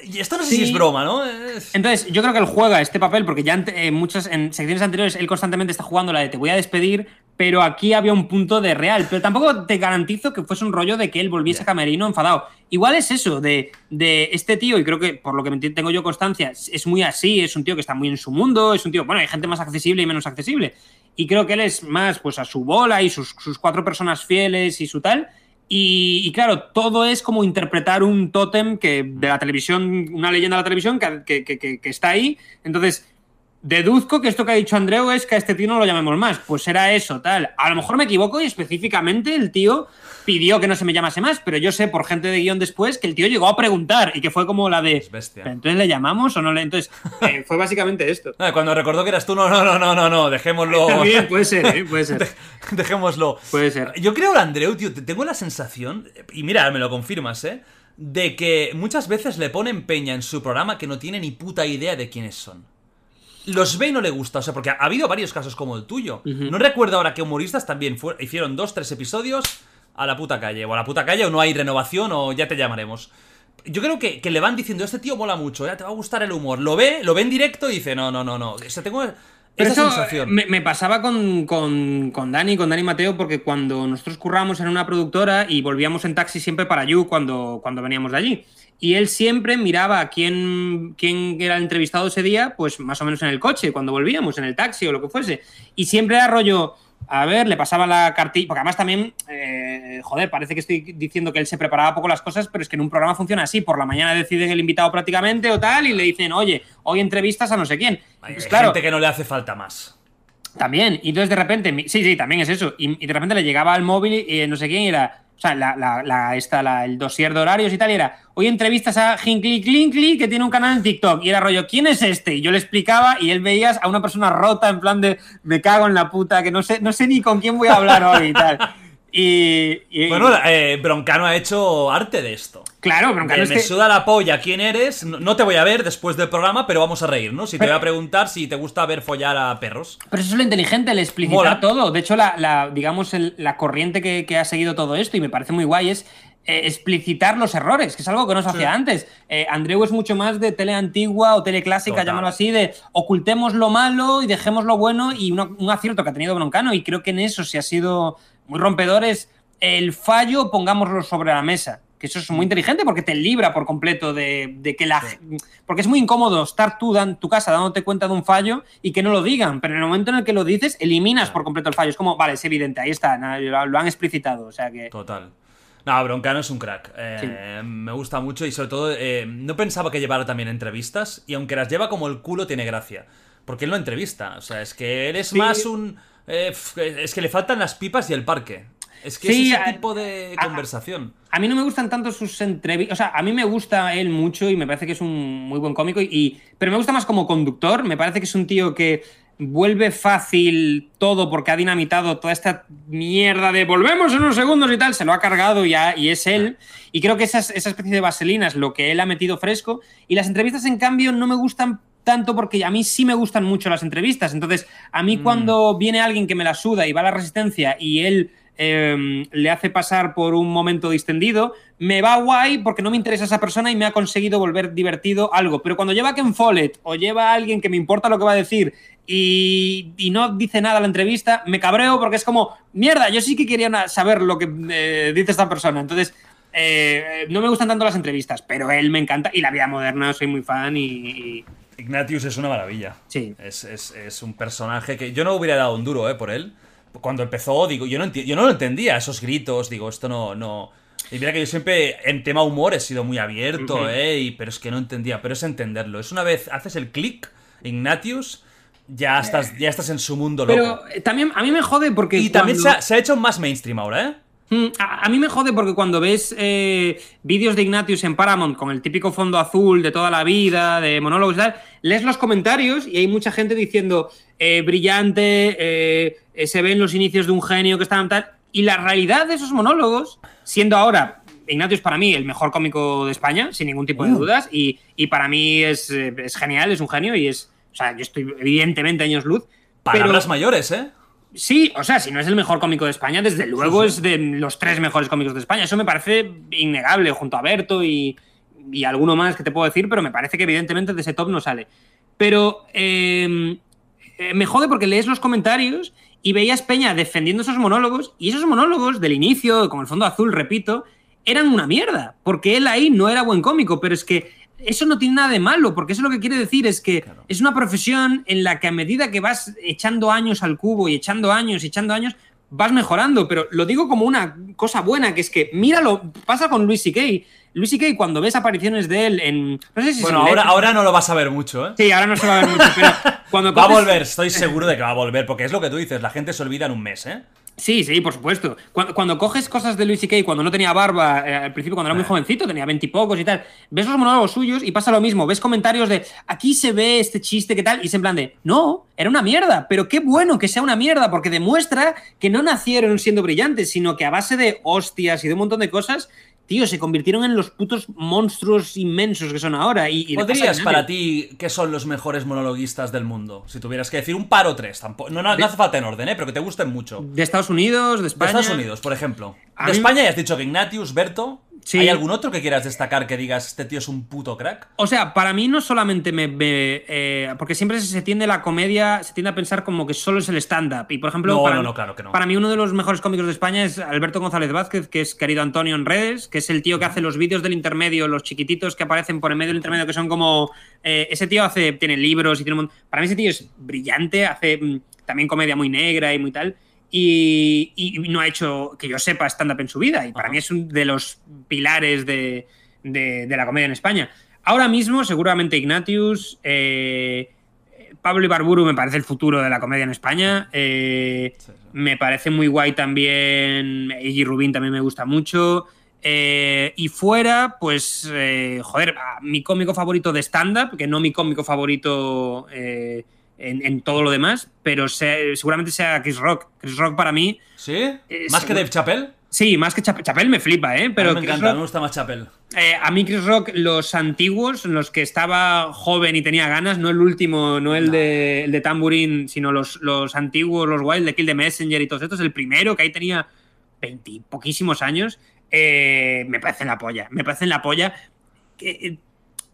Y esto no sé Sí. si es broma, ¿no? Es- Entonces, yo creo que él juega este papel porque ya en muchas en secciones anteriores él constantemente está jugando la de te voy a despedir, pero aquí había un punto de real. Pero tampoco te garantizo que fuese un rollo de que él volviese a Camerino enfadado. Igual es eso, de, de este tío, y creo que por lo que tengo yo constancia, es es muy así, es un tío que está muy en su mundo, es un tío, bueno, hay gente más accesible y menos accesible. Y creo que él es más pues a su bola y sus, sus cuatro personas fieles y su tal. Y, y claro, todo es como interpretar un tótem que de la televisión, una leyenda de la televisión que, que- está ahí. Entonces, deduzco que esto que ha dicho Andreu es que a este tío no lo llamemos más. Pues era eso, tal. A lo mejor me equivoco y específicamente el tío pidió que no se me llamase más, pero yo sé por gente de guion después que el tío llegó a preguntar y que fue como la de. Entonces le llamamos o no le. Entonces, eh, fue básicamente esto. cuando recordó que eras tú, no, no, no, no, no, no, dejémoslo. También puede ser, ¿eh? puede ser. dejémoslo. Puede ser. Yo creo, Andreu, tío, tengo la sensación, y mira, me lo confirmas, ¿eh? De que muchas veces le ponen peña en su programa que no tiene ni puta idea de quiénes son los ve y no le gusta. O sea, porque ha habido varios casos como el tuyo. No recuerdo ahora que humoristas también hicieron dos, tres episodios a la puta calle. O a la puta calle, o no hay renovación, o ya te llamaremos. Yo creo que, le van diciendo, este tío mola mucho, ya te va a gustar el humor. Lo ve, lo ve en directo y dice, no, no, no, no. O sea, tengo esa sensación. Me, pasaba con, con, con, Dani, con Dani Mateo, porque cuando nosotros curramos en una productora y volvíamos en taxi siempre para You cuando, cuando veníamos de allí y él siempre miraba a quién, quién era el entrevistado ese día, pues más o menos en el coche, cuando volvíamos, en el taxi o lo que fuese. Y siempre era rollo, a ver, le pasaba la cartilla, porque además también, eh, joder, parece que estoy diciendo que él se preparaba poco las cosas, pero es que en un programa funciona así, por la mañana deciden el invitado prácticamente o tal, y le dicen, oye, hoy entrevistas a no sé quién. Hay pues claro, gente que no le hace falta más. También, y entonces de repente, sí, sí, también es eso, y, de repente le llegaba al móvil y no sé quién era o sea, la, la, esta, el dossier de horarios y tal, era, hoy entrevistas a Hinckley Clinkley, que tiene un canal en TikTok, y era rollo, ¿quién es este? Y yo le explicaba, y él veías a una persona rota, en plan de, me cago en la puta, que no sé, no sé ni con quién voy a hablar hoy y tal. Y, bueno, eh, Broncano ha hecho arte de esto. Claro, Broncano Me suda la polla quién eres. No, te voy a ver después del programa, pero vamos a reír, ¿no? Si te voy a preguntar si te gusta ver follar a perros. Pero eso es lo inteligente, el explicitar todo. De hecho, la, digamos, la corriente que, ha seguido todo esto, y me parece muy guay, es eh, explicitar los errores, que es algo que no se hacía antes. Eh, Andreu es mucho más de tele antigua o tele clásica, llamarlo así, de ocultemos lo malo y dejemos lo bueno, y un acierto que ha tenido Broncano, y creo que en eso se ha sido muy rompedores, el fallo pongámoslo sobre la mesa. Que eso es muy inteligente porque te libra por completo de, que la. Porque es muy incómodo estar tú en tu casa dándote cuenta de un fallo y que no lo digan. Pero en el momento en el que lo dices, eliminas por completo el fallo. Es como, vale, es evidente, ahí está, lo, han explicitado. O sea que. Total. No, Broncano es un crack. Eh, me gusta mucho y sobre todo eh, no pensaba que llevara también entrevistas y aunque las lleva como el culo tiene gracia. Porque él no entrevista. O sea, es que él es más un eh, es que le faltan las pipas y el parque. Es que es ese tipo de conversación. A, mí no me gustan tanto sus entrevistas. O sea, a mí me gusta él mucho y me parece que es un muy buen cómico. Y, pero me gusta más como conductor. Me parece que es un tío que vuelve fácil todo porque ha dinamitado toda esta mierda de volvemos en unos segundos y tal. Se lo ha cargado ya y es él. Y creo que esa, esa especie de vaselina es lo que él ha metido fresco. Y las entrevistas, en cambio, no me gustan tanto porque a mí sí me gustan mucho las entrevistas. Entonces, a mí mm. cuando viene alguien que me la suda y va a la resistencia y él em, le hace pasar por un momento distendido, me va guay porque no me interesa esa persona y me ha conseguido volver divertido algo. Pero cuando lleva a Ken Follett o lleva a alguien que me importa lo que va a decir y, no dice nada a la entrevista, me cabreo porque es como, mierda, yo sí que quería saber lo que eh, dice esta persona. Entonces, eh, no me gustan tanto las entrevistas, pero él me encanta y la vida moderna, soy muy fan y Ignatius es una maravilla. Sí. Es, un personaje que yo no hubiera dado un duro, ¿eh? Por él. Cuando empezó, digo, yo no, yo no lo entendía, esos gritos, digo, esto no, no... Y mira que yo siempre en tema humor he sido muy abierto, ¿eh? pero es que no entendía, pero es entenderlo. Es una vez haces el click, Ignatius, ya estás, ya estás en su mundo loco. Pero eh, también a mí me jode porque... Y también se ha, se ha hecho más mainstream ahora, ¿eh? Mm, a, mí me jode porque cuando ves eh, vídeos de Ignatius en Paramount con el típico fondo azul de toda la vida, de monólogos y tal, lees los comentarios y hay mucha gente diciendo eh, brillante, eh, se ven los inicios de un genio que está tal. Y la realidad de esos monólogos, siendo ahora Ignatius para mí el mejor cómico de España, sin ningún tipo de uh. dudas, y, para mí es, genial, es un genio y es. O sea, yo estoy evidentemente años luz. Palabras mayores, ¿eh? Sí, o sea, si no es el mejor cómico de España, desde luego es de los tres mejores cómicos de España. Eso me parece innegable, junto a Berto y, alguno más que te puedo decir, pero me parece que evidentemente de ese top no sale. Pero em, eh, me jode porque lees los comentarios y veías Peña defendiendo esos monólogos y esos monólogos del inicio, con el fondo azul, repito, eran una mierda, porque él ahí no era buen cómico, pero es que eso no tiene nada de malo, porque eso lo que quiere decir es que es una profesión en la que a medida que vas echando años al cubo y echando años y echando años, vas mejorando, pero lo digo como una cosa buena, que es que míralo, pasa con Luis C.K. Luis C.K. cuando ves apariciones de él en... No sé si Bueno, ahora, Netflix- ahora no lo vas a ver mucho, ¿eh? Sí, ahora no se va a ver mucho, pero cuando Va a volver, estoy seguro de que va a volver, porque es lo que tú dices, la gente se olvida en un mes, ¿eh? Sí, sí, por supuesto. Cuando, cuando coges cosas de Luis C.K. cuando no tenía barba, eh, al principio cuando era muy jovencito, tenía veintipocos y, tal, ves los monólogos suyos y pasa lo mismo. Ves comentarios de aquí se ve este chiste, ¿qué tal? Y es en plan de no, era una mierda, pero qué bueno que sea una mierda, porque demuestra que no nacieron siendo brillantes, sino que a base de hostias y de un montón de cosas, tío, se convirtieron en los putos monstruos inmensos que son ahora. Y, y ¿Podrías para ti qué son los mejores monologuistas del mundo? Si tuvieras que decir un par o tres, tampoco, no, no, no hace falta en orden, ¿eh? Pero que te gusten mucho. De Estados Unidos, de De España. Estados Unidos, por ejemplo. A De mí- España ya has dicho que Ignatius, Berto. Sí. ¿Hay algún otro que quieras destacar que digas, este tío es un puto crack? O sea, para mí no solamente me. me, eh, porque siempre se tiende la comedia, se tiende a pensar como que solo es el stand-up. Y por ejemplo, No, para, no, no, claro que no. para mí uno de los mejores cómicos de España es Alberto González Vázquez, que es querido Antonio en redes, que es el tío que hace los vídeos del intermedio, los chiquititos que aparecen por el medio del intermedio, que son como. eh, ese tío hace, tiene libros y tiene un Para mí ese tío es brillante, hace mm, también comedia muy negra y muy tal. Y, y no ha hecho, que yo sepa, stand-up en su vida. Y para mí es un de los pilares de, de- de la comedia en España. Ahora mismo, seguramente Ignatius, eh, Pablo Ibarburu me parece el futuro de la comedia en España. eh, Sí, sí. Me parece muy guay también. Iggy Rubin también me gusta mucho. eh, y fuera, pues, eh, joder, mi cómico favorito de stand-up, que no mi cómico favorito en, en todo lo demás, pero se- seguramente sea Chris Rock. Chris Rock para mí, ¿Sí? ¿Más que Dave Chappelle? sí, más que Chap- Chappelle me flipa, ¿eh? Pero a mí me encanta, Rock- me gusta más Chappelle. eh, a mí Chris Rock, los antiguos, los que estaba joven y tenía ganas, no el último, no el, de, el de Tambourine, sino los, los antiguos, los Wild, de Kill the Messenger y todos estos, el primero, que ahí tenía 20 poquísimos años, eh, me parecen la polla, me parecen la polla. Eh,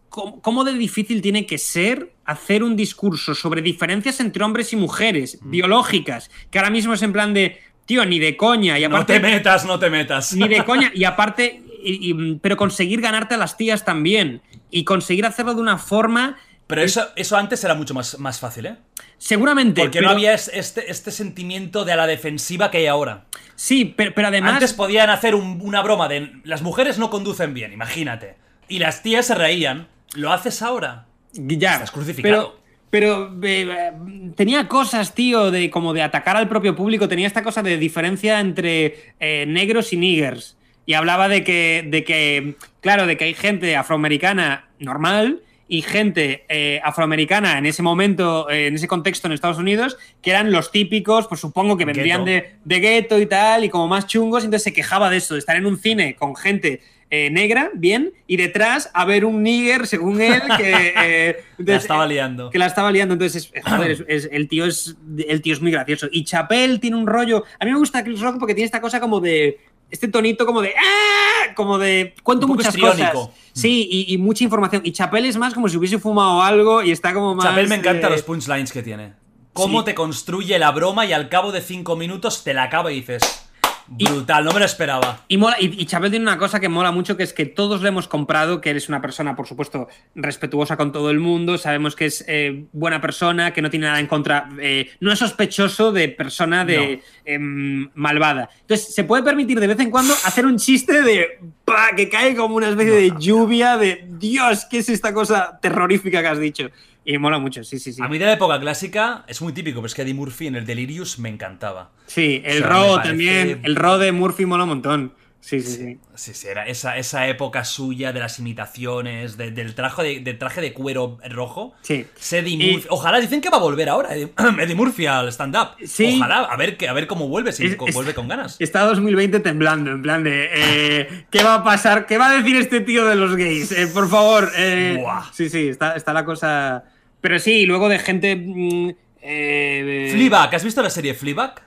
¿Cómo, cómo de difícil tiene que ser hacer un discurso sobre diferencias entre hombres y mujeres, biológicas, que ahora mismo es en plan de, tío, ni de coña, y No aparte... te metas, no te metas. Ni de coña. Y aparte, y- y- pero conseguir ganarte a las tías también. Y conseguir hacerlo de una forma. Pero eso, eso antes era mucho más, más fácil, ¿eh? Seguramente. Porque pero- no había es- este, este sentimiento de a la defensiva que hay ahora. Sí, pero, pero además. Antes podían hacer un- una broma de las mujeres no conducen bien, imagínate. Y las tías se reían. ¿Lo haces ahora? ya. Estás crucificado. Pero. Pero eh, eh, tenía cosas, tío, de como de atacar al propio público. Tenía esta cosa de diferencia entre eh, negros y niggers. Y hablaba de que, de que, claro, de que hay gente afroamericana normal y gente eh, afroamericana en ese momento, en ese contexto en Estados Unidos, que eran los típicos, pues supongo que vendrían de, de gueto y tal, y como más chungos, entonces se quejaba de eso, de estar en un cine con gente eh, negra, bien, y detrás a ver un nigger, según él, que... eh, La estaba liando. que la estaba liando, entonces, es- joder, es- es- el, tío es, el tío es muy gracioso. Y Chappelle tiene un rollo... A mí me gusta Chris Rock porque tiene esta cosa como de... Este tonito como de... ¡Ah! Como de... Cuento muchas histriónico. cosas. Sí, y, y mucha información. Y Chappelle es más como si hubiese fumado algo y está como más... Chappelle me encanta eh, los punchlines que tiene. Cómo sí. te construye la broma y al cabo de cinco minutos te la acaba y dices. Brutal, no me lo esperaba. Y, mola, y, y Chapel tiene una cosa que mola mucho, que es que todos le hemos comprado, que eres una persona, por supuesto, respetuosa con todo el mundo, sabemos que es eh, buena persona, que no tiene nada en contra, eh, no es sospechoso de persona de em, malvada. Entonces, se puede permitir de vez en cuando hacer un chiste de ¡pa! que cae como una especie de lluvia de Dios, ¿qué es esta cosa terrorífica que has dicho? Y mola mucho, sí, sí, sí. A mí de la época clásica es muy típico, pero es que Eddie Murphy en el Delirious me encantaba. Sí, el O sea, parece- también, el Ro de Murphy mola un montón. Sí, sí, sí. Sí, sí, era esa, esa época suya de las imitaciones, de- del, traje de, del traje de cuero rojo. Sí. Eddie Y- Murphy. Ojalá, dicen que va a volver ahora Eddie, Eddie Murphy al stand-up. Sí. Ojalá, a ver, a ver cómo vuelve, si Es- vuelve con ganas. Está 2020 temblando, en plan de. eh, ¿Qué va a pasar? ¿Qué va a decir este tío de los gays? Eh, por favor. eh, sí, sí, está, está la cosa. Pero sí, luego de gente. mm, eh, Fleabag, ¿has visto la serie Fleabag?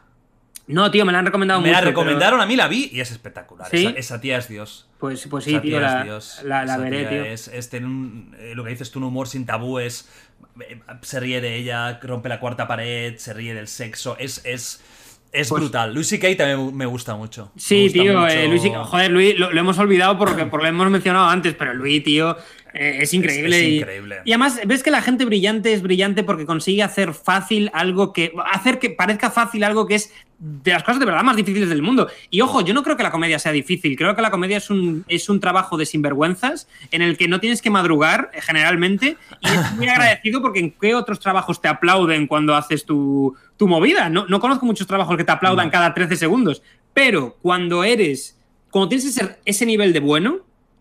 No, tío, me la han recomendado Me mucho. la pero- recomendaron, a mí la vi y es espectacular. ¿Sí? Esa, esa tía es Dios. Pues, pues sí, Esa tío, tía es la, Dios. la- la veré, tío. Es, es tener un- eh, lo que dices tú, un humor sin tabúes. eh, Se ríe de ella, rompe la cuarta pared, se ríe del sexo. Es, es, es Pues- brutal. Lucy Kay también me gusta mucho. Me Sí, gusta tío, mucho. eh, Luis, joder, Luis, lo, lo hemos olvidado porque, porque lo hemos mencionado antes, pero Luis, tío, Eh, es increíble. Es- es y- increíble. Y, además, ves que la gente brillante es brillante porque consigue hacer fácil algo que. hacer que parezca fácil algo que es de las cosas de verdad más difíciles del mundo. Y ojo, yo no creo que la comedia sea difícil. Creo que la comedia es un, es un trabajo de sinvergüenzas en el que no tienes que madrugar, eh, generalmente. Y es muy agradecido porque en qué otros trabajos te aplauden cuando haces tu, tu movida. No, no conozco muchos trabajos que te aplaudan No. cada 13 segundos. Pero cuando eres. Cuando tienes ese, ese nivel de bueno,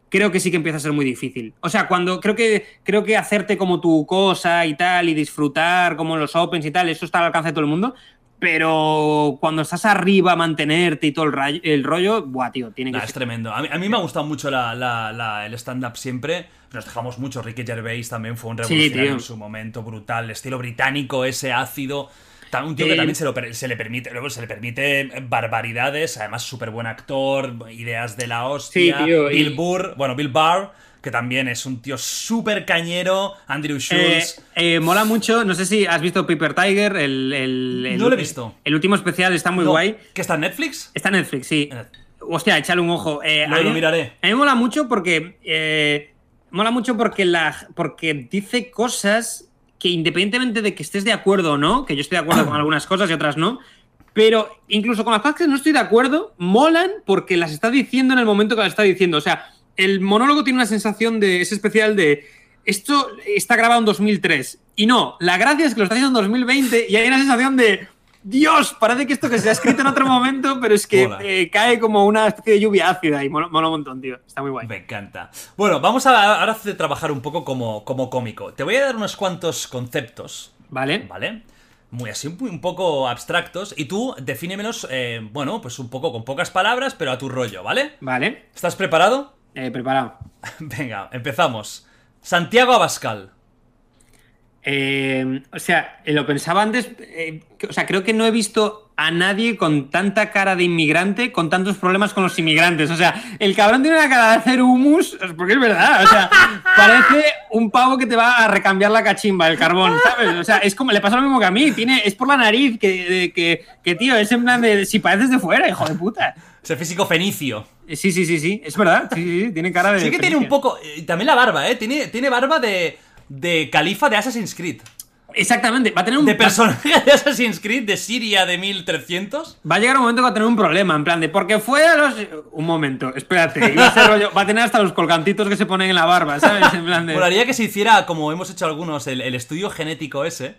creo que sí que empieza a ser muy difícil. O sea, cuando creo que creo que hacerte como tu cosa y tal y disfrutar como en los opens y tal, eso está al alcance de todo el mundo. Pero cuando estás arriba, mantenerte y todo el, ray- el rollo, buah, tío, tiene que Nah, es ser. tremendo. A mí, a mí me ha gustado mucho la- la- la- el stand-up siempre. Nos dejamos mucho. Ricky Gervais también fue un Sí, revolucionario tío. en su momento, brutal. El estilo británico, ese ácido. Un tío que Eh, también se, lo per- se le permite luego se le permite barbaridades. Además, súper buen actor, ideas de la hostia. Sí, tío, y- Bill Burr, bueno, Bill Barr, que también es un tío súper cañero. Andrew Eh, Schultz. eh, mola mucho, no sé si has visto Paper Tiger, el, el- el- No lo he visto. El último especial está muy No, guay. ¿Que está en Netflix? Está en Netflix, sí. Hostia, échale un ojo. Eh, Lo- a mí- miraré. A mí mola mucho porque. mola mucho porque, la, porque dice cosas que independientemente de que estés de acuerdo o no, que yo estoy de acuerdo con algunas cosas y otras no, pero incluso con las cosas que no estoy de acuerdo, molan porque las está diciendo en el momento que las está diciendo. O sea, el monólogo tiene una sensación de. Es especial de. Esto está grabado en 2003. Y no, la gracia es que lo está haciendo en 2020 y hay una sensación de. Dios, parece que esto que se ha escrito en otro momento, pero es que eh, cae como una especie de lluvia ácida y mola, mola un montón, tío. Está muy guay. Me encanta. Bueno, vamos a ahora a trabajar un poco como, como cómico. Te voy a dar unos cuantos conceptos ¿Vale? ¿Vale? Muy así, un, un poco abstractos. Y tú defínemelos, eh, bueno, pues un poco con pocas palabras, pero a tu rollo, ¿vale? Vale. ¿Estás preparado? Eh, preparado. Venga, empezamos. Santiago Abascal. Eh, o sea, eh, lo pensaba antes. eh, o sea, creo que no he visto a nadie con tanta cara de inmigrante, con tantos problemas con los inmigrantes. O sea, el cabrón tiene una cara de hacer humus, porque es verdad. O sea, parece un pavo que te va a recambiar la cachimba, el carbón, ¿sabes? O sea, es como, le pasa lo mismo que a mí. Tiene, es por la nariz que, que, que, tío, es en plan de. Si pareces de fuera, hijo de puta. Ese físico fenicio. Eh, Sí, sí, sí, sí, es verdad. Sí, sí, sí, tiene cara de. Sí que tiene un poco. eh, también la barba, ¿eh? Tiene, tiene barba de. De califa de Assassin's Creed. Exactamente, va a tener un. De personaje de Assassin's Creed de Siria de 1300. Va a llegar un momento que va a tener un problema, en plan de porque fue a los. Un momento, espérate. Va a, ser rollo- va a tener hasta los colgantitos que se ponen en la barba, ¿sabes? En plan de. Molaría que se hiciera, como hemos hecho algunos, el, el estudio genético ese.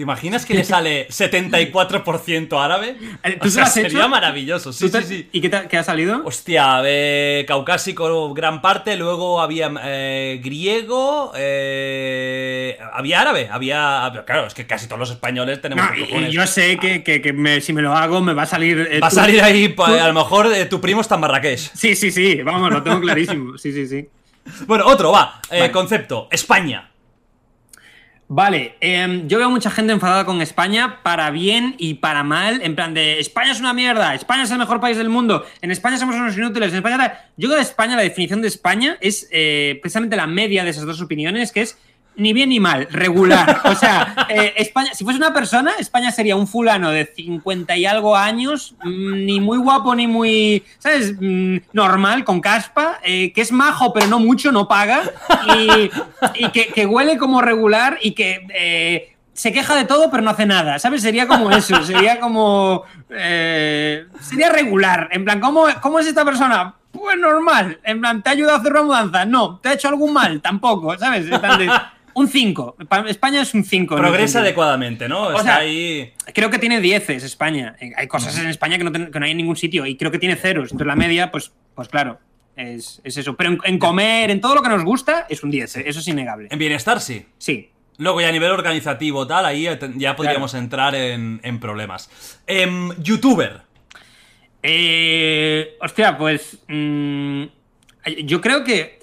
¿Te imaginas que le sale 74% árabe? Eh, ¿tú O sea, has sería hecho? maravilloso. Sí, ¿Tú te- sí, sí. ¿Y qué, te- qué ha salido? Hostia, eh, caucásico gran parte, luego había eh, griego, eh, había árabe, había... Claro, es que casi todos los españoles tenemos No, y- yo sé que, que- que me- si me lo hago me va a salir. Va a salir ahí, tú- a lo mejor tu primo está en Marrakech. Sí, sí, sí, vamos, lo tengo clarísimo. Sí, sí, sí. Bueno, otro, va. Eh, Vale. Concepto, España. Vale, em, yo veo mucha gente enfadada con España para bien y para mal, en plan de España es una mierda, España es el mejor país del mundo, en España somos unos inútiles, en España... tal". Yo creo que España, la definición de España es eh, precisamente la media de esas dos opiniones, que es ni bien ni mal, regular. O sea, eh, España, si fuese una persona, España sería un fulano de 50 y algo años, mm, ni muy guapo ni muy, ¿sabes? Mm, normal, con caspa, eh, que es majo, pero no mucho, no paga, y, y que, que huele como regular y que eh, se queja de todo, pero no hace nada, ¿sabes? Sería como eso, sería como. sería regular. En plan, ¿cómo, ¿cómo es esta persona? Pues normal. En plan, ¿te ha ayudado a hacer una mudanza? No. ¿Te ha hecho algún mal? Tampoco, ¿sabes? Un 5. España es un 5. Progresa adecuadamente, ¿no? Está sea, ahí... Creo que tiene 10 España. Eh, Hay cosas en España que no, ten- que no hay en ningún sitio y creo que tiene ceros. Entonces la media, pues, pues claro, es, es eso. Pero en, en comer, en todo lo que nos gusta, es un 10. eh, Eso es innegable. En bienestar, sí. Sí. Luego ya a nivel organizativo tal, ahí ya podríamos entrar en, en problemas. Em, Youtuber. Eh, hostia, pues. mm, yo creo que.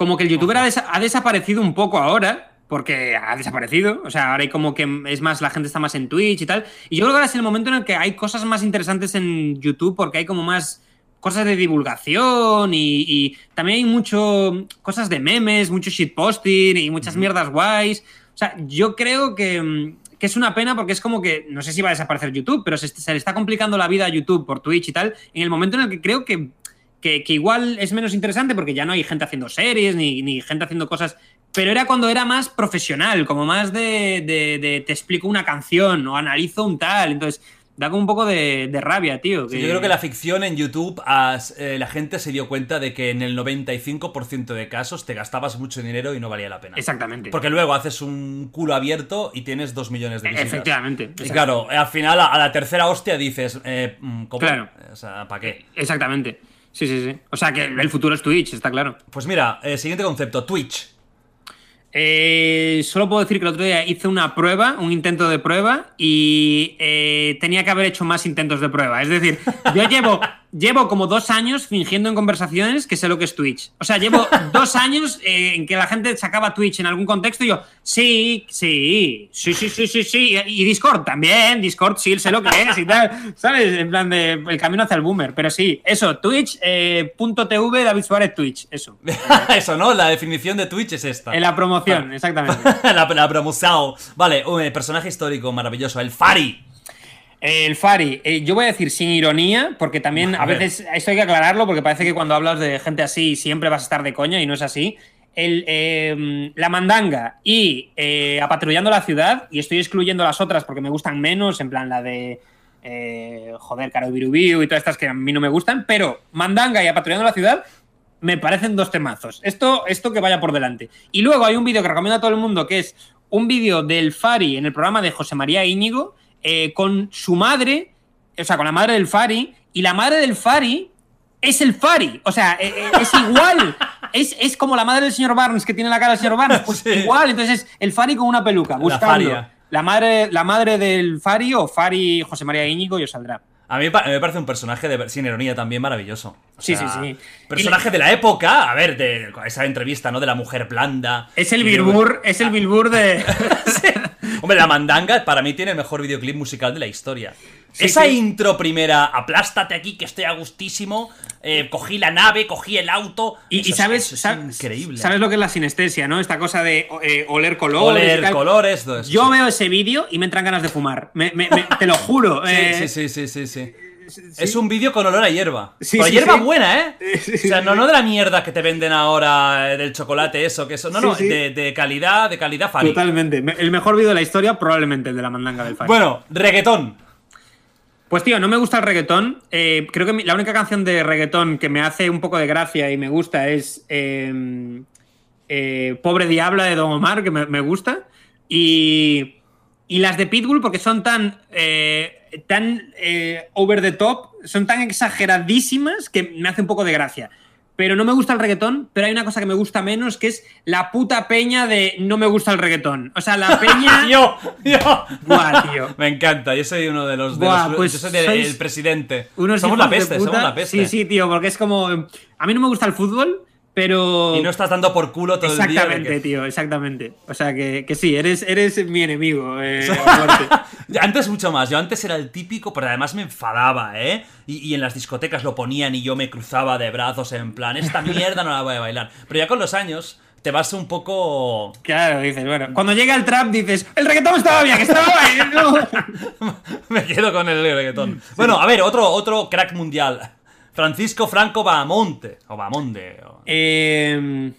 Como que el youtuber ha, desa- ha desaparecido un poco ahora. Porque ha desaparecido. O sea, ahora hay como que es más, la gente está más en Twitch y tal. Y yo creo que ahora es el momento en el que hay cosas más interesantes en YouTube. Porque hay como más cosas de divulgación y, y también hay mucho cosas de memes, mucho shitposting y muchas mierdas guays. O sea, yo creo que, que es una pena porque es como que, no sé si va a desaparecer YouTube, pero se, se le está complicando la vida a YouTube por Twitch y tal, en el momento en el que creo que, que, que igual es menos interesante porque ya no hay gente haciendo series ni, ni gente haciendo cosas. Pero era cuando era más profesional, como más de, de- de te explico una canción o analizo un tal. Entonces, da como un poco de, de rabia, tío. Sí, yo creo que la ficción en YouTube, as- eh, la gente se dio cuenta de que en el 95% de casos te gastabas mucho dinero y no valía la pena. Exactamente. Porque luego haces un culo abierto y tienes dos millones de visitas. Efectivamente. Y claro, al final, a, a la tercera hostia dices, eh, mm, ¿cómo? Claro. O sea, ¿para qué? Exactamente. Sí, sí, sí. O sea que el futuro es Twitch, está claro. Pues mira, eh, siguiente concepto, Twitch. Eh, solo puedo decir que el otro día hice una prueba, un intento de prueba, y eh, tenía que haber hecho más intentos de prueba. Es decir, yo llevo, llevo como dos años fingiendo en conversaciones que sé lo que es Twitch. O sea, llevo dos años eh, en que la gente sacaba Twitch en algún contexto y yo, sí, sí, sí, sí, sí, sí, sí. Y Discord también, Discord sí, sé lo que es y tal. ¿Sabes? En plan de el camino hacia el boomer. Pero sí, eso, Twitch, eh, punto TV, David Suárez Twitch, eso. Eso, ¿no? La definición de Twitch es esta. En la promoción, exactamente. la, la promoción. Vale, un eh, personaje histórico maravilloso, el Fari. El Fari, eh, yo voy a decir sin ironía, porque también A veces esto hay que aclararlo, porque parece que cuando hablas de gente así siempre vas a estar de coña y no es así. El, eh, la mandanga y eh, apatrullando la ciudad, y estoy excluyendo las otras porque me gustan menos, en plan la de. eh, joder, Caro Birubiu y todas estas que a mí no me gustan, pero mandanga y apatrullando la ciudad me parecen dos temazos. Esto, esto que vaya por delante. Y luego hay un vídeo que recomiendo a todo el mundo que es un vídeo del Fari en el programa de José María Íñigo eh, con su madre, o sea, con la madre del Fari, y la madre del Fari es el Fari. O sea, eh, eh, es igual. Es, es como la madre del señor Barnes que tiene la cara del señor Barnes. Pues Sí. igual. Entonces es el Fari con una peluca. Buscando la madre, la madre del Fari o Fari José María Íñigo y os saldrá. A mí me pa- me parece un personaje de, sin ironía también maravilloso. O Sí, sea, sí, sí. Personaje de la época, a ver, de esa entrevista, ¿no? De la mujer blanda. Es el Bilbur, es el Bilbur de. Hombre, la mandanga para mí tiene el mejor videoclip musical de la historia. Sí, Esa sí. intro primera, aplástate aquí que estoy a gustísimo, eh, cogí la nave, cogí el auto. Y, sabes, es increíble. sabes lo que es la sinestesia, ¿no? Esta cosa de eh, oler colores. Oler, colores, todo eso. Yo veo ese vídeo y me entran ganas de fumar. Me- me- me- te lo juro. Sí, eh, sí, sí, sí, sí, sí. Es un vídeo con olor a hierba. Sí, Pero sí, hierba buena, ¿eh? O sea, no, no de la mierda que te venden ahora eh, del chocolate, eso, que eso. No, no. De, de calidad, de calidad Fari. Totalmente. Me- El mejor vídeo de la historia, probablemente el de la mandanga del Fari. Bueno, reggaetón. Pues tío, no me gusta el reggaetón. Eh, creo que mi- la única canción de reggaetón que me hace un poco de gracia y me gusta es eh, eh, Pobre Diabla de Don Omar, que me, me gusta. Y, y las de Pitbull, porque son tan, eh, tan eh, over the top, son tan exageradísimas que me hace un poco de gracia. Pero no me gusta el reggaetón, pero hay una cosa que me gusta menos, que es la puta peña de no me gusta el reggaetón. O sea, la peña... Yo, yo. Buah, tío. Me encanta, yo soy uno de los. de Buah, los- pues yo soy el presidente. Somos la peste, somos la peste. Sí, sí, tío, porque es como. A mí no me gusta el fútbol, pero. Y no estás dando por culo todo el día. Exactamente, que- tío, exactamente. O sea que, que sí, eres, eres mi enemigo. eh, Antes mucho más, yo antes era el típico, pero además me enfadaba, ¿eh? Y, y en las discotecas lo ponían y yo me cruzaba de brazos en plan, esta mierda no la voy a bailar. Pero ya con los años te vas un poco... claro, dices, bueno. Cuando llega el trap dices, el reggaetón estaba bien, estaba bien. no". me quedo con el reggaetón. Bueno, a ver, otro, otro crack mundial. Francisco Franco Bahamonte. O Bahamonde. Eh,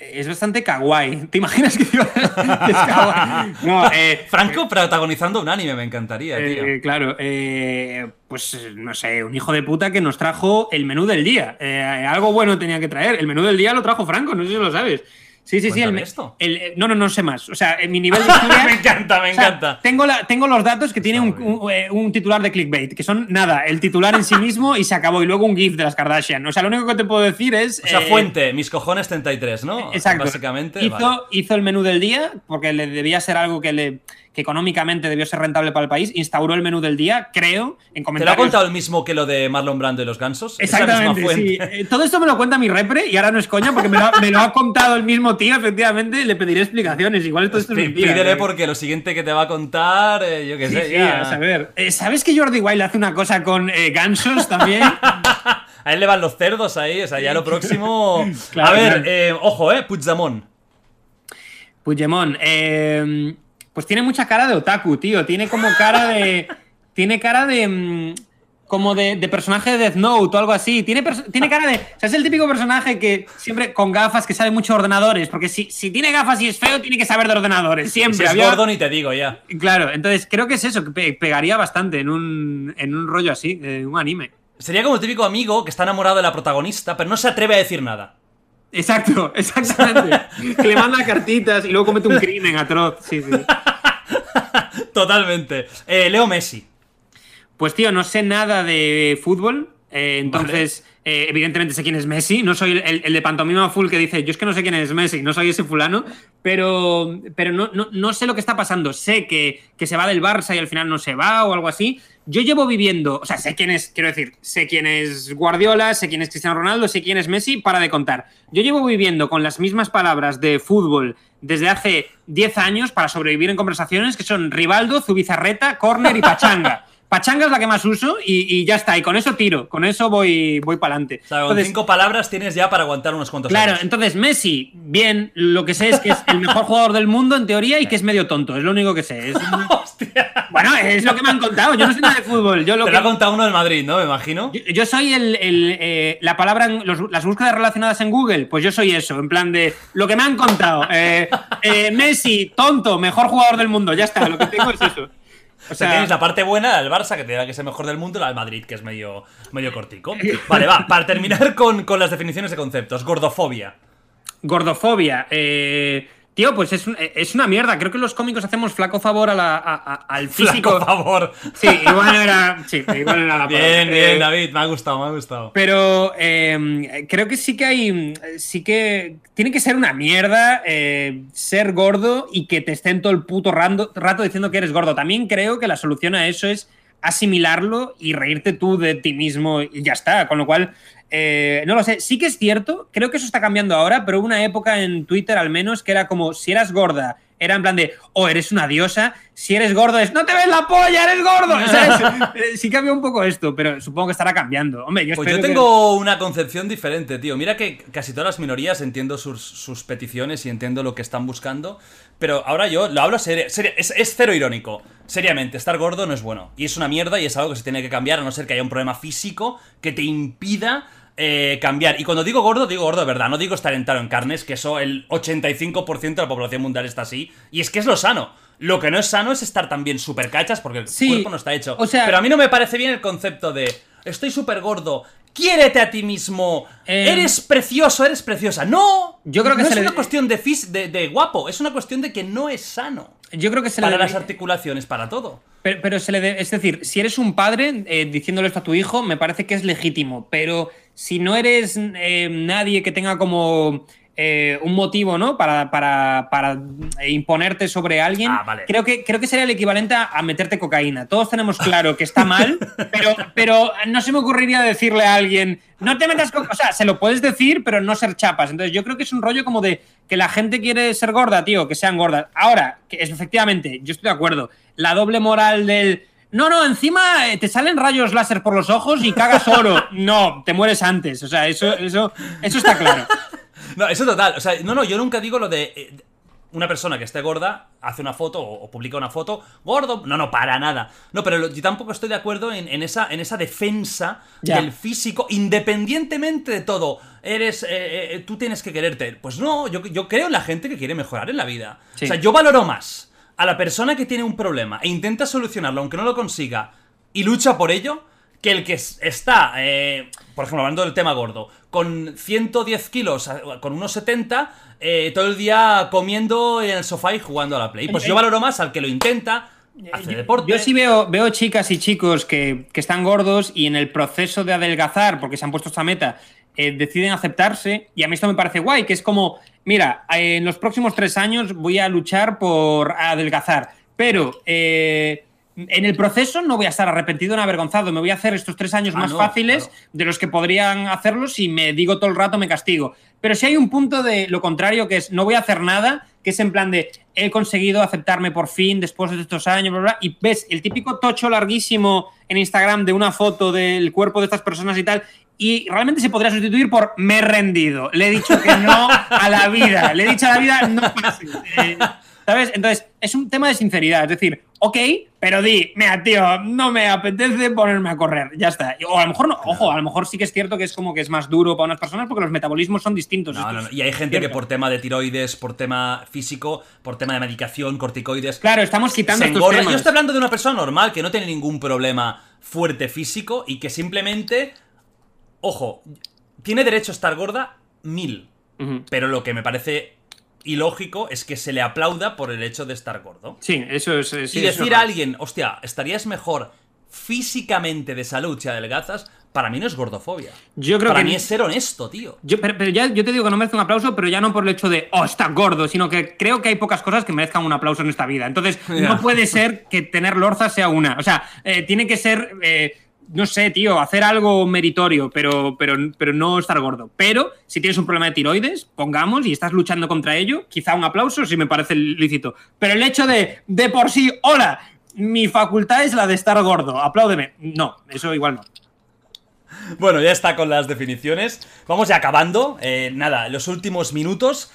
es bastante kawaii. ¿Te imaginas que iba a- es kawaii? No, eh, Franco protagonizando un anime, me encantaría, tío. Eh, claro, eh, pues eh, no sé, un hijo de puta que nos trajo el menú del día. Eh, algo bueno tenía que traer. El menú del día lo trajo Franco, no sé si lo sabes. Sí, sí, sí. El, esto. el- eh, no, no, no sé más. O sea, en mi nivel de historia. me encanta, me o sea, encanta. tengo, la, tengo los datos que tiene un, eh, un titular de clickbait, que son nada, el titular en sí mismo y se acabó. Y luego un GIF de las Kardashian. O sea, lo único que te puedo decir es. O sea, eh, fuente, mis cojones 33, ¿no? Exacto. Básicamente. hizo, vale. hizo el menú del día porque le debía ser algo que, le, que económicamente debió ser rentable para el país. Instauró el menú del día, creo, en ¿Te lo ha comentarios. contado el mismo que lo de Marlon Brando y los gansos? Es Exactamente, sí. Eh, Todo esto me lo cuenta mi repre y ahora no es coña porque me lo, ha, me lo ha contado el mismo tío, efectivamente. Le pediré explicaciones. Igual esto es Pi- mentira. Pídele ¿eh? porque lo siguiente que te va a contar, eh, yo qué Sí, sé, sí, ya. a saber. Eh, ¿Sabes que Jordi Wild hace una cosa con eh, gansos también? A él le van los cerdos ahí, o sea, ya lo próximo. Claro, a ver, claro. eh, ojo, eh, Puigdemont. Puigdemont, eh, pues tiene mucha cara de otaku, tío. Tiene como cara de. tiene cara de. mm, como de, de personaje de Death Note o algo así. Tiene, tiene cara de. O sea, es el típico personaje que siempre con gafas que sabe mucho de ordenadores. Porque si, si tiene gafas y es feo, tiene que saber de ordenadores. Si Siempre. es Había- gordo ni te digo ya. Claro, entonces creo que es eso, que pe- pegaría bastante en un, en un rollo así, en un anime. Sería como el típico amigo que está enamorado de la protagonista, pero no se atreve a decir nada. Exacto, exactamente. que le manda cartitas y luego comete un crimen atroz. Sí, sí. Totalmente. Eh, Leo Messi. Pues tío, no sé nada de fútbol. eh, entonces, eh, evidentemente sé quién es Messi. No soy el, el- de pantomima full que dice, yo es que no sé quién es Messi, no soy ese fulano. Pero, pero no, no, no sé lo que está pasando. Sé que, que se va del Barça y al final no se va o algo así. Yo llevo viviendo, o sea, sé quién es, quiero decir, sé quién es Guardiola, sé quién es Cristiano Ronaldo, sé quién es Messi, para de contar. Yo llevo viviendo con las mismas palabras de fútbol desde hace 10 años para sobrevivir en conversaciones que son Rivaldo, Zubizarreta, Corner y Pachanga. Pachanga es la que más uso y, y ya está, y con eso tiro, con eso voy, voy para adelante. O sea, con cinco palabras tienes ya para aguantar unos cuantos Claro, años. entonces Messi, bien, lo que sé es que es el mejor jugador del mundo en teoría y que es medio tonto, es lo único que sé. Es un- Hostia. Bueno, es lo que me han contado, yo no sé nada de fútbol. Yo, lo Te que... lo ha contado uno del Madrid, ¿no? Me imagino. yo, yo soy el, el, eh, la palabra, en los- las búsquedas relacionadas en Google, pues yo soy eso, en plan de lo que me han contado. Eh, eh, Messi, tonto, mejor jugador del mundo, ya está, lo que tengo es eso. O sea, tienes la parte buena del Barça, que te da que es el mejor del mundo, y la del Madrid, que es medio, medio cortico. Vale, va, para terminar con, con las definiciones de conceptos. Gordofobia. Gordofobia. eh, tío, pues es, un- es una mierda. Creo que los cómicos hacemos flaco favor a la- a- a- al físico. Flaco favor. Sí, igual era, sí, igual era la palabra. Bien, Eh, bien, David, me ha gustado, me ha gustado. Pero eh, creo que sí que hay. Sí que. Tiene que ser una mierda eh, ser gordo y que te estén todo el puto rando- rato diciendo que eres gordo. También creo que la solución a eso es asimilarlo y reírte tú de ti mismo y ya está. Con lo cual, eh, no lo sé. Sí que es cierto, creo que eso está cambiando ahora, pero hubo una época en Twitter al menos que era como si eras gorda. Era en plan de, oh, eres una diosa. Si eres gordo, es, no te ves la polla, eres gordo. ¿Sabes? Eh, sí cambió un poco esto, pero supongo que estará cambiando. Hombre, yo Pues yo que- tengo una concepción diferente, tío. Mira que casi todas las minorías entiendo sus, sus peticiones y entiendo lo que están buscando. Pero ahora yo lo hablo serio. es, es cero irónico. Seriamente, estar gordo no es bueno. Y es una mierda y es algo que se tiene que cambiar, a no ser que haya un problema físico que te impida eh, cambiar. Y cuando digo gordo, digo gordo de verdad. No digo estar entero en carnes, que eso el 85% de la población mundial está así. Y es que es lo sano. Lo que no es sano es estar también súper cachas porque el Sí, cuerpo no está hecho. o sea- Pero a mí no me parece bien el concepto de estoy súper gordo, quiérete a ti mismo, Eh, eres precioso, eres preciosa. No, Yo creo que no es le- una cuestión de, fis- de, de guapo, es una cuestión de que no es sano. Yo creo que se le Para las articulaciones, para todo. Pero, pero se le debe- es decir, si eres un padre eh, diciéndole esto a tu hijo, me parece que es legítimo. Pero si no eres eh, nadie que tenga como eh, un motivo, ¿no? Para, para, para imponerte sobre alguien, Ah, vale. creo, que, creo que sería el equivalente a, a meterte cocaína. Todos tenemos claro que está mal, pero, pero no se me ocurriría decirle a alguien, no te metas cocaína. O sea, se lo puedes decir, pero no ser chapas. Entonces, yo creo que es un rollo como de que la gente quiere ser gorda, tío, que sean gordas. Ahora, que es, efectivamente, yo estoy de acuerdo. La doble moral del. No, no, encima eh, te salen rayos láser por los ojos y cagas oro. No, te mueres antes. O sea, eso, eso, eso está claro. No, eso total. O sea, no, no, yo nunca digo lo de. eh, una persona que esté gorda hace una foto o, o publica una foto, gordo. No, no, para nada. No, pero lo- yo tampoco estoy de acuerdo en, en esa, en esa defensa Ya. del físico, independientemente de todo. Eres. eh, eh, tú tienes que quererte. Pues no, yo, yo creo en la gente que quiere mejorar en la vida. Sí. O sea, yo valoro más a la persona que tiene un problema e intenta solucionarlo, aunque no lo consiga, y lucha por ello, que el que es- está, eh, por ejemplo, hablando del tema gordo, con 110 kilos, con unos 70, eh, todo el día comiendo en el sofá y jugando a la Play. Pues yo valoro más al que lo intenta, hace deporte. Yo sí veo, veo chicas y chicos que, que están gordos y en el proceso de adelgazar, porque se han puesto esta meta, eh, deciden aceptarse. Y a mí esto me parece guay, que es como, mira, eh, en los próximos tres años voy a luchar por adelgazar. Pero eh, en el proceso no voy a estar arrepentido ni avergonzado. Me voy a hacer estos tres años Ah, más no, fáciles claro. de los que podrían hacerlo si me digo todo el rato me castigo. Pero si hay un punto de lo contrario, que es no voy a hacer nada, que es en plan de he conseguido aceptarme por fin después de estos años, bla, bla, y ves el típico tocho larguísimo en Instagram de una foto del cuerpo de estas personas y tal. Y realmente se podría sustituir por me he rendido. Le he dicho que no a la vida. Le he dicho a la vida no pases. Eh, ¿Sabes? Entonces, es un tema de sinceridad. Es decir, ok, pero di, mira, tío, no me apetece ponerme a correr, ya está. O a lo mejor no, ojo, a lo mejor sí que es cierto que es como que es más duro para unas personas porque los metabolismos son distintos. No, Y hay gente que por tema de tiroides, por tema físico, por tema de medicación, corticoides, Claro, estamos quitando estos engorda. temas. Yo estoy hablando de una persona normal que no tiene ningún problema fuerte físico y que simplemente, ojo, tiene derecho a estar gorda mil. Pero lo que me parece ilógico es que se le aplauda por el hecho de estar gordo. Sí, eso es. sí, y decir a alguien, hostia, estarías mejor físicamente de salud si adelgazas, para mí no es gordofobia. Yo creo para que mí es ser honesto, tío. Yo, pero, pero ya, yo te digo que no merece un aplauso, pero ya no por el hecho de, oh, está gordo, sino que creo que hay pocas cosas que merezcan un aplauso en esta vida. Entonces, no puede ser que tener lorza sea una. O sea, eh, tiene que ser, eh, no sé, tío, hacer algo meritorio, pero, pero, pero no estar gordo. Pero si tienes un problema de tiroides, pongamos, y estás luchando contra ello, quizá un aplauso sí me parece lícito. Pero el hecho de, de por sí, hola, mi facultad es la de estar gordo, apláudeme. No, eso igual no. Bueno, ya está con las definiciones. Vamos ya acabando. Eh, nada, los últimos minutos.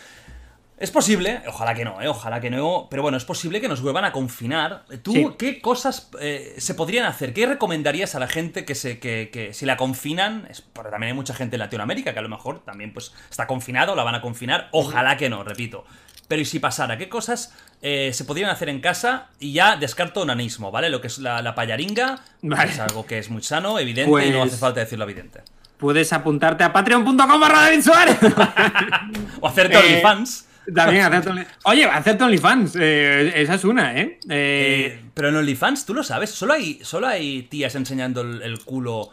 Es posible, ojalá que no, eh, ojalá que no, pero bueno, es posible que nos vuelvan a confinar. ¿Tú Sí. qué cosas eh, se podrían hacer? ¿Qué recomendarías a la gente que, se, que, que si la confinan? Es, porque también hay mucha gente en Latinoamérica que a lo mejor también pues está confinado, la van a confinar. Ojalá que no, repito. Pero ¿y si pasara? ¿Qué cosas eh, se podrían hacer en casa? Y ya descarto onanismo, ¿vale? Lo que es la, la payaringa, Vale. es algo que es muy sano, evidente, y no Pues- hace falta decirlo evidente. Puedes apuntarte a patreon.com barra David Suárez. O hacerte Eh, OnlyFans. También hacerte Only- Oye, hacerte OnlyFans. eh, esa es una, ¿eh? Eh, Eh, pero en OnlyFans, tú lo sabes, solo hay, solo hay tías enseñando el, el culo.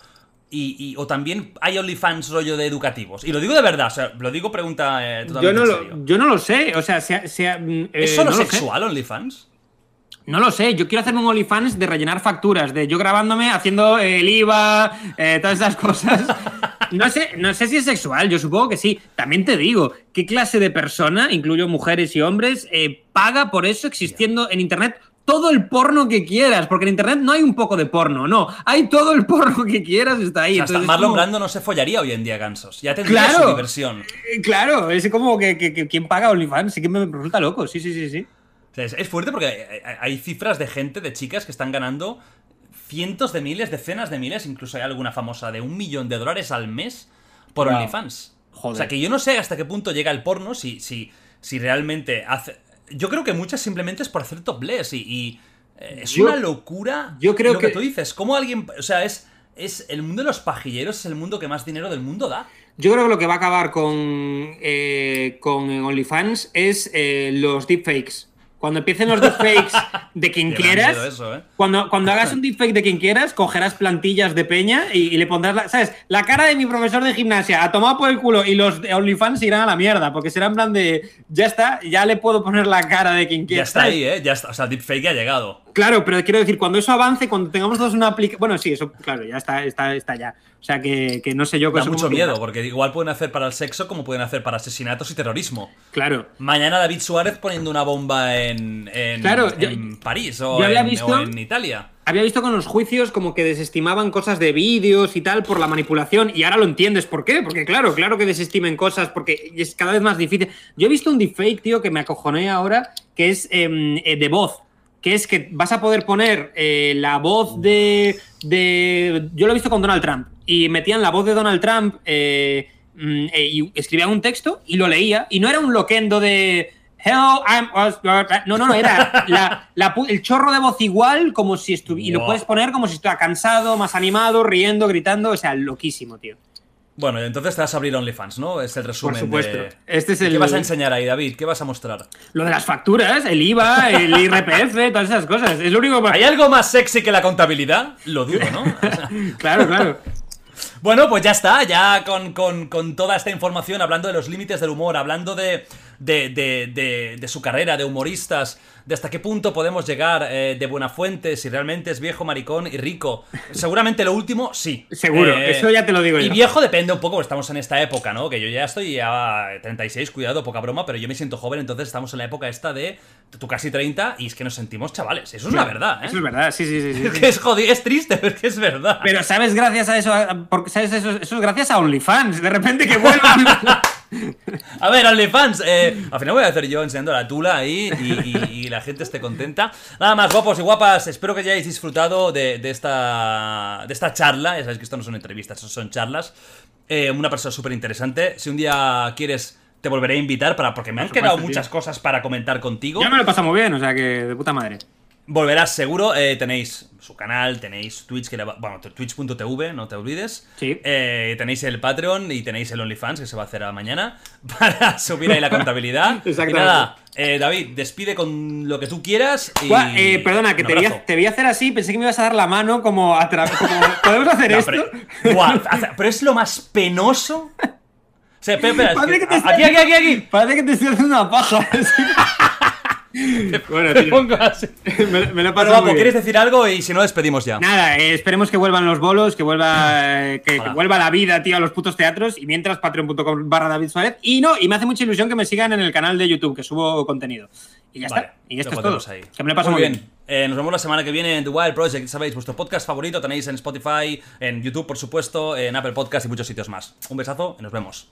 Y, y- o también hay OnlyFans rollo de educativos. Y lo digo de verdad, o sea, lo digo pregunta eh, yo, totalmente no en lo, yo no lo sé. O sea, sea, sea, mm, ¿Es solo no sexual OnlyFans? No lo sé, yo quiero hacerme un OnlyFans de rellenar facturas, de yo grabándome haciendo el IVA, eh, todas esas cosas. No sé, no sé si es sexual, yo supongo que sí. También te digo, ¿qué clase de persona, incluyo mujeres y hombres, eh, paga por eso existiendo en Internet todo el porno que quieras? Porque en Internet no hay un poco de porno, no. Hay todo el porno que quieras, está ahí. O sea, hasta Marlon como- Brando no se follaría hoy en día, Gansos. Ya tendría Claro. su diversión. Eh, Claro, es como que, que, que- ¿quién paga OnlyFans? Sí que me resulta loco, sí, sí, sí, sí. O sea, es, es fuerte porque hay, cifras de gente, de chicas que están ganando cientos de miles, decenas de miles, incluso hay alguna famosa de un millón de dólares al mes por Wow. OnlyFans. Joder. O sea, que yo no sé hasta qué punto llega el porno, si, si, si realmente hace... Yo creo que muchas simplemente es por hacer topless y, y, eh, es Yo- una locura yo creo lo que... que- tú dices. ¿Cómo alguien... O sea, es, es el mundo de los pajilleros es el mundo que más dinero del mundo da. Yo creo que lo que va a acabar con, eh, con OnlyFans es eh, los deepfakes. Cuando empiecen los deepfakes de quien quieras, eso, ¿eh? cuando, cuando hagas un deepfake de quien quieras, cogerás plantillas de peña y, y le pondrás, la, ¿sabes? La cara de mi profesor de gimnasia, a tomar por el culo, y los OnlyFans irán a la mierda, porque será en plan de, ya está, ya le puedo poner la cara de quien Ya quiera. está ¿sabes? ahí, ¿eh? Ya está. O sea, deepfake ya ha llegado. Claro, pero quiero decir, cuando eso avance, cuando tengamos todos una aplicación. Bueno, sí, eso, claro, ya está, está, está ya. O sea que, que no sé yo Da eso mucho miedo, porque igual pueden hacer para el sexo como pueden hacer para asesinatos y terrorismo. Claro. Mañana David Suárez poniendo una bomba en, en, Claro, yo- en París o, yo había en, visto- o en Italia. Había visto con los juicios como que desestimaban cosas de vídeos y tal por la manipulación y ahora lo entiendes por qué, porque claro, claro que desestimen cosas porque es cada vez más difícil. Yo he visto un deepfake, tío, que me acojoné ahora, que es em, eh, de voz, que es que vas a poder poner eh, la voz de, de... Yo lo he visto con Donald Trump y metían la voz de Donald Trump eh, mm, eh, y escribían un texto y lo leía y no era un loquendo de... Hello, I'm... No, no, no, era la- la pu- el chorro de voz igual como si estuviera... Y lo puedes poner como si estuviera cansado, más animado, riendo, gritando, o sea, loquísimo, tío. Bueno, entonces te vas a abrir OnlyFans, ¿no? Es el resumen. supuesto. de- Este es ¿Y el- ¿Qué vas a enseñar ahí, David? ¿Qué vas a mostrar? Lo de las facturas, el IVA, el IRPF, todas esas cosas. Es lo único que... ¿Hay algo más sexy que la contabilidad? Lo digo, ¿no? Claro, claro. Bueno, pues ya está, ya con, con- con toda esta información, hablando de los límites del humor, hablando de, de, de- de- de su carrera, de humoristas, de hasta qué punto podemos llegar eh, de buena fuente, si realmente es viejo, maricón y rico. Seguramente lo último, sí. Eh, Seguro, eso ya te lo digo Y yo. viejo depende un poco, porque estamos en esta época, ¿no? Que yo ya estoy a 36, cuidado, poca broma, pero yo me siento joven, entonces estamos en la época esta de tú casi 30 y es que nos sentimos chavales. Eso es una verdad, ¿eh? Eso es verdad, sí, sí, sí. sí, Es que es jodido, es triste, pero es que es verdad. Pero ¿sabes gracias a eso? Porque, ¿sabes? Eso, eso es gracias a OnlyFans. De repente que vuelvan. A ver, OnlyFans, eh, al final voy a hacer yo enseñando la tula ahí y, y- y la gente esté contenta. Nada más, guapos y guapas, espero que hayáis disfrutado de, de esta, de esta charla. Ya sabéis que esto no son entrevistas, son charlas. Eh, una persona súper interesante. Si un día quieres, te volveré a invitar para, porque me han supuesto, quedado tío. muchas cosas para comentar contigo. Yo me lo he pasado muy bien, o sea que de puta madre. Volverás seguro, eh, tenéis su canal, tenéis Twitch, que le va- bueno, twitch.tv, no te olvides. Sí. Eh, tenéis el Patreon y tenéis el OnlyFans, que se va a hacer a mañana, para subir ahí la contabilidad. y Exactamente. nada, eh, David, despide con lo que tú quieras. Y eh, perdona, que te te vi hacer así, pensé que me ibas a dar la mano como a través. ¿Podemos hacer No, esto? pero, pero es lo más penoso. O sea, espera, espera, es Parece que- que te estoy- aquí, aquí, aquí, aquí. Parece que te estoy haciendo una paja. bueno, tío, pongo así. me, me lo he pasado guapo. ¿quieres decir algo? Y si no, despedimos ya. Nada, eh, esperemos que vuelvan los bolos, que vuelva eh, que, vuelva la vida, tío, a los putos teatros. Y mientras, patreon.com barra David Suárez. Y no, y me hace mucha ilusión que me sigan en el canal de YouTube, que subo contenido. Y ya Vale, está. Y esto es todo. ahí. Que me lo paso muy bien. Eh, nos vemos la semana que viene en The Wild Project. Sabéis, vuestro podcast favorito tenéis en Spotify, en YouTube, por supuesto, en Apple Podcast y muchos sitios más. Un besazo y nos vemos.